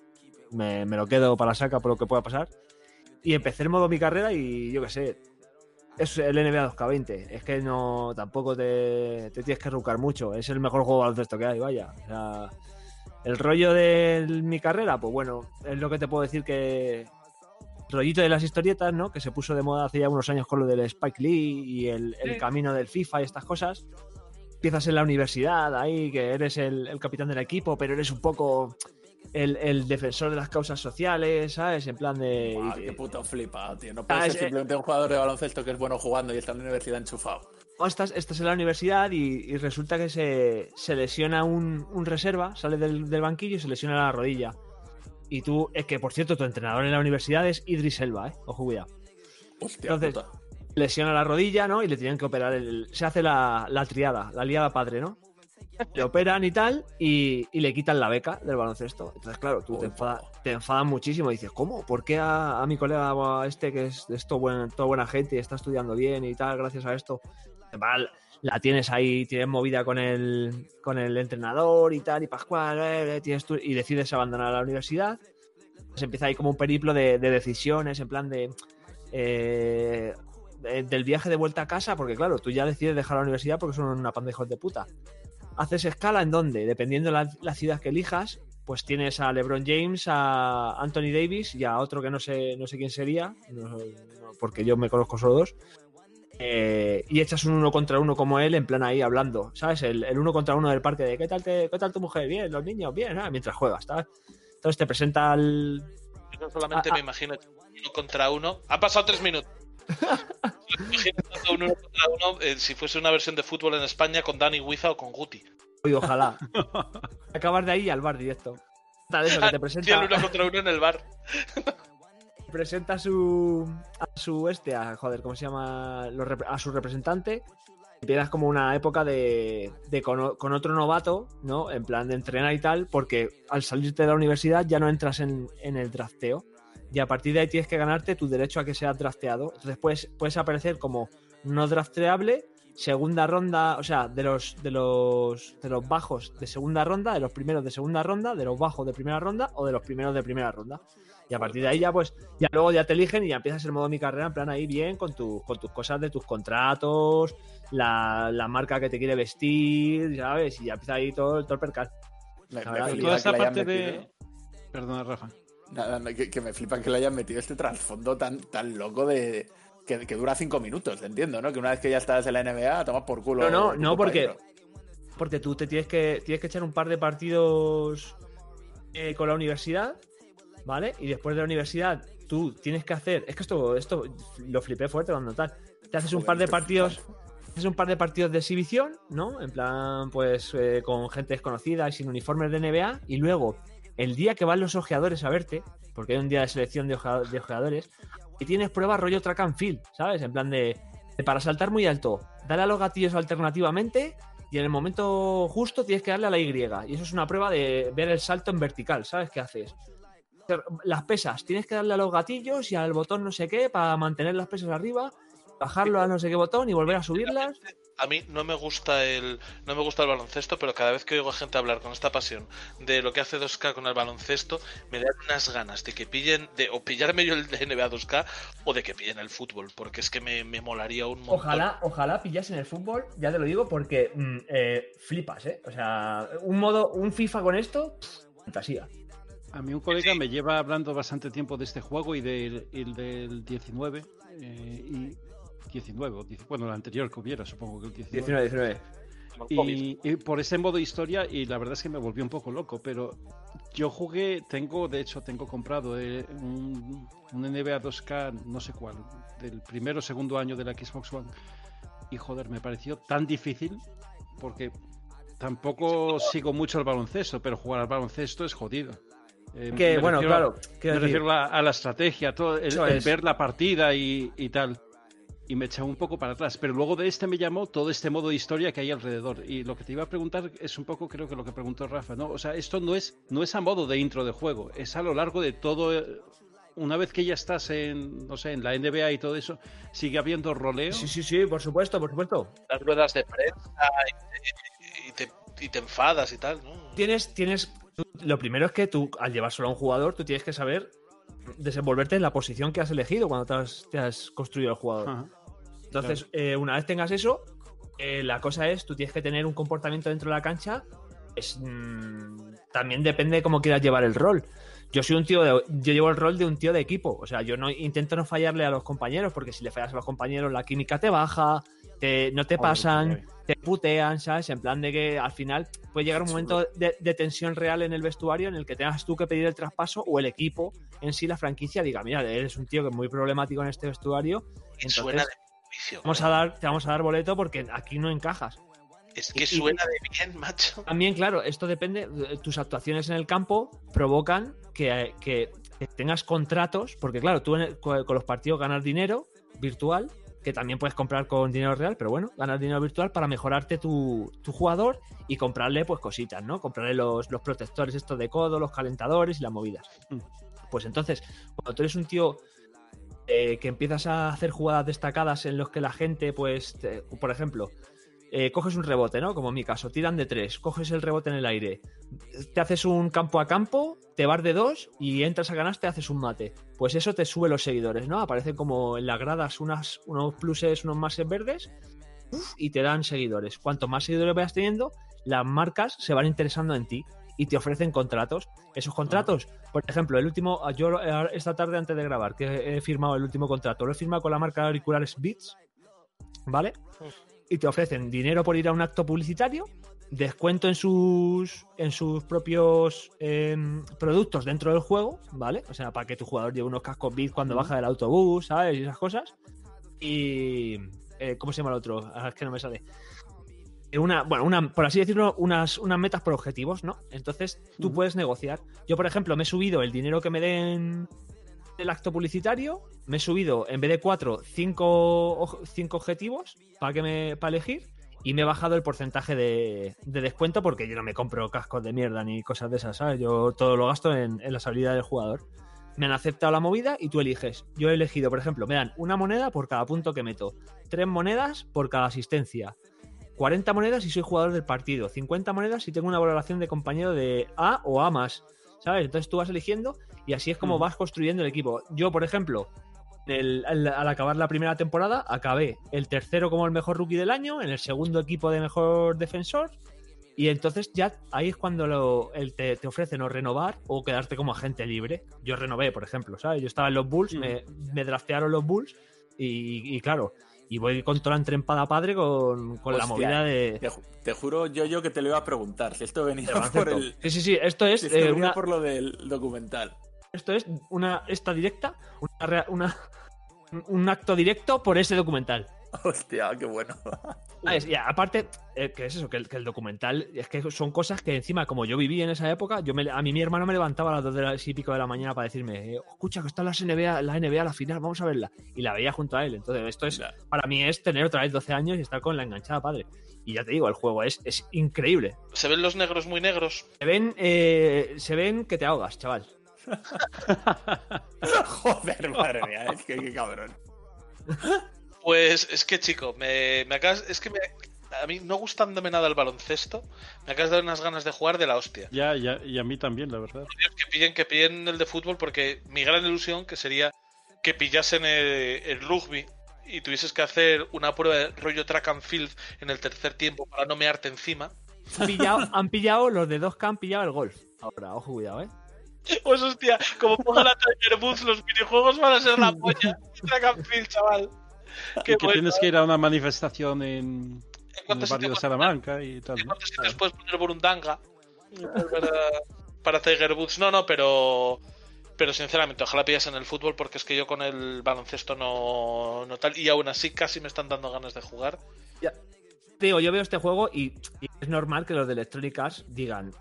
me, me lo quedo para la saca por lo que pueda pasar. Y empecé el modo mi carrera y yo qué sé, es el NBA 2K20, es que no, tampoco te, tienes que rucar mucho, es el mejor juego de que hay, vaya. O sea, el rollo de mi carrera, pues bueno, es lo que te puedo decir que rollito de las historietas, ¿no? Que se puso de moda hace ya unos años con lo del Spike Lee y el, el camino del FIFA y estas cosas. Empiezas en la universidad, ahí, que eres el, el capitán del equipo, pero eres un poco el, el defensor de las causas sociales, ¿sabes? En plan de. Y- qué puto flipa, tío. No Ah, puedes es- ser simplemente un jugador de baloncesto que es bueno jugando y está en la universidad enchufado. No, estás, estás en la universidad y, y resulta que se, se lesiona un, un reserva, sale del, del banquillo y se lesiona la rodilla. Y tú, es que por cierto, tu entrenador en la universidad es Idris Elba, ¿eh? Ojo, cuidado. Hostia, Entonces, puta. lesiona la rodilla, ¿no? Y le tienen que operar. El, se hace la, la triada, la liada padre, ¿no? Le operan y tal, y, y le quitan la beca del baloncesto. Entonces, claro, tú te enfadas, te enfadas muchísimo y dices, ¿cómo? ¿Por qué a, a mi colega a este que es, es todo buen- toda buena gente y está estudiando bien y tal, gracias a esto? Va, la tienes ahí, tienes movida con el, con el entrenador y tal, y Pascual, eh, eh, y decides abandonar la universidad. Se empieza ahí como un periplo de, de decisiones, en plan eh, de- del viaje de vuelta a casa, porque claro, tú ya decides dejar la universidad porque son una panda de puta. Haces escala en donde, dependiendo la, la ciudad que elijas, pues tienes a LeBron James, a Anthony Davis y a otro que no sé, no sé quién sería, porque yo me conozco solo dos. Eh, y echas un uno contra uno como él, en plan ahí hablando, ¿sabes? El, el uno contra uno del parque de ¿qué tal, te- ¿qué tal tu mujer? Bien, los niños, bien, ah, mientras juegas, ¿sabes? Entonces te presenta al, Yo solamente Ah, me imagino uno contra uno. Han pasado tres minutos. (laughs) Uno contra uno eh, si fuese una versión de fútbol en España con Dani Huiza o con Guti. Uy, ojalá. (laughs) Acabar de ahí al bar directo. De eso, que te (laughs) Sí, el presenta, uno contra uno en el bar. Presenta a su. a su este, a, joder, ¿cómo se llama? A su representante. Empiezas como una época de, de con otro novato, ¿no? En plan de entrenar y tal, porque al salirte de la universidad ya no entras en, en el drafteo. Y a partir de ahí tienes que ganarte tu derecho a que seas drafteado. Entonces puedes, puedes aparecer como no drafteable, segunda ronda, o sea, de los, de los de los bajos de segunda ronda, de los primeros de segunda ronda, de los bajos de primera ronda o de los primeros de primera ronda. Y a partir de ahí ya pues, ya luego ya te eligen y ya empiezas el modo mi carrera en plan ahí bien con, tu, con tus cosas de tus contratos, la, la marca que te quiere vestir, ¿sabes? Y ya empieza ahí todo, todo el percal. Me, Toda que esa le hayan parte metido- de. Perdona, Rafa. Nada, no, que, que me flipa que le hayan metido este trasfondo tan, tan loco de. Que, que dura cinco minutos, entiendo, ¿no? Que una vez que ya estás en la NBA, tomas por culo. No, no, no, porque- Porque tú te tienes que, tienes que echar un par de partidos eh, con la universidad, ¿vale? Y después de la universidad tú tienes que hacer. Es que esto, esto lo flipé fuerte cuando tal. Te haces un par de partidos. Haces un par de partidos de exhibición, ¿no? En plan, pues eh, con gente desconocida y sin uniformes de NBA. Y luego, el día que van los ojeadores a verte, porque hay un día de selección de, ojea- de ojeadores, y tienes prueba rollo track and field, ¿sabes? En plan de, de para saltar muy alto, dale a los gatillos alternativamente y en el momento justo tienes que darle a la Y. Y eso es una prueba de ver el salto en vertical, ¿sabes qué haces? Las pesas, tienes que darle a los gatillos y al botón no sé qué para mantener las pesas arriba, bajarlo a no sé qué botón y volver a subirlas. A mí no me gusta el no me gusta el baloncesto, pero cada vez que oigo a gente hablar con esta pasión de lo que hace 2K con el baloncesto, me dan unas ganas de que pillen de o pillarme yo el NBA 2K o de que pillen el fútbol, porque es que me, me molaría un montón. Ojalá, ojalá pillas en el fútbol, ya te lo digo, porque mm, eh, flipas, ¿eh? O sea, un modo, un FIFA con esto, pff, fantasía. A mí un colega me lleva hablando bastante tiempo de este juego y del, y del 19. eh, y 19, o 10 bueno, el anterior que hubiera, supongo que el 19. 19, 19. Y, y por ese modo historia, y la verdad es que me volvió un poco loco, pero yo jugué, tengo, de hecho, tengo comprado eh, un, un NBA 2K, no sé cuál, del primero o segundo año de la Xbox One, y joder, me pareció tan difícil, porque tampoco sigo mucho el baloncesto, pero jugar al baloncesto es jodido. Eh, Que, me bueno, refiero a- claro, me decir- refiero a, a la estrategia, todo, el, Eso el es. ver la partida y, y tal. Y me echaba un poco para atrás. Pero luego de este me llamó todo este modo de historia que hay alrededor. Y lo que te iba a preguntar es un poco, creo que lo que preguntó Rafa, ¿no? O sea, esto no es, no es a modo de intro de juego, es a lo largo de todo. eh, Una vez que ya estás en, no sé, en la NBA y todo eso, sigue habiendo roleo. Sí, sí, sí, por supuesto, por supuesto. Las ruedas de prensa y, y te, y te enfadas y tal, ¿no? Tienes, tienes. Lo primero es que tú, al llevar solo a un jugador, tú tienes que saber desenvolverte en la posición que has elegido cuando te has, te has construido el jugador. Ajá. Entonces, eh, una vez tengas eso, eh, la cosa es, tú tienes que tener un comportamiento dentro de la cancha. Es, mm, también depende de cómo quieras llevar el rol. Yo soy un tío de, yo llevo el rol de un tío de equipo. O sea, yo no intento no fallarle a los compañeros, porque si le fallas a los compañeros, la química te baja, te- no te pasan, te putean, ¿sabes? En plan de que al final puede llegar un momento de, de tensión real en el vestuario en el que tengas tú que pedir el traspaso o el equipo en sí, la franquicia, diga, mira, eres un tío que es muy problemático en este vestuario. Y Entonces, suena de vicio. vamos a dar, te vamos a dar boleto porque aquí no encajas. Es que y- suena de bien, (laughs) macho. También, claro, esto depende, eh, tus actuaciones en el campo provocan que, que- que tengas contratos, porque claro, tú el- con los partidos ganas dinero virtual, que también puedes comprar con dinero real, pero bueno, ganas dinero virtual para mejorarte tu, tu jugador y comprarle pues cositas, ¿no? Comprarle los, los protectores estos de codo, los calentadores y las movidas. Mm. Pues entonces, cuando tú eres un tío eh, que empiezas a hacer jugadas destacadas en los que la gente, pues, te- por ejemplo, eh, coges un rebote, ¿no? Como en mi caso, tiran de tres, coges el rebote en el aire, te haces un campo a campo, te vas de dos y entras a ganar, te haces un mate. Pues eso te sube los seguidores, ¿no? Aparecen como en las gradas unas, unos pluses, unos máses verdes y te dan seguidores. Cuanto más seguidores vayas teniendo, las marcas se van interesando en ti y te ofrecen contratos. Esos contratos, por ejemplo, el último, yo esta tarde antes de grabar, que he firmado el último contrato, lo he firmado con la marca de auriculares Beats, ¿vale? Y te ofrecen dinero por ir a un acto publicitario, descuento en sus en sus propios em, productos dentro del juego, ¿vale? O sea, para que tu jugador lleve unos cascos Beats cuando baja del autobús, ¿sabes? Y esas cosas. Y eh, ¿cómo se llama el otro? Ah, es que no me sale. Eh, Una, bueno, una, por así decirlo, unas, unas metas por objetivos, ¿no? Entonces tú puedes negociar. Yo, por ejemplo, me he subido el dinero que me den del acto publicitario, me he subido en vez de cuatro, cinco, cinco objetivos para que me para elegir y me he bajado el porcentaje de, de descuento porque yo no me compro cascos de mierda ni cosas de esas, ¿sabes? Yo todo lo gasto en, en las habilidades del jugador. Me han aceptado la movida y tú eliges. Yo he elegido, por ejemplo, me dan una moneda por cada punto que meto, tres monedas por cada asistencia, 40 monedas si soy jugador del partido, 50 monedas si tengo una valoración de compañero de A o A más, ¿sabes? Entonces tú vas eligiendo y así es como vas construyendo el equipo. Yo, por ejemplo, el- al, acabar la primera temporada, acabé el tercero como el mejor rookie del año, en el segundo equipo de mejor defensor. Y entonces ya ahí es cuando lo, el te, te ofrecen o renovar o quedarte como agente libre. Yo renové, por ejemplo, ¿sabes? Yo estaba en los Bulls, me, me draftearon los Bulls y, y claro, y voy con toda la entrempada padre con, con la movida de. Te, ju- te juro, yo, yo que te lo iba a preguntar. Si esto venía por el. Sí, sí, sí. Esto es, si esto eh, venía una, por lo del documental. esto es una esta directa, una- un acto directo por ese documental. (laughs) Hostia, qué bueno. (laughs) ¿Sabes? Y aparte, eh, que es eso, que el, que el documental es que son cosas que encima, como yo viví en esa época, yo me, a mí mi hermano me levantaba a las 2 de las y pico de la mañana para decirme, eh, escucha que está la NBA, la NBA la final, vamos a verla. Y la veía junto a él. Entonces, esto es, para mí es tener otra vez 12 años y estar con la enganchada padre. Y ya te digo, el juego es, es increíble. ¿Se ven los negros muy negros? Se ven, eh, se ven que te ahogas, chaval. (laughs) Joder, madre mía, es que qué cabrón. Pues es que, chico, me, me acabas. Es que me- a mí, no gustándome nada el baloncesto, me acabas de dar unas ganas de jugar de la hostia. Ya, ya, y a mí también, la verdad. Dios, que pillen, que pillen el de fútbol, porque mi gran ilusión que sería que pillasen el, el rugby y tuvieses que hacer una prueba de rollo track and field en el tercer tiempo para no mearte encima. Han pillado, han pillado los de 2K, han pillado el golf. Ahora, ojo, cuidado, ¿eh? Pues hostia, como ponga la Tiger Woods, los videojuegos van a ser la polla. Track and field, chaval. (laughs) Qué que bueno. tienes que ir a una manifestación en, ¿En en el barrio de Salamanca y tal. ¿En ¿no? sitios puedes poner Burundanga? Para, para Tiger Woods. No, no, pero. Pero sinceramente, ojalá pillas en el fútbol porque es que yo con el baloncesto no, no tal. Y aún así casi me están dando ganas de jugar. Te digo, yo veo este juego y, y es normal que los de Electronic Arts digan,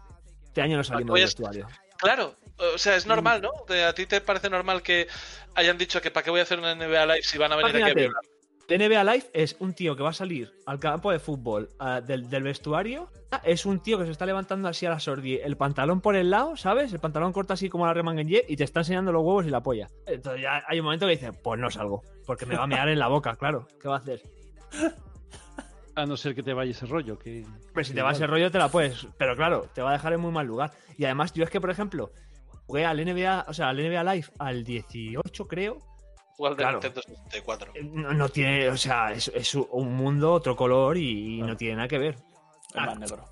este año no salimos del vestuario. Claro, o sea, es normal, ¿no? ¿A ti te parece normal que hayan dicho que para qué voy a hacer una NBA Live si van a venir aquí a Imagínate, violar? el NBA Live es un tío que va a salir al campo de fútbol ah, del, del vestuario. Es un tío que se está levantando así a la sordi, el pantalón por el lado, ¿sabes? El pantalón corta así como la remanguenye y te está enseñando los huevos y la polla. Entonces ya hay un momento que dice, pues no salgo, porque me va a mear en la boca, claro. ¿Qué va a hacer? A no ser que te vaya ese rollo. Que, Pero si que te va ese rollo, te la puedes. Pero claro, te va a dejar en muy mal lugar. Y además, yo es que, por ejemplo, jugué al NBA, o sea, al NBA Live al 18, creo. Jugar de Claro. Nintendo 64. Eh, No, no tiene, o sea, es, es un mundo, otro color y, y no tiene nada que ver. Es más negro.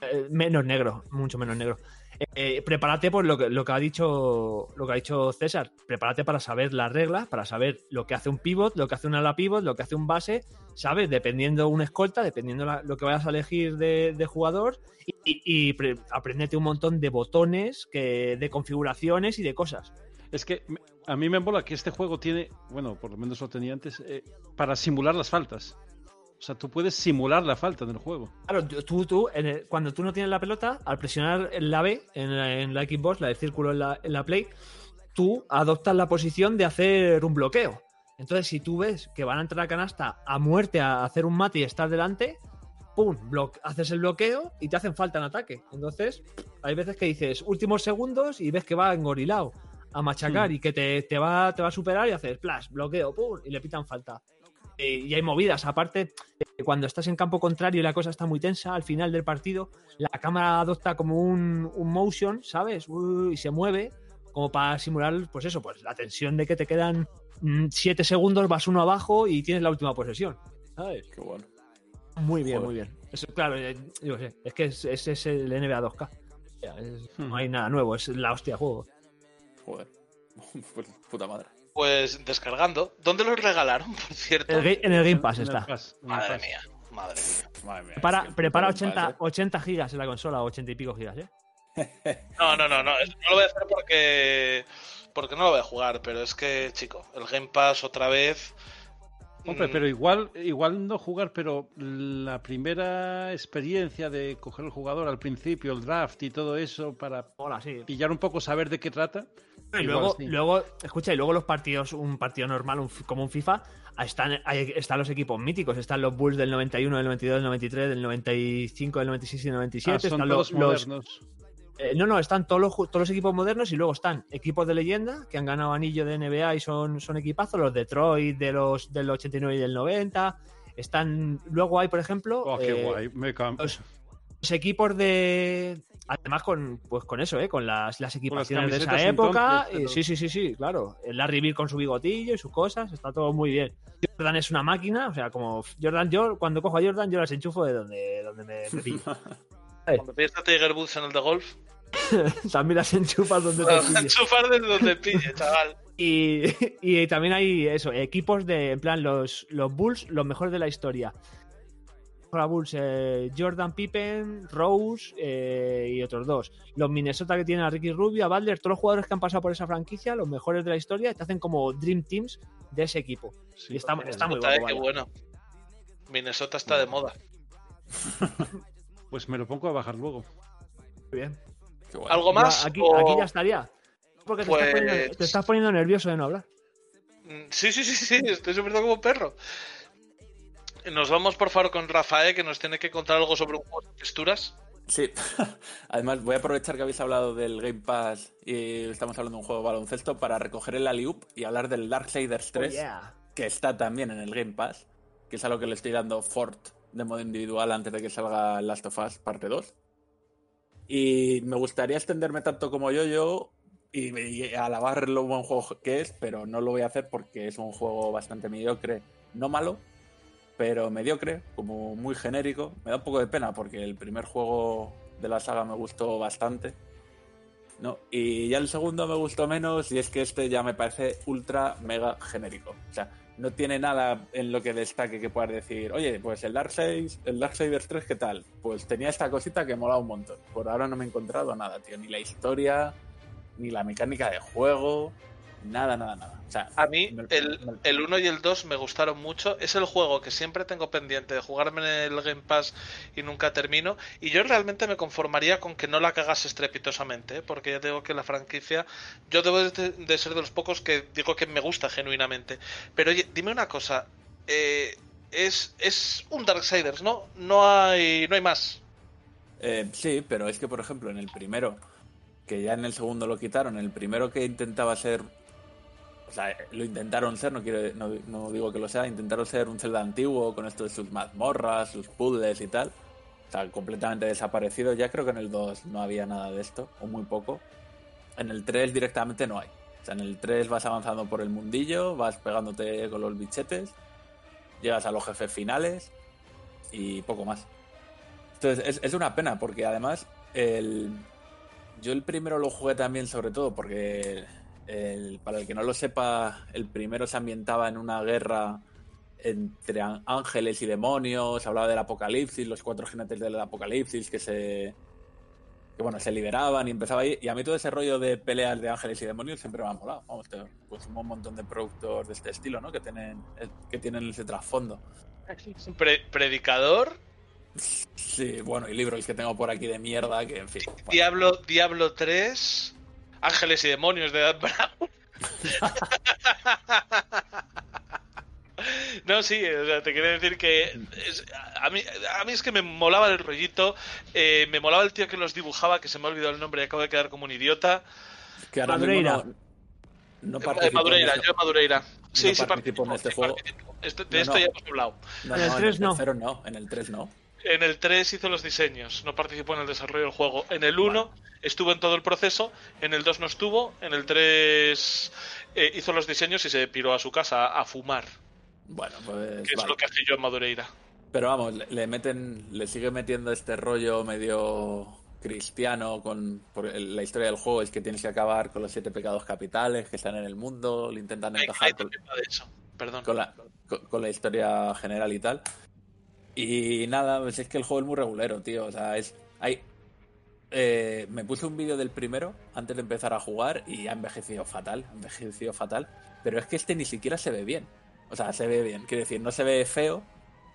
Eh, menos negro, mucho menos negro. Eh, prepárate por lo que, lo que ha dicho lo que ha dicho César. Prepárate para saber las reglas, para saber lo que hace un pivot, lo que hace un ala pivot, lo que hace un base, ¿sabes? Dependiendo un escolta, dependiendo la- lo que vayas a elegir de, jugador. Y, y- y pre- apréndete un montón de botones, de configuraciones y de cosas. Es que a mí me mola que este juego tiene, bueno, por lo menos lo tenía antes, eh, para simular las faltas. O sea, tú puedes simular la falta en el juego. Claro, tú, tú en el- cuando tú no tienes la pelota, al presionar la B en la, en la Xbox, la del círculo en la, en la Play, tú adoptas la posición de hacer un bloqueo. Entonces, si tú ves que van a entrar a canasta a muerte a hacer un mate y estás delante, ¡pum! haces el bloqueo y te hacen falta en ataque. Entonces, hay veces que dices últimos segundos y ves que va engorilado a machacar Hmm. y que te, te va, te va a superar y haces splash, bloqueo, ¡pum! y le pitan falta. Eh, y hay movidas. Aparte, eh, cuando estás en campo contrario y la cosa está muy tensa, al final del partido, la cámara adopta como un, un motion, ¿sabes? Uy, y se mueve, como para simular, pues eso, pues la tensión de que te quedan 7 segundos, vas uno abajo y tienes la última posesión. ¿Sabes? Qué bueno. Muy bien, Joder. muy bien. Eso, claro, eh, yo sé, es que es, es- es el NBA 2K. Ya, es- no hay nada nuevo, es la hostia de juego. Joder. (laughs) Pues, Puta madre. Pues descargando. ¿Dónde los regalaron, (laughs) por cierto? El en el Game Pass está. Pass, Madre Pass. mía, madre mía. Madre mía, Prepara, es que prepara puta 80, madre. 80 gigas en la consola, 80 y pico gigas, ¿eh? (laughs) No, no, no, no. No lo voy a hacer porque. Porque no lo voy a jugar, pero es que, chico, el Game Pass otra vez. Hombre, mm, pero igual, igual no jugar, pero la primera experiencia de coger el jugador al principio, el draft y todo eso, para Hola, sí. pillar un poco, saber de qué trata. Y luego, sí. luego, escucha, y luego los partidos, un partido normal, un como un FIFA, están, hay- están los equipos míticos, están los Bulls del 91, del 92, del 93, del 95, del 96 y del 97. Ah, son están todos los, los- modernos. eh, no, no, están todos los, todos los equipos modernos y luego están equipos de leyenda que han ganado anillo de NBA y son, son equipazos, los Detroit de los, del 89 y del 90. Están, luego hay, por ejemplo, Oh, qué eh, guay. Me los, los equipos de. Además, con, pues con eso, ¿eh? con las, las equipaciones de esa época. entonces, y- pero- sí, sí, sí, sí, claro. El Larry Bird con su bigotillo y sus cosas, está todo muy bien. Jordan es una máquina, o sea, como Jordan, yo cuando cojo a Jordan, yo las enchufo de donde, donde me, me pillo. (laughs) Cuando pillas a Tiger Woods en el de golf, (laughs) También las enchufas donde te pilles. enchufar desde donde pille, chaval. (laughs) Y, y también hay eso, equipos de, en plan, los, los Bulls, los mejores de la historia. Los Bulls, eh, Jordan Pippen, Rose eh, y otros dos. Los Minnesota que tienen a Ricky Rubio, a Butler, todos los jugadores que han pasado por esa franquicia, los mejores de la historia, te hacen como Dream Teams de ese equipo. y está, está muy eh, qué bueno. Minnesota está de moda. (laughs) Pues me lo pongo a bajar luego. Muy bien. Guay. ¿Algo más? Ya, aquí, o- aquí ya estaría. Porque te, estás Pues- poniendo, te estás poniendo nervioso de no hablar. Mm, Sí, sí, sí, sí, estoy sufriendo como perro. Nos vamos por favor con Rafael, que nos tiene que contar algo sobre un juego de texturas. Sí, (laughs) además voy a aprovechar que habéis hablado del Game Pass y estamos hablando de un juego de baloncesto para recoger el Aliup y hablar del Darksiders 3, Oh, yeah. que está también en el Game Pass, que es a lo que le estoy dando Fort de modo individual antes de que salga Last of Us parte 2. Y me gustaría extenderme tanto como yo, yo, y, y alabar lo buen juego que es, pero no lo voy a hacer porque es un juego bastante mediocre, no malo, pero mediocre, como muy genérico. Me da un poco de pena porque el primer juego de la saga me gustó bastante. ¿no? Y ya el segundo me gustó menos y es que este ya me parece ultra mega genérico. O sea, no tiene nada en lo que destaque que puedas decir, oye, pues el Darksiders, el Darksiders 3, ¿qué tal? Pues tenía esta cosita que mola un montón. Por ahora no me he encontrado nada, tío. Ni la historia, ni la mecánica de juego, nada, nada, nada. O sea, A mí me- el, me- el 1 y el 2 me gustaron mucho. Es el juego que siempre tengo pendiente de jugarme en el Game Pass y nunca termino. Y yo realmente me conformaría con que no la cagas estrepitosamente, ¿eh? porque ya digo que la franquicia, yo debo de, de ser de los pocos que digo que me gusta genuinamente. Pero oye, dime una cosa, eh, es, es un Darksiders, ¿no? No hay, no hay más. Eh, sí, pero es que, por ejemplo, en el primero, que ya en el segundo lo quitaron, el primero que intentaba ser. O sea, lo intentaron ser, no, no digo que lo sea, intentaron ser un Zelda antiguo con esto de sus mazmorras, sus puzzles y tal. O sea, completamente desaparecido. Ya creo que en el 2 no había nada de esto, o muy poco. En el 3 directamente no hay. O sea, en el 3 vas avanzando por el mundillo, vas pegándote con los bichetes, llegas a los jefes finales y poco más. Entonces, es, es una pena porque además el, yo el primero lo jugué también sobre todo porque el- para el que no lo sepa, el primero se ambientaba en una guerra entre ángeles y demonios, hablaba del apocalipsis, los cuatro jinetes del apocalipsis que se que bueno, se liberaban y empezaba ahí. Y a mí todo ese rollo de peleas de ángeles y demonios siempre me ha molado. Vamos, te- pues un montón de productos de este estilo, ¿no? Que tienen, que tienen ese trasfondo. Pre- predicador, Sí, bueno, y libros que tengo por aquí de mierda que, en fin. bueno. Diablo, Diablo 3, Ángeles y Demonios de Dan Brown. (laughs) No, sí, o sea, te quiero decir que es- a, mí, a mí es que me molaba el rollito, eh, me molaba el tío que los dibujaba, que se me ha olvidado el nombre y acabo de quedar como un idiota. Que ahora Madureira. mismo no, no Eh, Madureira, en este- yo Madureira. Sí, no sí, participo en este sí, juego. Este- de No, esto no. ya hemos hablado. No, En el no, tres en no. el tercero no, en el 3 no. En el 3 hizo los diseños, no participó en el desarrollo del juego. En el 1 estuvo en todo el proceso, en el 2 no estuvo, en el 3 eh, hizo los diseños y se piró a su casa a fumar, Bueno, pues. que es lo que hace yo en Madureira. Pero vamos, le, le meten, le sigue metiendo este rollo medio cristiano con por la historia del juego es que tienes que acabar con los siete pecados capitales que están en el mundo, le intentan encajar con, con la, con, con la historia general y tal. Y nada, pues es que el juego es muy regulero, tío. O sea, es. Hay, eh, me puse un vídeo del primero antes de empezar a jugar y ha envejecido fatal, ha envejecido fatal. Pero es que este ni siquiera se ve bien. O sea, se ve bien, quiero decir, no se ve feo,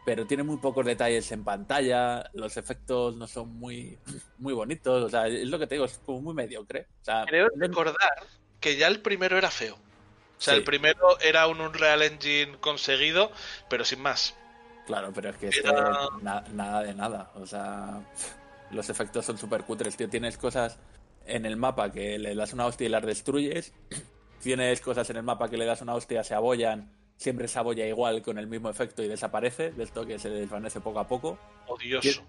pero tiene muy pocos detalles en pantalla, los efectos no son muy, (clears throat) muy bonitos, o sea, es lo que te digo, es como muy mediocre. O sea, Creo recordar que ya el primero era feo. O sea, Sí. el primero era un Unreal Engine conseguido, pero sin más. Claro, pero es que este, Era- na- nada de nada. O sea, (laughs) los efectos son súper cutres, tío. Tienes cosas en el mapa que le das una hostia y las destruyes. (clears throat) Tienes cosas en el mapa que le das una hostia, se abollan. Siempre se abolla igual con el mismo efecto y desaparece. De esto que se desvanece poco a poco. Odioso.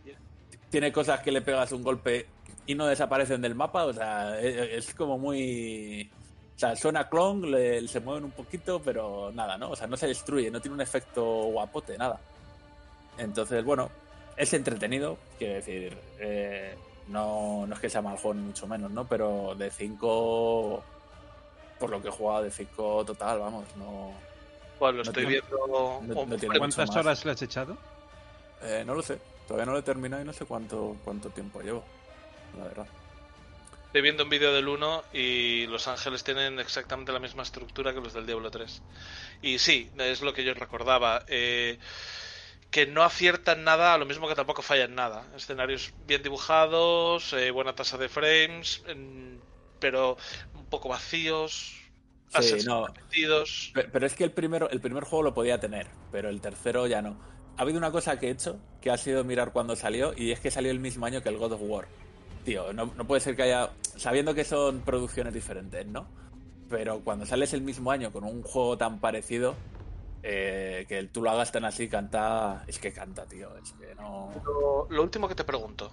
Tiene cosas que le pegas un golpe y no desaparecen del mapa. O sea, es, es como muy. O sea, suena clon, le- se mueven un poquito, pero nada, ¿no? O sea, no se destruye, no tiene un efecto guapote, nada. Entonces, bueno, es entretenido, quiero decir, eh, no, no es que sea mal juego, ni mucho menos, ¿no? Pero de 5, por lo que he jugado de Fico total, vamos, no, Pues lo No estoy tiene- viendo. no- ¿Cuántas horas le has echado? Eh, no lo sé, todavía no lo he terminado y no sé cuánto, cuánto tiempo llevo, la verdad. Estoy viendo un vídeo del 1 y Los Ángeles tienen exactamente la misma estructura que los del Diablo 3. Y sí, es lo que yo recordaba. eh, que no aciertan nada, a lo mismo que tampoco fallan nada. Escenarios bien dibujados, eh, buena tasa de frames, pero un poco vacíos. Sí, no. repetidos. Pero, es que el primero, el primer juego lo podía tener, pero el tercero ya no. Ha habido una cosa que he hecho, que ha sido mirar cuándo salió, y es que salió el mismo año que el God of War. Tío, no, no puede ser que haya... Sabiendo que son producciones diferentes, ¿no? Pero cuando sales el mismo año con un juego tan parecido, eh, que tú lo hagas tan así, canta... Es que canta, tío. Es que no... Lo, último que te pregunto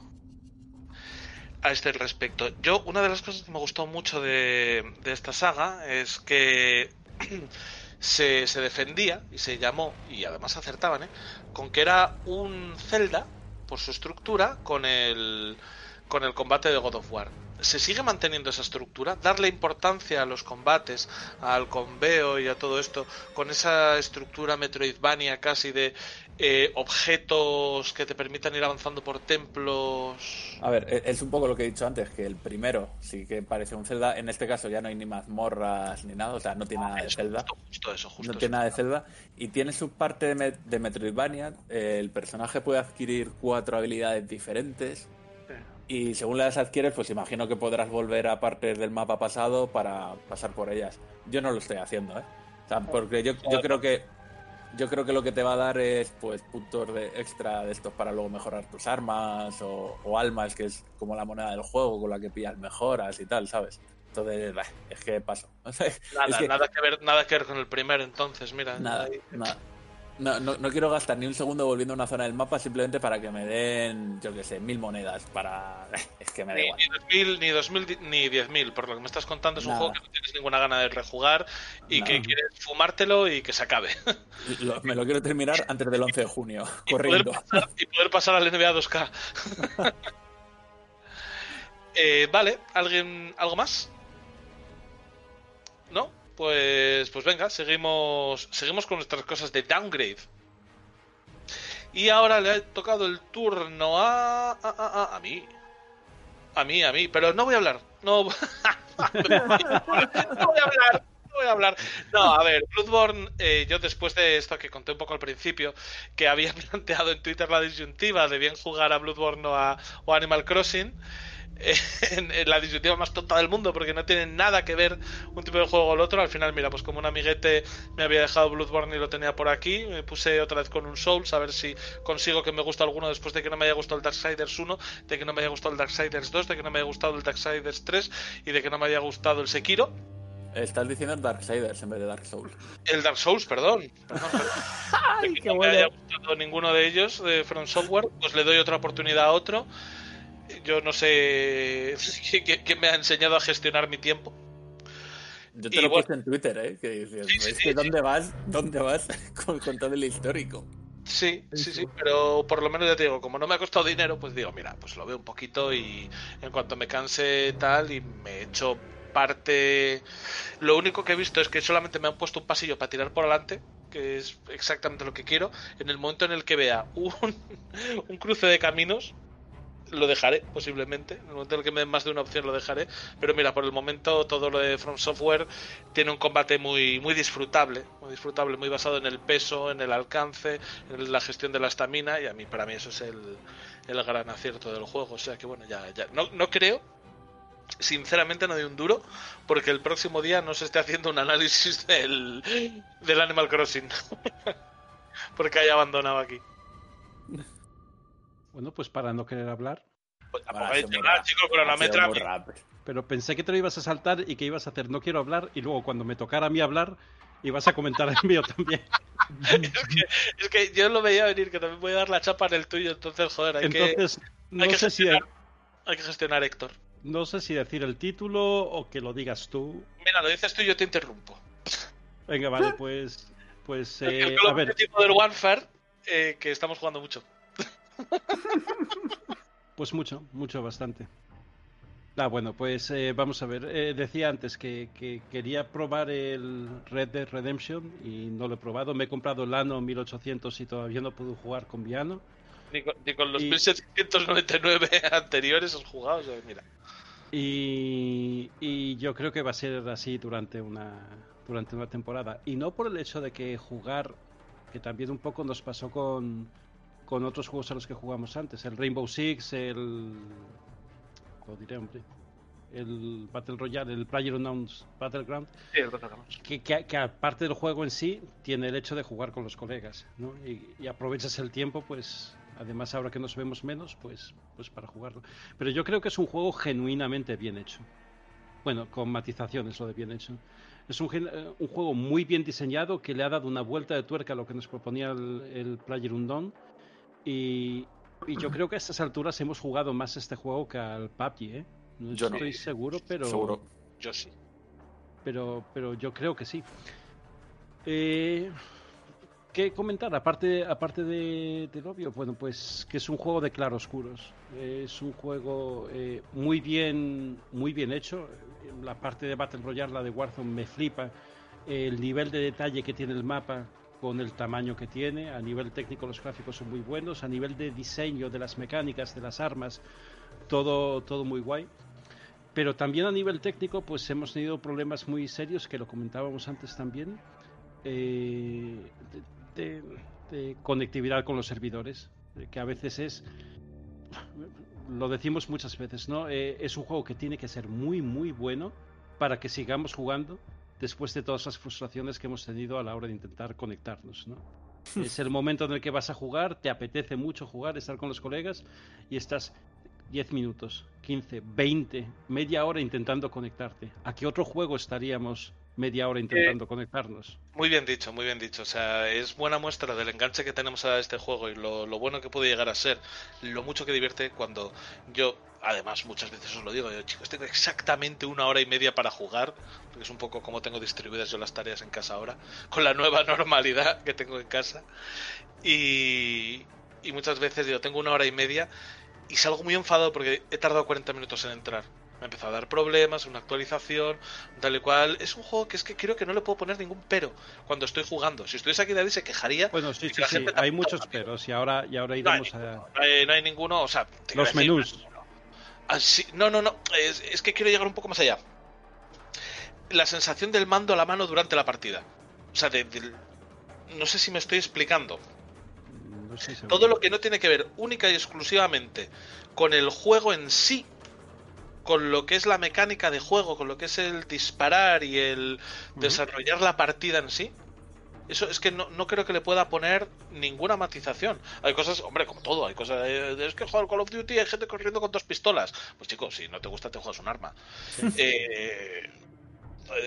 a este respecto. Yo, una de las cosas que me gustó mucho de, de esta saga es que (clears throat) se, se defendía y se llamó, y además acertaban, ¿eh? con que era un Zelda, por su estructura, con el, con el combate de God of War. ¿Se sigue manteniendo esa estructura? ¿Darle importancia a los combates, al conveo y a todo esto, con esa estructura Metroidvania casi de eh, objetos que te permitan ir avanzando por templos? A ver, e- es un poco lo que he dicho antes, que el primero sí que parece un Zelda. En este caso ya no hay ni mazmorras ni nada, o sea, no tiene nada de Eso, Zelda. Justo, justo eso, justo no tiene nada de Zelda. Y tiene su parte de, Met- de Metroidvania. el personaje puede adquirir cuatro habilidades diferentes. Y según las adquieres, pues imagino que podrás volver a partes del mapa pasado para pasar por ellas. Yo no lo estoy haciendo, ¿eh? O sea, porque yo, yo creo que yo creo que lo que te va a dar es pues puntos de extra de estos para luego mejorar tus armas o, o almas, que es como la moneda del juego con la que pillas mejoras y tal, ¿sabes? Entonces, bah, es que paso. (laughs) Nada, es que- nada que ver, nada que ver con el primero entonces, mira. Nada, nada. No, no, no quiero gastar ni un segundo volviendo a una zona del mapa simplemente para que me den, yo qué sé, mil monedas para... (laughs) Es que me da Ni, igual. ni 2000, ni 2000, ni 10.000, por lo que me estás contando es un juego que no tienes ninguna gana de rejugar y Nada. que quieres fumártelo y que se acabe. (laughs) Lo- me lo quiero terminar antes del 11 de junio, (laughs) Y poder, corriendo. pasar, y poder pasar al NBA 2K. Eh, vale, ¿alguien algo más? ¿No? Pues, pues venga, seguimos, seguimos con nuestras cosas de downgrade. Y ahora le ha tocado el turno a, a, a, a- mí. A mí, a mí, pero no voy a hablar. No, (laughs) no voy a hablar. No voy a hablar. No, a ver, Bloodborne, eh, yo después de esto que conté un poco al principio, que había (laughs) planteado en Twitter la disyuntiva de bien jugar a Bloodborne o a, o Animal Crossing, (laughs) en, en la disyuntiva más tonta del mundo, porque no tienen nada que ver un tipo de juego o el otro. Al final, mira, pues como un amiguete me había dejado Bloodborne y lo tenía por aquí, me puse otra vez con un Souls a ver si consigo que me guste alguno después de que no me haya gustado el Darksiders 1, de que no me haya gustado el Darksiders 2, de que no me haya gustado el Darksiders 3 y de que no me haya gustado el Sekiro. Estás diciendo Darksiders en vez de Dark Souls. El Dark Souls, perdón. (laughs) perdón, perdón. De que no me haya gustado ninguno de ellos de From Software, pues le doy otra oportunidad a otro. Yo no sé (laughs) quién me ha enseñado a gestionar mi tiempo. Yo te Y lo bueno. puse en Twitter, ¿eh? Que dices, Sí, sí, es sí, que sí. ¿dónde vas? ¿Dónde vas (laughs) con, con todo el histórico? Sí, sí, sí, pero por lo menos ya te digo, como no me ha costado dinero, pues digo, mira, pues lo veo un poquito y en cuanto me canse tal y me echo parte... Lo único que he visto es que solamente me han puesto un pasillo para tirar por adelante, que es exactamente lo que quiero. En el momento en el que vea un, (laughs) un cruce de caminos, lo dejaré, posiblemente. En el momento en el que me den más de una opción, lo dejaré. Pero mira, por el momento todo lo de From Software tiene un combate muy, muy disfrutable, muy disfrutable, muy basado en el peso, en el alcance, en la gestión de la estamina. Y a mí, para mí, eso es el, el gran acierto del juego. O sea que bueno, ya, ya. No, no creo. Sinceramente no doy un duro porque el próximo día no se esté haciendo un análisis del, del Animal Crossing. (laughs) porque haya abandonado aquí. Bueno, pues para no querer hablar. Pues tampoco ha he sido hecho muy nada, rap- chico, ha sido cronometra. Pero pensé que te lo ibas a saltar y que ibas a hacer no quiero hablar y luego cuando me tocara a mí hablar ibas a comentar el mío también. (laughs) es, que, es que yo lo veía venir, que también voy a dar la chapa en el tuyo, entonces, joder, hay, Entonces, que, no hay que sé si gestionar, hay que gestionar, Héctor. no sé si decir el título o que lo digas tú. Mira, lo dices tú y yo te interrumpo. Venga, vale, pues pues (laughs) el eh, Call a ver, Modern Warfare, eh, que estamos jugando mucho. (laughs) pues mucho, mucho bastante. Ah, bueno, pues eh, vamos a ver. Eh, decía antes que, que quería probar el Red Dead Redemption y no lo he probado. Me he comprado el Ano 1800 y todavía no puedo jugar con Viano. Ni con, ni con los Y- 1799 (laughs) anteriores has jugado, o sea, mira. Y, y yo creo que va a ser así durante una, durante una temporada. Y no por el hecho de que jugar, que también un poco nos pasó con, con otros juegos a los que jugamos antes, el Rainbow Six, el... Lo diré, hombre. El Battle Royale, el PlayerUnknown's Battleground, Sí, el Battleground. que, que, que aparte del juego en sí, tiene el hecho de jugar con los colegas, ¿no? Y, y aprovechas el tiempo, pues, además ahora que nos vemos menos, pues, pues para jugarlo. Pero yo creo que es un juego genuinamente bien hecho. Bueno, con matizaciones lo de bien hecho. Es un, eh, un juego muy bien diseñado que le ha dado una vuelta de tuerca a lo que nos proponía el, el PlayerUnknown y, y yo creo que a estas alturas hemos jugado más este juego que al PUBG, ¿eh? No Yo no. estoy seguro, pero Seguro. Yo sí. pero, pero yo creo que sí. Eh, ¿Qué comentar? Aparte, aparte de, del obvio, bueno, pues que es un juego de claroscuros. Es un juego eh, muy bien, muy bien hecho. La parte de Battle Royale, la de Warzone, me flipa. El nivel de detalle que tiene el mapa con el tamaño que tiene. A nivel técnico los gráficos son muy buenos. A nivel de diseño de las mecánicas, de las armas, todo, todo muy guay. Pero también a nivel técnico, pues hemos tenido problemas muy serios, que lo comentábamos antes también, eh, de, de- de conectividad con los servidores, eh, que a veces es, lo decimos muchas veces, ¿no? Eh, es un juego que tiene que ser muy, muy bueno para que sigamos jugando después de todas las frustraciones que hemos tenido a la hora de intentar conectarnos, ¿no? (laughs) es el momento en el que vas a jugar, te apetece mucho jugar, estar con los colegas y estás 10 minutos, 15, 20, media hora intentando conectarte. ¿A qué otro juego estaríamos media hora intentando conectarnos? Muy bien dicho, muy bien dicho. O sea, es buena muestra del enganche que tenemos a este juego y lo, lo bueno que puede llegar a ser, lo mucho que divierte cuando yo, además, muchas veces os lo digo, yo, chicos, tengo exactamente una hora y media para jugar, porque es un poco como tengo distribuidas yo las tareas en casa ahora, con la nueva (laughs) normalidad que tengo en casa. Y, y muchas veces yo tengo una hora y media y salgo muy enfadado porque he tardado 40 minutos en entrar. Me ha empezado a dar problemas, una actualización, tal y cual. Es un juego que es que creo que no le puedo poner ningún pero cuando estoy jugando. Si estuviese aquí David se quejaría. Bueno, sí, que sí, la sí, hay muchos peros y ahora, y ahora No hay, iremos a no hay- no hay ninguno, o sea, los menús. Ah, no, no, no. Es, es que quiero llegar un poco más allá. La sensación del mando a la mano durante la partida. O sea, de- no sé si me estoy explicando. No. Todo lo que no tiene que ver única y exclusivamente con el juego en sí, con lo que es la mecánica de juego, con lo que es el disparar y el desarrollar la partida en sí. Eso es que no, no creo que le pueda poner ninguna matización. Hay cosas, hombre, como todo, hay cosas. es que jugar Call of Duty hay gente corriendo con dos pistolas. Pues chicos, si no te gusta, te juegas un arma. Eh,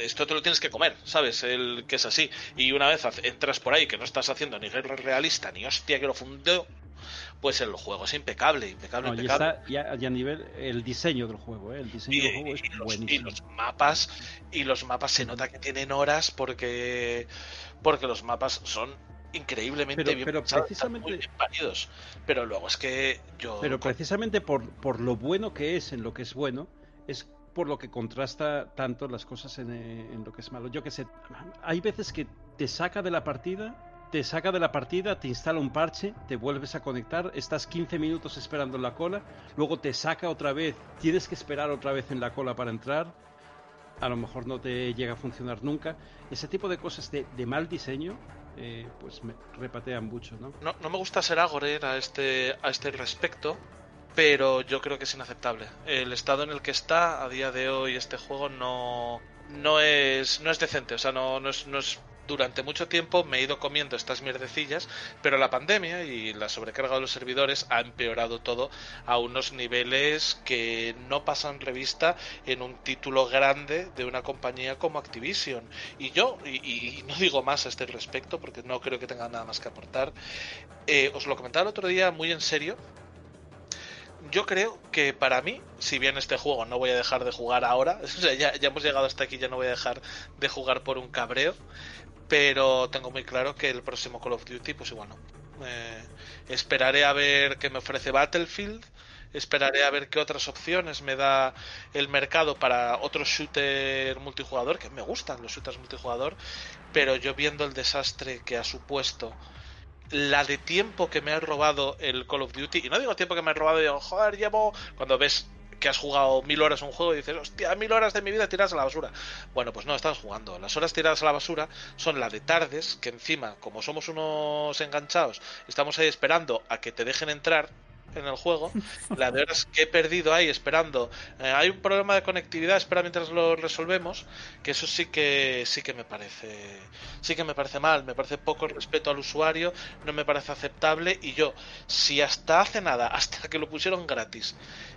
esto te lo tienes que comer, ¿sabes? El que es así. Y una vez entras por ahí que no estás haciendo ni guerra realista ni hostia que lo fundeo, pues el juego es impecable, impecable, No, y impecable. ya a nivel el diseño del juego, ¿eh? el diseño del juego es y los, y buenísimo. los mapas y los mapas se nota que tienen horas porque porque los mapas son increíblemente Pero- bien pero pensados, están precisamente- muy bien paridos. pero luego es que yo Pero precisamente por, por lo bueno que es en lo que es bueno, es por lo que contrasta tanto las cosas en, eh, en lo que es malo. Yo que sé, hay veces que te saca de la partida, te saca de la partida, te instala un parche, te vuelves a conectar, estás 15 minutos esperando en la cola, luego te saca otra vez, tienes que esperar otra vez en la cola para entrar, a lo mejor no te llega a funcionar nunca. Ese tipo de cosas de, de mal diseño, eh, pues me repatean mucho, ¿no? no, no me gusta ser agorero a este a este respecto pero yo creo que es inaceptable el estado en el que está a día de hoy este juego no no es no es decente o sea no, no es durante mucho tiempo me he ido comiendo estas mierdecillas, pero la pandemia y la sobrecarga de los servidores ha empeorado todo a unos niveles que no pasan revista en un título grande de una compañía como Activision. Y yo, y, no digo más a este respecto porque no creo que tenga nada más que aportar, eh, os lo comentaba el otro día muy en serio. Yo creo que para mí, si bien este juego no voy a dejar de jugar ahora, (laughs) o sea, ya hemos llegado hasta aquí, ya no voy a dejar de jugar por un cabreo, pero tengo muy claro que el próximo Call of Duty, pues igual no. Eh, esperaré a ver qué me ofrece Battlefield, esperaré a ver qué otras opciones me da el mercado para otro shooter multijugador, que me gustan los shooters multijugador, pero yo viendo el desastre que ha supuesto la de tiempo que me ha robado el Call of Duty, y no digo tiempo que me ha robado, digo, joder, llevo, cuando ves que has jugado mil horas a un juego y dices, hostia, mil horas de mi vida tiradas a la basura. Bueno, pues no, estás jugando. Las horas tiradas a la basura son la de tardes, que encima, como somos unos enganchados, estamos ahí esperando a que te dejen entrar en el juego, la de horas que he perdido ahí esperando. eh, hay un problema de conectividad, espera mientras lo resolvemos, que eso sí que sí que me parece sí que me parece mal, me parece poco respeto al usuario, no me parece aceptable y yo si hasta hace nada, (laughs) hasta que lo pusieron gratis,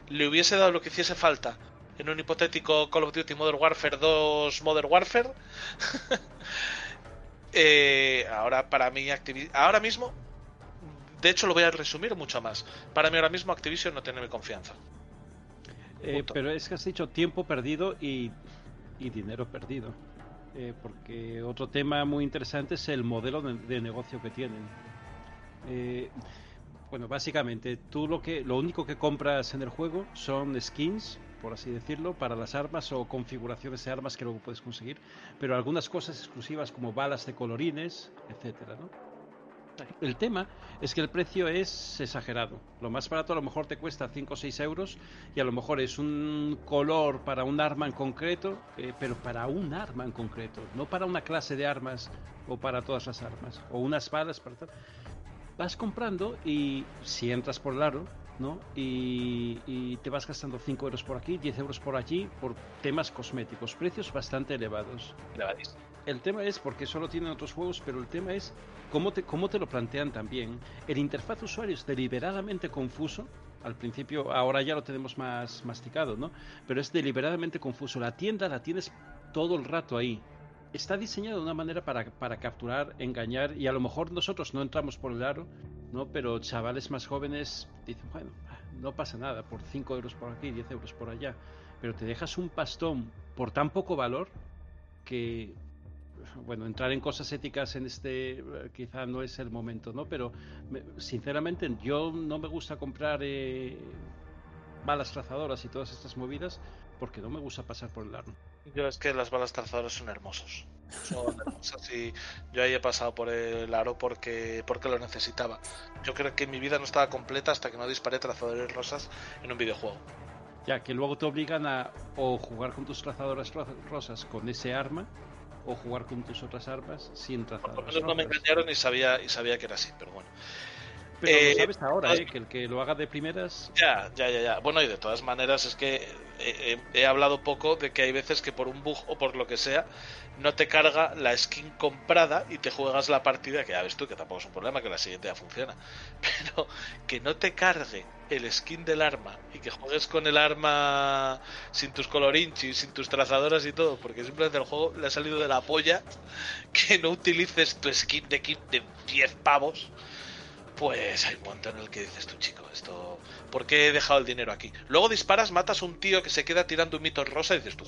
le hubiese dado lo que hiciese falta en un hipotético Call of Duty Modern Warfare 2 Modern Warfare (laughs) eh, ahora para mí ahora mismo de hecho lo voy a resumir mucho más para mí ahora mismo Activision no tiene mi confianza Eh, pero es que has dicho tiempo perdido y, y dinero perdido. Eh, porque otro tema muy interesante es el modelo de, de negocio que tienen. Eh, bueno, básicamente, tú lo que lo único que compras en el juego son skins, por así decirlo, para las armas o configuraciones de armas que luego puedes conseguir, pero algunas cosas exclusivas como balas de colorines, etcétera, ¿no? El tema es que el precio es exagerado. Lo más barato a lo mejor te cuesta 5 o 6 euros y a lo mejor es un color para un arma en concreto, eh, pero para un arma en concreto, no para una clase de armas o para todas las armas, o unas balas para tal. Vas comprando y si entras por el aro, ¿no? Y, y te vas gastando 5 euros por aquí, 10 euros por allí, por temas cosméticos, precios bastante elevados. El tema es, porque eso lo tienen otros juegos, pero el tema es cómo te, cómo te lo plantean también. El interfaz usuario es deliberadamente confuso. Al principio, ahora ya lo tenemos más masticado, ¿no? Pero es deliberadamente confuso. La tienda la tienes todo el rato ahí. Está diseñada de una manera para, para capturar, engañar, y a lo mejor nosotros no entramos por el aro, ¿no? Pero chavales más jóvenes dicen, bueno, no pasa nada, por 5 euros por aquí, 10 euros por allá. Pero te dejas un pastón por tan poco valor que bueno, entrar en cosas éticas en este eh, quizá no es el momento, ¿no? Pero me- sinceramente yo no me gusta comprar eh, balas trazadoras y todas estas movidas porque no me gusta pasar por el arma. Yo es que las balas trazadoras son hermosos. Son hermosas y yo ahí he pasado por el aro porque, porque lo necesitaba. Yo creo que mi vida no estaba completa hasta que no disparé trazadores rosas en un videojuego. Ya que luego te obligan a o jugar con tus trazadoras ro- rosas con ese arma o jugar con tus otras armas sin Por lo menos no me engañaron y sabía, y sabía que era así, pero bueno. Pero Eh, lo sabes ahora, ¿eh? que el que lo haga de primeras Ya, ya, ya, ya. Bueno, y de todas maneras es que he, he- he hablado poco de que hay veces que por un bug o por lo que sea no te carga la skin comprada y te juegas la partida, que ya ves tú que tampoco es un problema, que la siguiente ya funciona. (laughs) Pero que no te cargue el skin del arma y que juegues con el arma sin tus colorinchis, sin tus trazadoras y todo, porque simplemente el juego le ha salido de la polla (laughs) que no utilices tu skin de kit de 10 pavos pues hay un momento en el que dices tú, chico, esto. ¿Por qué he dejado el dinero aquí? Luego disparas, matas a un tío que se queda tirando un mito rosa y dices tú.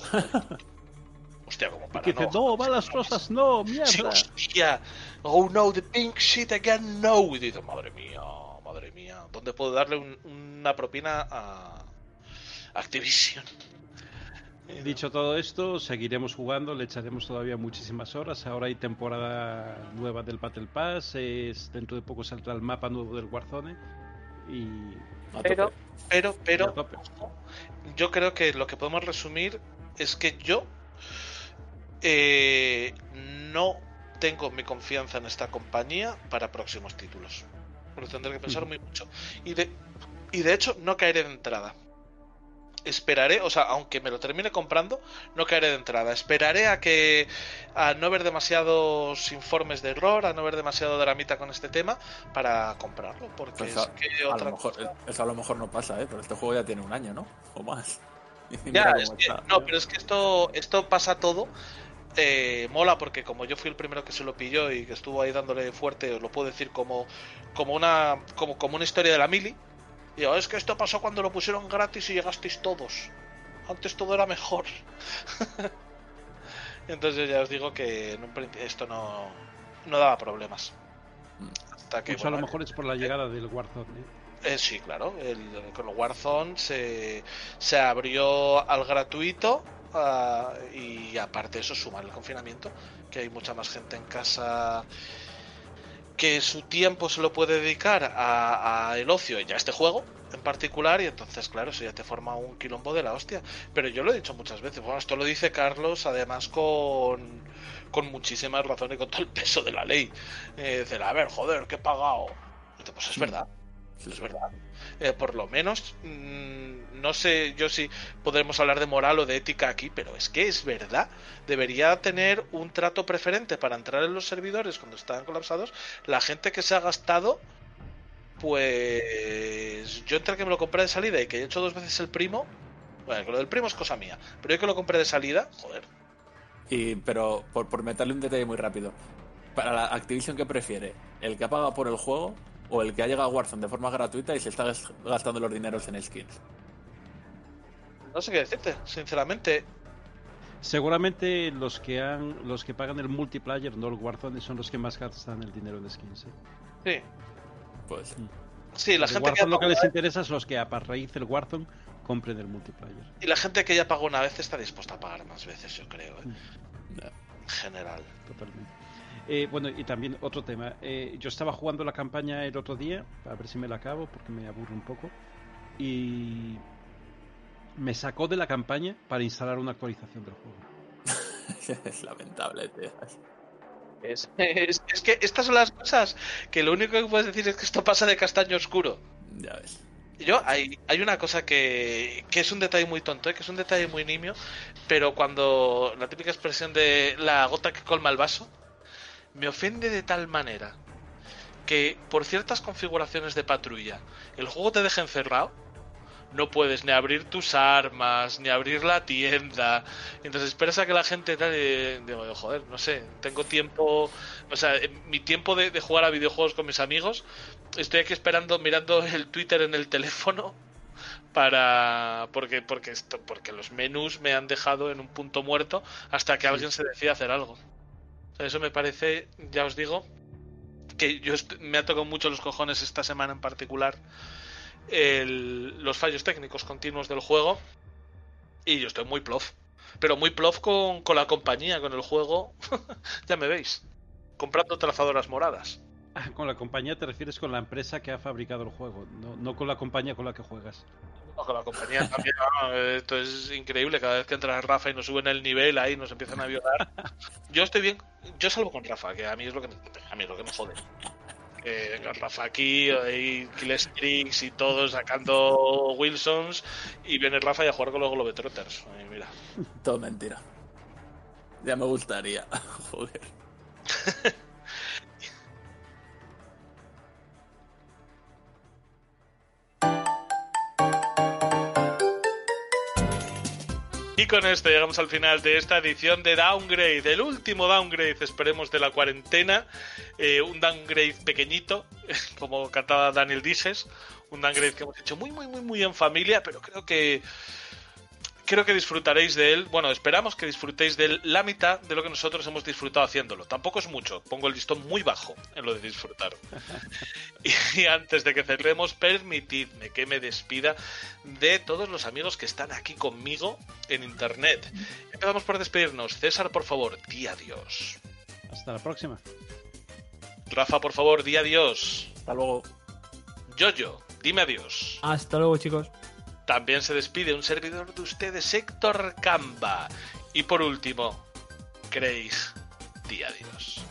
Hostia, como para que dice, no. no, balas rosas, no, mierda. Sí, hostia. Oh no, the pink shit again, no. Y dices, madre mía, madre mía. ¿Dónde puedo darle un- una propina a Activision? (laughs) Dicho todo esto, seguiremos jugando, le echaremos todavía muchísimas horas. Ahora hay temporada nueva del Battle Pass, es, dentro de poco saldrá el mapa nuevo del Warzone. Y. Pero, pero, pero, yo creo que lo que podemos resumir es que yo eh, no tengo mi confianza en esta compañía para próximos títulos. Lo tendré que pensar muy mucho. Y de, y de hecho, no caeré de entrada. Esperaré, o sea, aunque me lo termine comprando, no caeré de entrada. Esperaré a que a no ver demasiados informes de error, a no ver demasiado dramita con este tema para comprarlo, porque Pues es que a otra lo mejor, cosa- eso a lo mejor no pasa, ¿eh? Pero este juego ya tiene un año, ¿no? O más. (laughs) Ya, es que- no, pero es que esto, esto pasa todo. Eh, mola porque como yo fui el primero que se lo pilló y que estuvo ahí dándole fuerte, os lo puedo decir como, como una como, como una historia de la mili. Y digo, es que esto pasó cuando lo pusieron gratis y llegasteis todos. Antes todo era mejor. (laughs) Entonces ya os digo que en un prin- esto no, no daba problemas. Hasta que Mucho a lo mejor es por la llegada del Warzone. ¿eh? Eh, sí, claro. El, con el Warzone se, se abrió al gratuito ah, y aparte eso sumar el confinamiento, que hay mucha más gente en casa que su tiempo se lo puede dedicar a, a el ocio y a este juego en particular y entonces claro eso ya te forma un quilombo de la hostia. Pero yo lo he dicho muchas veces bueno esto lo dice Carlos además con con muchísimas razones y con todo el peso de la ley. Eh, de a ver joder que he pagado pues es verdad es verdad eh, por lo menos mm, no sé yo si podremos hablar de moral o de ética aquí pero es que es verdad debería tener un trato preferente para entrar en los servidores cuando están colapsados la gente que se ha gastado pues yo entre que me lo compré de salida y que he hecho dos veces el primo, bueno, que lo del primo es cosa mía, pero yo que lo compré de salida, joder. Y, pero por, por meterle un detalle muy rápido, para la Activision, ¿qué prefiere? ¿El que ha pagado por el juego o el que ha llegado a Warzone de forma gratuita y se está gas- gastando los dineros en skins? No sé qué decirte, sinceramente. Seguramente los que han, los que pagan el multiplayer, no el Warzone, son los que más gastan el dinero en skins. ¿eh? Sí, Pues sí la El gente que Warzone ya lo que les interesa es los que a raíz del Warzone compren el multiplayer. y la gente que ya pagó una vez está dispuesta a pagar más veces, yo creo, ¿eh? Mm. en general. Totalmente. Eh, bueno, y también otro tema. Eh, yo estaba jugando la campaña el otro día, a ver si me la acabo, porque me aburro un poco. Y me sacó de la campaña para instalar una actualización del juego. (laughs) es lamentable, tío. Es, es- es que estas son las cosas que lo único que puedes decir es que esto pasa de castaño oscuro. Ya ves. Yo, hay, hay una cosa que, que es un detalle muy tonto, ¿eh? que es un detalle muy nimio, pero cuando la típica expresión de la gota que colma el vaso, me ofende de tal manera que por ciertas configuraciones de patrulla el juego te deja encerrado, no puedes ni abrir tus armas, ni abrir la tienda, entonces esperas a que la gente tal y digo, joder, no sé, tengo tiempo, o sea, mi tiempo de, de jugar a videojuegos con mis amigos, estoy aquí esperando, mirando el Twitter en el teléfono para porque porque esto porque los menús me han dejado en un punto muerto hasta que alguien se decida hacer algo. Eso me parece, ya os digo, que yo me ha tocado mucho los cojones esta semana en particular los fallos técnicos continuos del juego y yo estoy muy plof. Pero muy plof con, con la compañía, con el juego. (laughs) ya me veis. Comprando trazadoras moradas. Ah, con la compañía te refieres con la empresa que ha fabricado el juego, no, no con la compañía con la que juegas. No, con la compañía también. (laughs) ¿no? Esto es increíble. Cada vez que entra Rafa y nos suben el nivel ahí, nos empiezan a violar. (laughs) Yo estoy bien. Yo salvo con Rafa, que a mí es lo que me, a mí es lo que me jode. Eh, con Rafa aquí, hay Killstreaks y todos sacando Wilsons. Y viene Rafa y a jugar con los Globetrotters. Ay, mira. Todo mentira. Ya me gustaría. (laughs) Joder. Y con esto llegamos al final de esta edición de Downgrade, el último downgrade, esperemos, de la cuarentena. Eh, un downgrade pequeñito, (laughs) como cantaba Daniel Dijes. Un downgrade que hemos hecho muy, muy, muy, muy en familia, pero creo que. Creo que disfrutaréis de él. Bueno, esperamos que disfrutéis de él la mitad de lo que nosotros hemos disfrutado haciéndolo. Tampoco es mucho, pongo el listón muy bajo en lo de disfrutar. (laughs) Y antes de que cerremos, permitidme que me despida de todos los amigos que están aquí conmigo en internet. Empezamos por despedirnos. César, por favor, di adiós. Hasta la próxima. Rafa, por favor, di adiós. Hasta luego. Yoyo, dime adiós. Hasta luego, chicos. También se despide un servidor de ustedes, Héctor Camba. Y por último, di adiós.